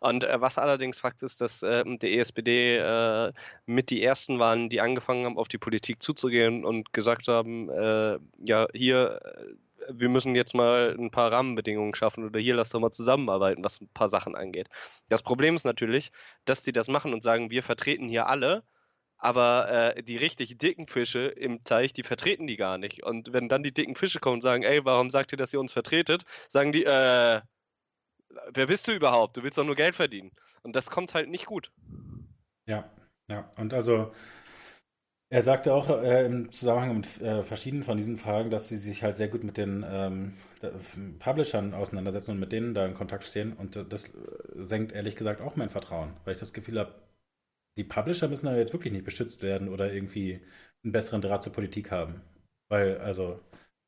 Und äh, was allerdings Fakt ist, dass äh, der ESPD äh, mit die ersten waren, die angefangen haben, auf die Politik zuzugehen und gesagt haben, äh, ja, hier, äh, wir müssen jetzt mal ein paar Rahmenbedingungen schaffen oder hier lass doch mal zusammenarbeiten, was ein paar Sachen angeht. Das Problem ist natürlich, dass die das machen und sagen, wir vertreten hier alle, aber äh, die richtig dicken Fische im Teich, die vertreten die gar nicht. Und wenn dann die dicken Fische kommen und sagen, ey, warum sagt ihr, dass ihr uns vertretet, sagen die, äh, wer bist du überhaupt? Du willst doch nur Geld verdienen. Und das kommt halt nicht gut. Ja, ja. Und also, er sagte auch äh, im Zusammenhang mit äh, verschiedenen von diesen Fragen, dass sie sich halt sehr gut mit den ähm, Publishern auseinandersetzen und mit denen da in Kontakt stehen. Und äh, das senkt ehrlich gesagt auch mein Vertrauen, weil ich das Gefühl habe, die Publisher müssen da jetzt wirklich nicht beschützt werden oder irgendwie einen besseren Draht zur Politik haben. Weil, also,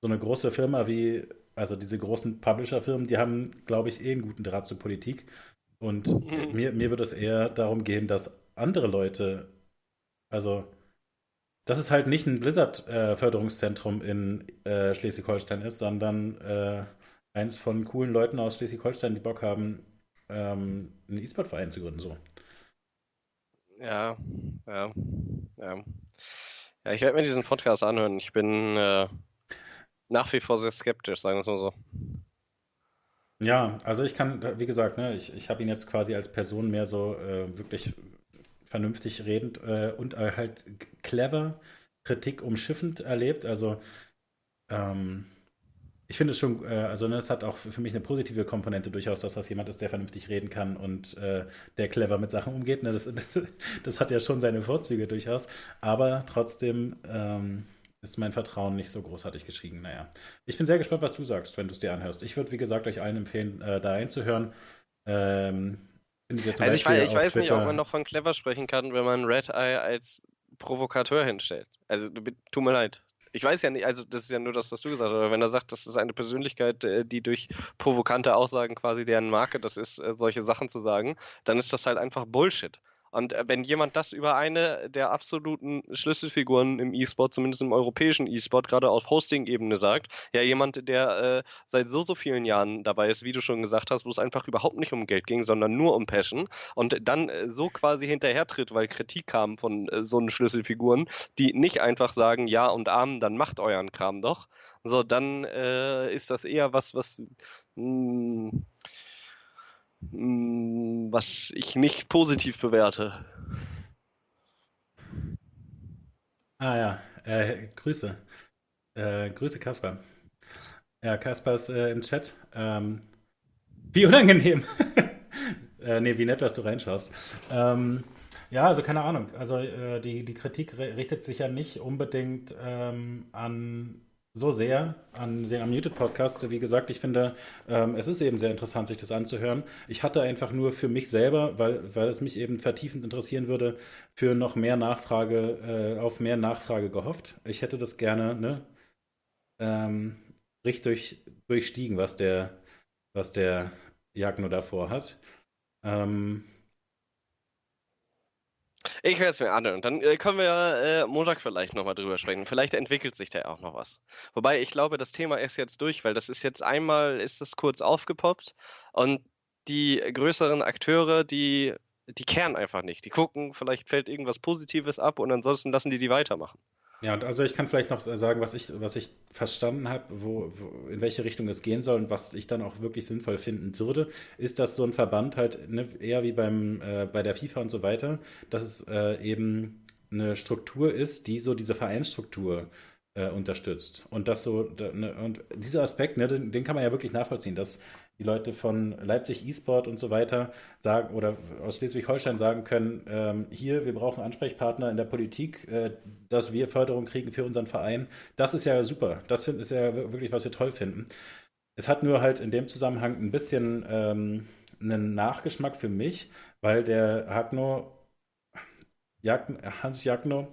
so eine große Firma wie also diese großen Publisher-Firmen, die haben, glaube ich, eh einen guten Draht zur Politik. Und mhm. mir, mir würde es eher darum gehen, dass andere Leute, also dass es halt nicht ein Blizzard-Förderungszentrum in äh, Schleswig-Holstein ist, sondern äh, eins von coolen Leuten aus Schleswig-Holstein, die Bock haben, ähm, einen E-Sport-Verein zu gründen. So. Ja, ja, ja. Ja, ich werde mir diesen Podcast anhören. Ich bin äh, nach wie vor sehr skeptisch, sagen wir es mal so. Ja, also ich kann, wie gesagt, ne, ich, ich habe ihn jetzt quasi als Person mehr so äh, wirklich vernünftig redend äh, und äh, halt clever, Kritik umschiffend erlebt. Also ähm, ich finde es schon, äh, also ne, es hat auch für mich eine positive Komponente durchaus, dass das jemand ist, der vernünftig reden kann und äh, der clever mit Sachen umgeht. Ne? Das, das, das, hat ja schon seine Vorzüge durchaus. Aber trotzdem ähm, ist mein Vertrauen nicht so großartig geschrieben. Naja, ich bin sehr gespannt, was du sagst, wenn du es dir anhörst. Ich würde, wie gesagt, euch allen empfehlen, äh, da einzuhören. Ähm, also ich weiß, ich weiß nicht, ob man noch von clever sprechen kann, wenn man Red Eye als Provokateur hinstellt. Also, tut mir leid. Ich weiß ja nicht, also das ist ja nur das, was du gesagt hast, aber wenn er sagt, das ist eine Persönlichkeit, äh, die durch provokante Aussagen quasi deren Marke das ist, äh, solche Sachen zu sagen, dann ist das halt einfach Bullshit. Und äh, wenn jemand das über eine der absoluten Schlüsselfiguren im E-Sport, zumindest im europäischen E-Sport, gerade auf Hosting-Ebene sagt, ja, jemand, der äh, seit so, so vielen Jahren dabei ist, wie du schon gesagt hast, wo es einfach überhaupt nicht um Geld ging, sondern nur um Passion und dann äh, so quasi hinterhertritt, weil Kritik kam von äh, so einen Schlüsselfiguren, die nicht einfach sagen, ja und Amen, dann macht euren Kram doch, so, dann äh, ist das eher was, was mh, hm, was ich nicht positiv bewerte. Ah ja, äh, Grüße. Äh, Grüße Kasper. Ja, Kasper ist äh, im Chat. Ähm, wie unangenehm. äh, nee, wie nett, dass du reinschaust. Ähm, ja, also keine Ahnung. Also äh, die, die Kritik richtet sich ja nicht unbedingt ähm, an so sehr an den Unmuted Podcast. Wie gesagt, ich finde, ähm, es ist eben sehr interessant, sich das anzuhören. Ich hatte einfach nur für mich selber, weil, weil es mich eben vertiefend interessieren würde, für noch mehr Nachfrage, äh, auf mehr Nachfrage gehofft. Ich hätte das gerne, ne, ähm, richtig durchstiegen, was der, was der Jagno davor hat. Ähm, ich werde es mir anhören. Dann äh, können wir äh, Montag vielleicht nochmal drüber sprechen. Vielleicht entwickelt sich da auch noch was. Wobei ich glaube, das Thema ist jetzt durch, weil das ist jetzt einmal, ist das kurz aufgepoppt und die größeren Akteure, die, die kehren einfach nicht. Die gucken, vielleicht fällt irgendwas Positives ab und ansonsten lassen die die weitermachen. Ja, und also ich kann vielleicht noch sagen, was ich, was ich verstanden habe, wo, wo, in welche Richtung es gehen soll und was ich dann auch wirklich sinnvoll finden würde, ist, dass so ein Verband halt ne, eher wie beim, äh, bei der FIFA und so weiter, dass es äh, eben eine Struktur ist, die so diese Vereinsstruktur äh, unterstützt. Und das so, ne, und dieser Aspekt, ne, den, den, kann man ja wirklich nachvollziehen, dass die Leute von Leipzig E-Sport und so weiter sagen oder aus Schleswig-Holstein sagen können, ähm, hier, wir brauchen Ansprechpartner in der Politik, äh, dass wir Förderung kriegen für unseren Verein. Das ist ja super. Das ist ja wirklich, was wir toll finden. Es hat nur halt in dem Zusammenhang ein bisschen ähm, einen Nachgeschmack für mich, weil der Hagno, Jag, Hans Jagno,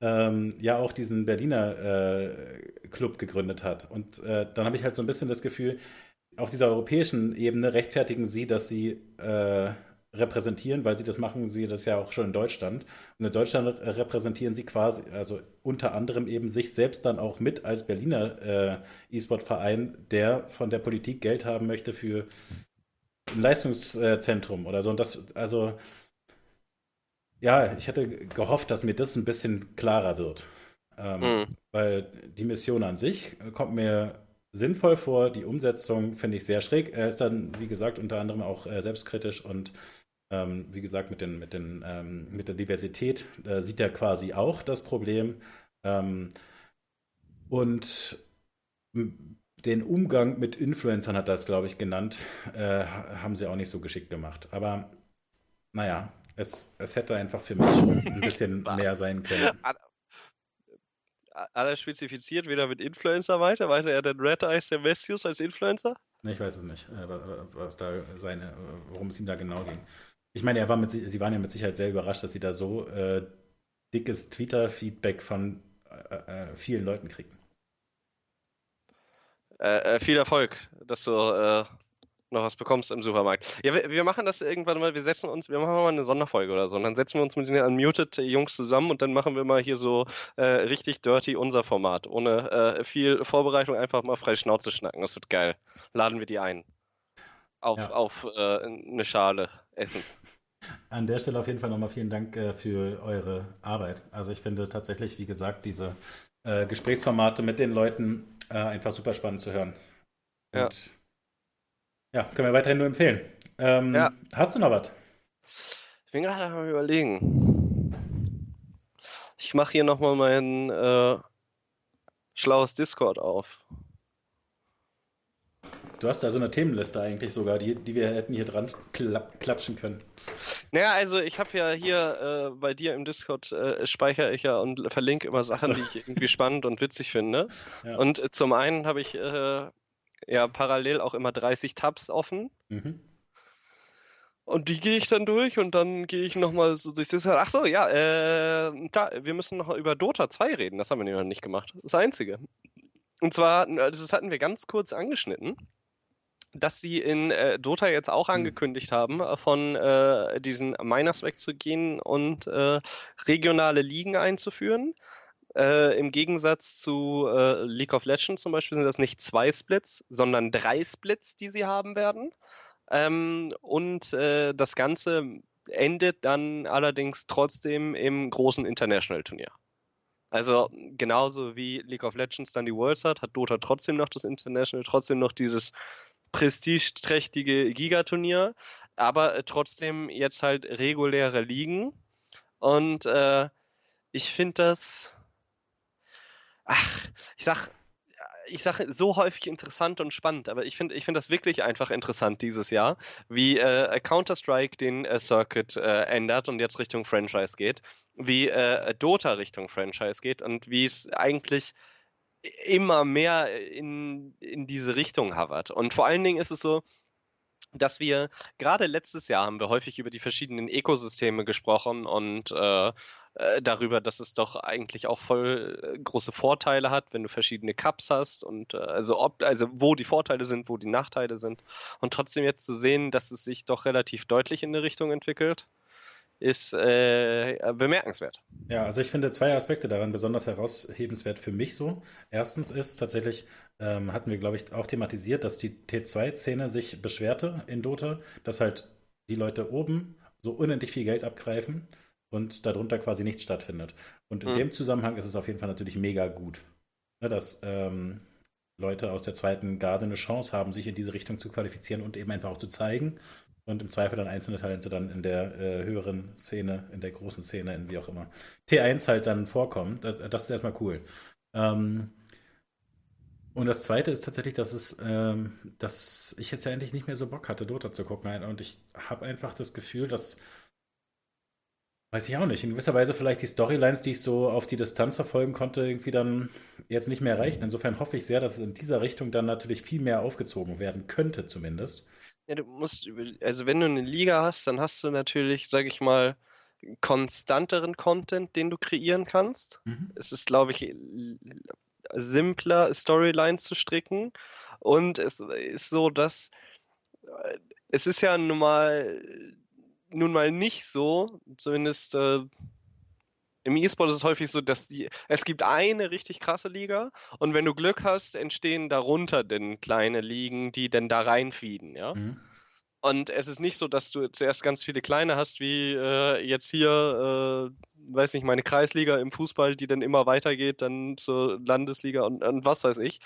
ähm, ja auch diesen Berliner äh, Club gegründet hat. Und äh, dann habe ich halt so ein bisschen das Gefühl, auf dieser europäischen Ebene rechtfertigen sie, dass sie äh, repräsentieren, weil sie das machen, sie das ja auch schon in Deutschland. Und in Deutschland repräsentieren sie quasi, also unter anderem eben sich selbst dann auch mit als Berliner äh, E-Sport-Verein, der von der Politik Geld haben möchte für ein Leistungszentrum oder so. Und das, also, ja, ich hätte gehofft, dass mir das ein bisschen klarer wird. Ähm, mhm. Weil die Mission an sich kommt mir sinnvoll vor. Die Umsetzung finde ich sehr schräg. Er ist dann, wie gesagt, unter anderem auch äh, selbstkritisch und ähm, wie gesagt, mit, den, mit, den, ähm, mit der Diversität äh, sieht er quasi auch das Problem. Ähm, und den Umgang mit Influencern hat das, glaube ich, genannt, äh, haben sie auch nicht so geschickt gemacht. Aber naja, es, es hätte einfach für mich ein bisschen mehr sein können alles spezifiziert, wieder mit Influencer weiter? Weiter er denn Red Eyes der Messius als Influencer? Ich weiß es nicht, äh, was da seine, worum es ihm da genau ging. Ich meine, er war mit, sie waren ja mit Sicherheit sehr überrascht, dass sie da so äh, dickes Twitter-Feedback von äh, äh, vielen Leuten kriegen. Äh, viel Erfolg, dass du noch was bekommst im Supermarkt. Ja, wir, wir, machen das irgendwann mal, wir setzen uns, wir machen mal eine Sonderfolge oder so und dann setzen wir uns mit den Unmuted-Jungs zusammen und dann machen wir mal hier so äh, richtig dirty unser Format. Ohne äh, viel Vorbereitung einfach mal frei Schnauze schnacken. Das wird geil. Laden wir die ein. Auf, ja. auf äh, eine Schale essen. An der Stelle auf jeden Fall nochmal vielen Dank äh, für eure Arbeit. Also ich finde tatsächlich, wie gesagt, diese äh, Gesprächsformate mit den Leuten äh, einfach super spannend zu hören. Und ja, können wir weiterhin nur empfehlen. Ähm, Ja. Hast du noch was? Ich bin gerade am überlegen. Ich mache hier nochmal mein äh, schlaues Discord auf. Du hast also eine Themenliste eigentlich sogar, die, die wir hätten hier dran klatschen können. Naja, also ich habe ja hier äh, bei dir im Discord äh, speichere ich ja und verlinke immer Sachen, So. die ich irgendwie spannend und witzig finde. Ja. Und äh, zum einen habe ich äh, ja parallel auch immer 30 Tabs offen. Mhm. Und die gehe ich dann durch und dann gehe ich nochmal so durch das. Ach so, ja, äh, da, wir müssen noch über Dota 2 reden. Das haben wir noch nicht gemacht. Das Einzige. Und zwar, also das hatten wir ganz kurz angeschnitten, dass sie in äh, Dota jetzt auch Hm. angekündigt haben, äh, von äh, diesen Miners wegzugehen und äh, regionale Ligen einzuführen. Äh, Im Gegensatz zu äh, League of Legends zum Beispiel sind das nicht zwei Splits, sondern drei Splits, die sie haben werden. Ähm, und äh, das Ganze endet dann allerdings trotzdem im großen International-Turnier. Also genauso wie League of Legends dann die Worlds hat, hat Dota trotzdem noch das International, trotzdem noch dieses prestigeträchtige Gigaturnier, aber äh, trotzdem jetzt halt reguläre Ligen. Und äh, ich finde das, ach, ich sag, ich sage so häufig interessant und spannend, aber ich finde ich finde das wirklich einfach interessant dieses Jahr, wie äh, Counter-Strike den äh, Circuit äh, ändert und jetzt Richtung Franchise geht, wie äh, Dota Richtung Franchise geht und wie es eigentlich immer mehr in, in diese Richtung havert. Und vor allen Dingen ist es so, dass wir gerade letztes Jahr haben wir häufig über die verschiedenen Ökosysteme gesprochen und äh, äh, darüber, dass es doch eigentlich auch voll äh, große Vorteile hat, wenn du verschiedene Cups hast und äh, also ob also wo die Vorteile sind, wo die Nachteile sind und trotzdem jetzt zu sehen, dass es sich doch relativ deutlich in eine Richtung entwickelt, ist äh, bemerkenswert. Ja, also ich finde zwei Aspekte daran besonders heraushebenswert für mich so. Erstens ist tatsächlich, ähm, hatten wir, glaube ich, auch thematisiert, dass die T2-Szene sich beschwerte in Dota, dass halt die Leute oben so unendlich viel Geld abgreifen und darunter quasi nichts stattfindet. Und in Mhm. dem Zusammenhang ist es auf jeden Fall natürlich mega gut, ne, dass ähm, Leute aus der zweiten Garde eine Chance haben, sich in diese Richtung zu qualifizieren und eben einfach auch zu zeigen und im Zweifel dann einzelne Talente dann in der äh, höheren Szene, in der großen Szene, in wie auch immer, T1 halt dann vorkommen. Das, das ist erstmal cool. Ähm, und das Zweite ist tatsächlich, dass es, ähm, dass ich jetzt ja endlich nicht mehr so Bock hatte, Dota zu gucken. Und ich habe einfach das Gefühl, dass, weiß ich auch nicht, in gewisser Weise vielleicht die Storylines, die ich so auf die Distanz verfolgen konnte, irgendwie dann jetzt nicht mehr reichen. Insofern hoffe ich sehr, dass es in dieser Richtung dann natürlich viel mehr aufgezogen werden könnte, zumindest. Ja, du musst, also wenn du eine Liga hast, dann hast du natürlich, sag ich mal, konstanteren Content, den du kreieren kannst. Mhm. Es ist, glaube ich, simpler, Storylines zu stricken. Und es ist so, dass äh, es ist ja nun mal, nun mal nicht so, zumindest äh, im E-Sport ist es häufig so, dass die, es gibt eine richtig krasse Liga und wenn du Glück hast, entstehen darunter dann kleine Ligen, die dann da reinfeeden, ja. Mhm. Und es ist nicht so, dass du zuerst ganz viele kleine hast, wie äh, jetzt hier, äh, weiß nicht, meine Kreisliga im Fußball, die dann immer weitergeht, dann zur Landesliga und, und was weiß ich,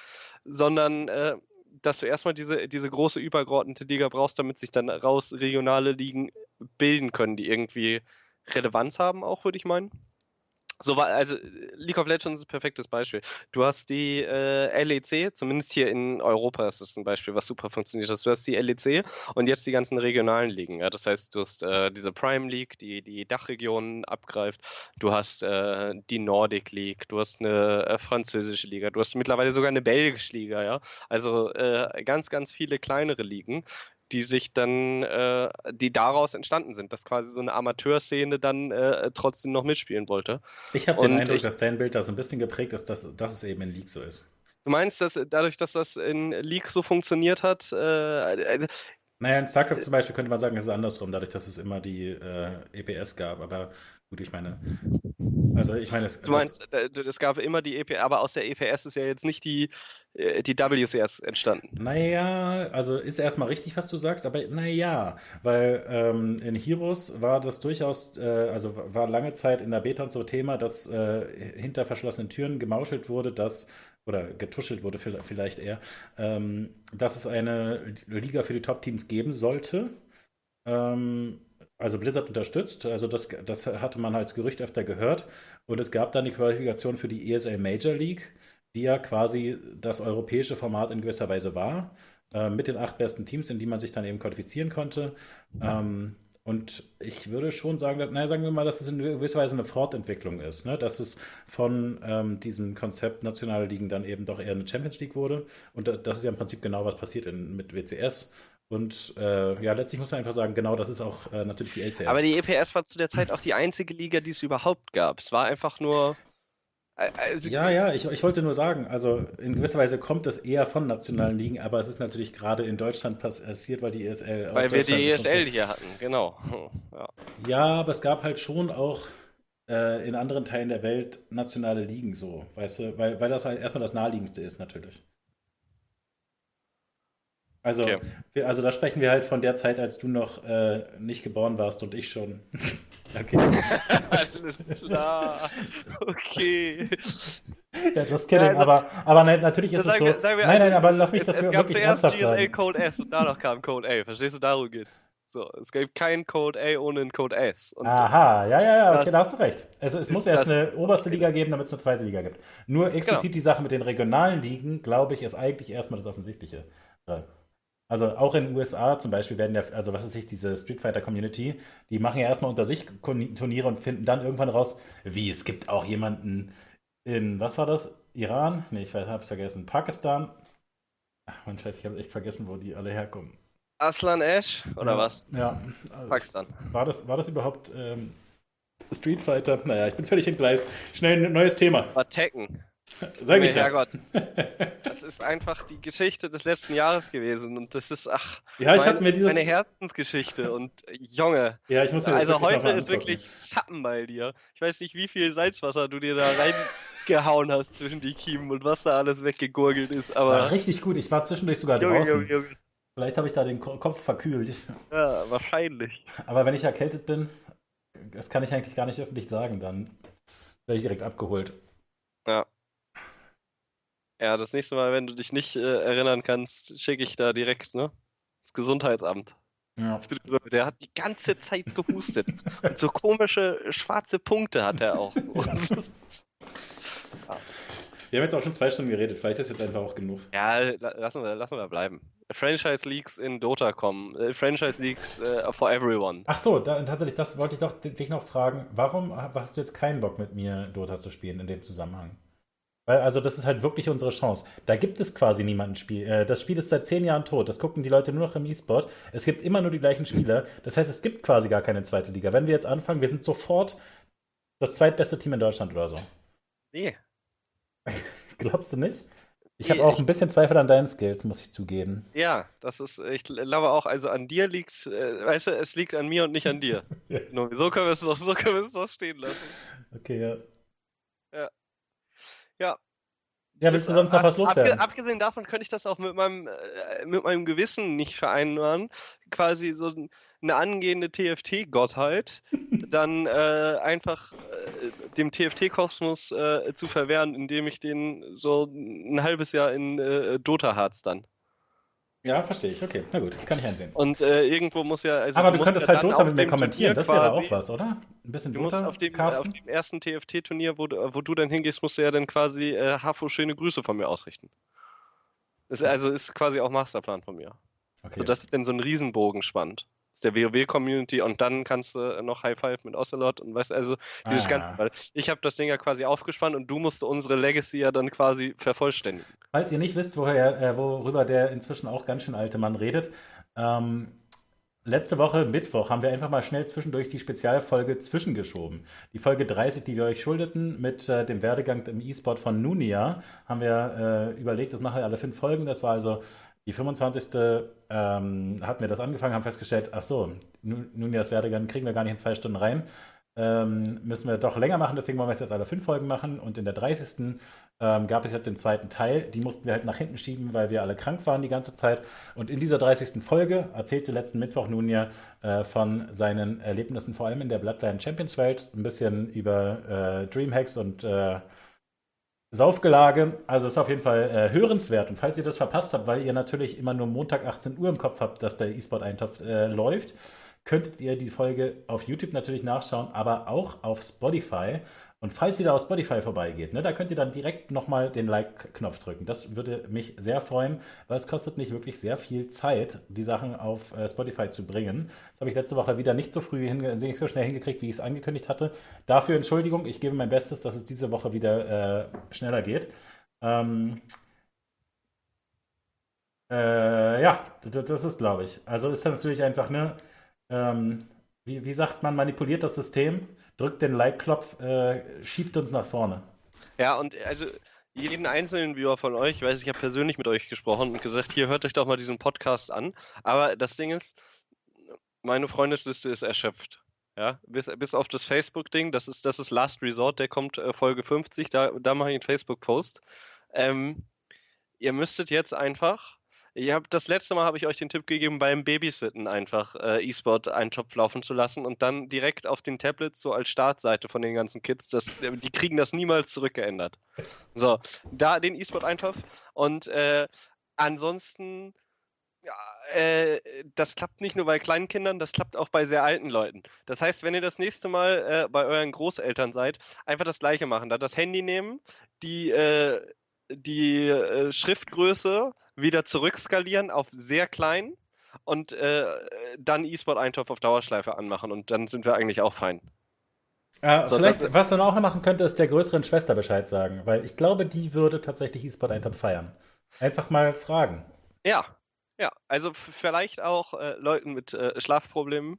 sondern äh, dass du erstmal diese, diese große übergeordnete Liga brauchst, damit sich dann raus regionale Ligen bilden können, die irgendwie Relevanz haben, auch würde ich meinen. So war, also League of Legends ist ein perfektes Beispiel. Du hast die äh, LEC, zumindest hier in Europa ist das ein Beispiel, was super funktioniert hat. Du hast die LEC und jetzt die ganzen regionalen Ligen. Ja? Das heißt, du hast äh, diese Prime League, die die Dachregionen abgreift. Du hast äh, die Nordic League, du hast eine äh, französische Liga, du hast mittlerweile sogar eine belgische Liga. Ja, also äh, ganz, ganz viele kleinere Ligen die sich dann, äh, die daraus entstanden sind, dass quasi so eine Amateurszene dann äh, trotzdem noch mitspielen wollte. Ich habe den Eindruck, ich- dass dein Bild da so ein bisschen geprägt ist, dass, dass es eben in League so ist. Du meinst, dass dadurch, dass das in League so funktioniert hat, äh, also, Naja, in StarCraft zum Beispiel könnte man sagen, es ist andersrum, dadurch, dass es immer die äh, EPS gab. Aber gut, ich meine, Also ich meine, es, du meinst, es gab immer die EPS, aber aus der EPS ist ja jetzt nicht die, äh, die WCS entstanden. Naja, also ist erstmal richtig, was du sagst, aber naja, weil ähm, in Heroes war das durchaus, äh, also war lange Zeit in der Beta und so Thema, dass äh, hinter verschlossenen Türen gemauschelt wurde, dass oder getuschelt wurde vielleicht eher, ähm, dass es eine Liga für die Top-Teams geben sollte. Ähm, also Blizzard unterstützt. Also das, das hatte man als Gerücht öfter gehört. Und es gab dann die Qualifikation für die ESL Major League, die ja quasi das europäische Format in gewisser Weise war, äh, mit den acht besten Teams, in die man sich dann eben qualifizieren konnte. Ähm, und ich würde schon sagen, dass, naja, sagen wir mal, dass es in gewisser Weise eine Fortentwicklung ist, ne? dass es von ähm, diesem Konzept nationale Ligen dann eben doch eher eine Champions League wurde. Und das ist ja im Prinzip genau, was passiert in, mit WCS. Und äh, ja, letztlich muss man einfach sagen, genau das ist auch äh, natürlich die LCS. Aber die EPS war zu der Zeit auch die einzige Liga, die es überhaupt gab. Es war einfach nur. Also, ja, ja, ich, ich wollte nur sagen, also in gewisser Weise kommt das eher von nationalen Ligen, aber es ist natürlich gerade in Deutschland passiert, weil die ESL. Weil wir die ESL hier hatten, genau. Ja. ja, aber es gab halt schon auch äh, in anderen Teilen der Welt nationale Ligen so, weißt du, weil, weil das halt erstmal das naheliegendste ist natürlich. Also, okay. wir, also da sprechen wir halt von der Zeit, als du noch äh, nicht geboren warst und ich schon. okay. Alles klar. Okay. Ja, just kidding, ja, aber, aber nein, natürlich ist es so. Wir, nein, nein, aber lass mich das es, es wirklich ernsthaft sagen. Es gab zuerst GSA Code S und danach kam Code A. Verstehst du, darum geht's. So, es gibt keinen Code A ohne einen Code S. Und Aha, ja, ja, ja, okay, da hast du recht. Es, es muss erst eine oberste Liga geben, damit es eine zweite Liga gibt. Nur explizit genau. die Sache mit den regionalen Ligen, glaube ich, ist eigentlich erstmal das Offensichtliche. Also auch in den USA zum Beispiel werden ja, also was ist ich, diese Street Fighter Community, die machen ja erstmal unter sich Turniere und finden dann irgendwann raus, wie es gibt auch jemanden in, was war das? Iran? Nee, ich hab's vergessen. Pakistan? Ach, mein Scheiß, ich habe echt vergessen, wo die alle herkommen. Aslan Ash oder ja, was? Ja. Also, Pakistan. War das, war das überhaupt ähm, Street Fighter? Naja, ich bin völlig im Gleis. Schnell ein neues Thema. War Tekken. Sag ich ja. Herrgott. Das ist einfach die Geschichte des letzten Jahres gewesen und das ist, ach, ja, ich mein, mir dieses... meine Herzensgeschichte und Junge. Ja, ich muss mir das Also heute ist wirklich Zappen bei dir. Ich weiß nicht, wie viel Salzwasser du dir da reingehauen hast zwischen die Kiemen und was da alles weggegurgelt ist, aber... Ja, richtig gut, ich war zwischendurch sogar Junge, draußen. Junge, Junge. Vielleicht habe ich da den Kopf verkühlt. Ja, wahrscheinlich. Aber wenn ich erkältet bin, das kann ich eigentlich gar nicht öffentlich sagen, dann werde ich direkt abgeholt. Ja. Ja, das nächste Mal, wenn du dich nicht äh, erinnern kannst, schicke ich da direkt, ne? Das Gesundheitsamt. Ja. Der hat die ganze Zeit gehustet. Und so komische schwarze Punkte hat er auch. Wir haben jetzt auch schon zwei Stunden geredet, vielleicht ist jetzt einfach auch genug. Ja, lassen wir, lassen wir bleiben. Franchise Leagues in Dota kommen. Äh, Franchise Leagues uh, for everyone. Ach so, da, tatsächlich, das wollte ich doch dich noch fragen. Warum hast du jetzt keinen Bock mit mir Dota zu spielen in dem Zusammenhang? Weil, also, das ist halt wirklich unsere Chance. Da gibt es quasi niemanden Spiel. Äh, das Spiel ist seit zehn Jahren tot. Das gucken die Leute nur noch im E-Sport. Es gibt immer nur die gleichen Spieler. Das heißt, es gibt quasi gar keine zweite Liga. Wenn wir jetzt anfangen, wir sind sofort das zweitbeste Team in Deutschland oder so. Nee. Glaubst du nicht? Ich nee, habe auch ein bisschen Zweifel an deinen Skills, muss ich zugeben. Ja, das ist, ich glaube auch, also an dir liegt, äh, weißt du, es liegt an mir und nicht an dir. ja. So können wir es doch, so können wir es doch stehen lassen. Okay. Ja. Ja. Ja, willst du sonst noch was loswerden? Abgesehen davon könnte ich das auch mit meinem, äh, mit meinem Gewissen nicht vereinbaren. Quasi so eine angehende TFT-Gottheit dann äh, einfach äh, dem TFT-Kosmos äh, zu verwehren, indem ich den so ein halbes Jahr in äh, Dota Harz dann. Ja, verstehe ich. Okay, na gut, kann ich einsehen. Und äh, irgendwo muss ja. Also Aber du, du könntest ja halt Dota mit mir kommentieren, das wäre auch was, oder? Ein bisschen du Dota. Musst auf, dem, auf dem ersten TFT-Turnier, wo, wo du dann hingehst, musst du ja dann quasi äh, Hafo schöne Grüße von mir ausrichten. Das, also ist quasi auch Masterplan von mir. Okay. So, das ist dann so ein Riesenbogen spannend der WoW-Community und dann kannst du noch High Five mit Ocelot und weißt also dieses ah. ganze, weil ich habe das Ding ja quasi aufgespannt und du musst unsere Legacy ja dann quasi vervollständigen. Falls ihr nicht wisst, woher, äh, worüber der inzwischen auch ganz schön alte Mann redet, ähm, Letzte Woche, Mittwoch, haben wir einfach mal schnell zwischendurch die Spezialfolge zwischengeschoben. Die Folge 30, die wir euch schuldeten, mit äh, dem Werdegang im E-Sport von Nunia, haben wir äh, überlegt, das machen wir alle fünf Folgen. Das war also die 25. Ähm, hatten wir das angefangen, haben festgestellt, ach so, nun, nun das Werdegang kriegen wir gar nicht in zwei Stunden rein. ähm, müssen wir doch länger machen, deswegen wollen wir es jetzt alle fünf Folgen machen. Und in der 30. Ähm, gab es jetzt den zweiten Teil. Die mussten wir halt nach hinten schieben, weil wir alle krank waren die ganze Zeit. Und in dieser 30. Folge erzählte letzten Mittwoch nun ja äh, von seinen Erlebnissen, vor allem in der Bloodline Champions Welt, ein bisschen über äh, Dreamhacks und äh, Saufgelage. Also ist auf jeden Fall äh, hörenswert. Und falls ihr das verpasst habt, weil ihr natürlich immer nur Montag 18 Uhr im Kopf habt, dass der E-Sport-Eintopf äh, läuft, könntet ihr die Folge auf YouTube natürlich nachschauen, aber auch auf Spotify. Und falls ihr da auf Spotify vorbeigeht, ne, da könnt ihr dann direkt nochmal den Like-Knopf drücken. Das würde mich sehr freuen, weil es kostet nicht wirklich sehr viel Zeit, die Sachen auf äh, Spotify zu bringen. Das habe ich letzte Woche wieder nicht so früh, nicht so schnell hingekriegt, wie ich es angekündigt hatte. Dafür Entschuldigung, ich gebe mein Bestes, dass es diese Woche wieder äh, schneller geht. Ähm, äh, ja, das, ist, glaube ich. Also ist natürlich einfach, ne, ähm, wie, wie sagt man, manipuliert das System, drückt den Like-Knopf, äh, schiebt uns nach vorne. Ja, und also jeden einzelnen Viewer von euch, ich weiß, ich habe persönlich mit euch gesprochen und gesagt, hier hört euch doch mal diesen Podcast an. Aber das Ding ist, meine Freundesliste ist erschöpft. Ja, bis, bis auf das Facebook-Ding, das ist, das ist Last Resort, der kommt äh, Folge 50, da, da mache ich einen Facebook-Post. Ähm, ihr müsstet jetzt einfach ich hab, das letzte Mal habe ich euch den Tipp gegeben, beim Babysitten einfach äh, E-Sport einen Topf laufen zu lassen und dann direkt auf den Tablets so als Startseite von den ganzen Kids. Das, die kriegen das niemals zurückgeändert. So, da den E-Sport-Eintopf und äh, ansonsten ja, äh, das klappt nicht nur bei kleinen Kindern, das klappt auch bei sehr alten Leuten. Das heißt, wenn ihr das nächste Mal äh, bei euren Großeltern seid, einfach das gleiche machen. Da das Handy nehmen, die, äh, die äh, Schriftgröße wieder zurückskalieren auf sehr klein und äh, dann E-Sport-Eintopf auf Dauerschleife anmachen und dann sind wir eigentlich auch fein. Äh, so, vielleicht, was man auch noch machen könnte, ist der größeren Schwester Bescheid sagen, weil ich glaube, die würde tatsächlich E-Sport-Eintopf feiern. Einfach mal fragen. Ja, ja, also vielleicht auch äh, Leuten mit äh, Schlafproblemen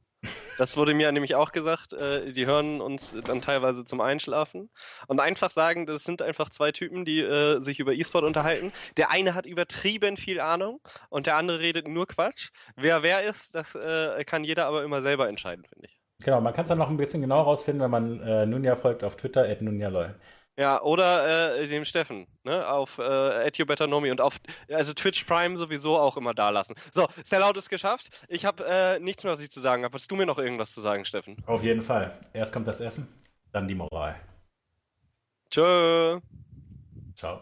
das wurde mir nämlich auch gesagt. Äh, die hören uns dann teilweise zum Einschlafen. Und einfach sagen, das sind einfach zwei Typen, die äh, sich über E-Sport unterhalten. Der eine hat übertrieben viel Ahnung und der andere redet nur Quatsch. Wer wer ist, das äh, kann jeder aber immer selber entscheiden, finde ich. Genau, man kann es dann noch ein bisschen genau rausfinden, wenn man äh, Nunja folgt auf Twitter, at Nunjalol. Ja, oder äh, dem Steffen, ne, auf äh, Nomi und auf, also Twitch Prime sowieso auch immer da lassen. So, Sellout ist geschafft. Ich habe äh, nichts mehr, was ich zu sagen habe. Hast du mir noch irgendwas zu sagen, Steffen? Auf jeden Fall. Erst kommt das Essen, dann die Moral. Tschö. Ciao.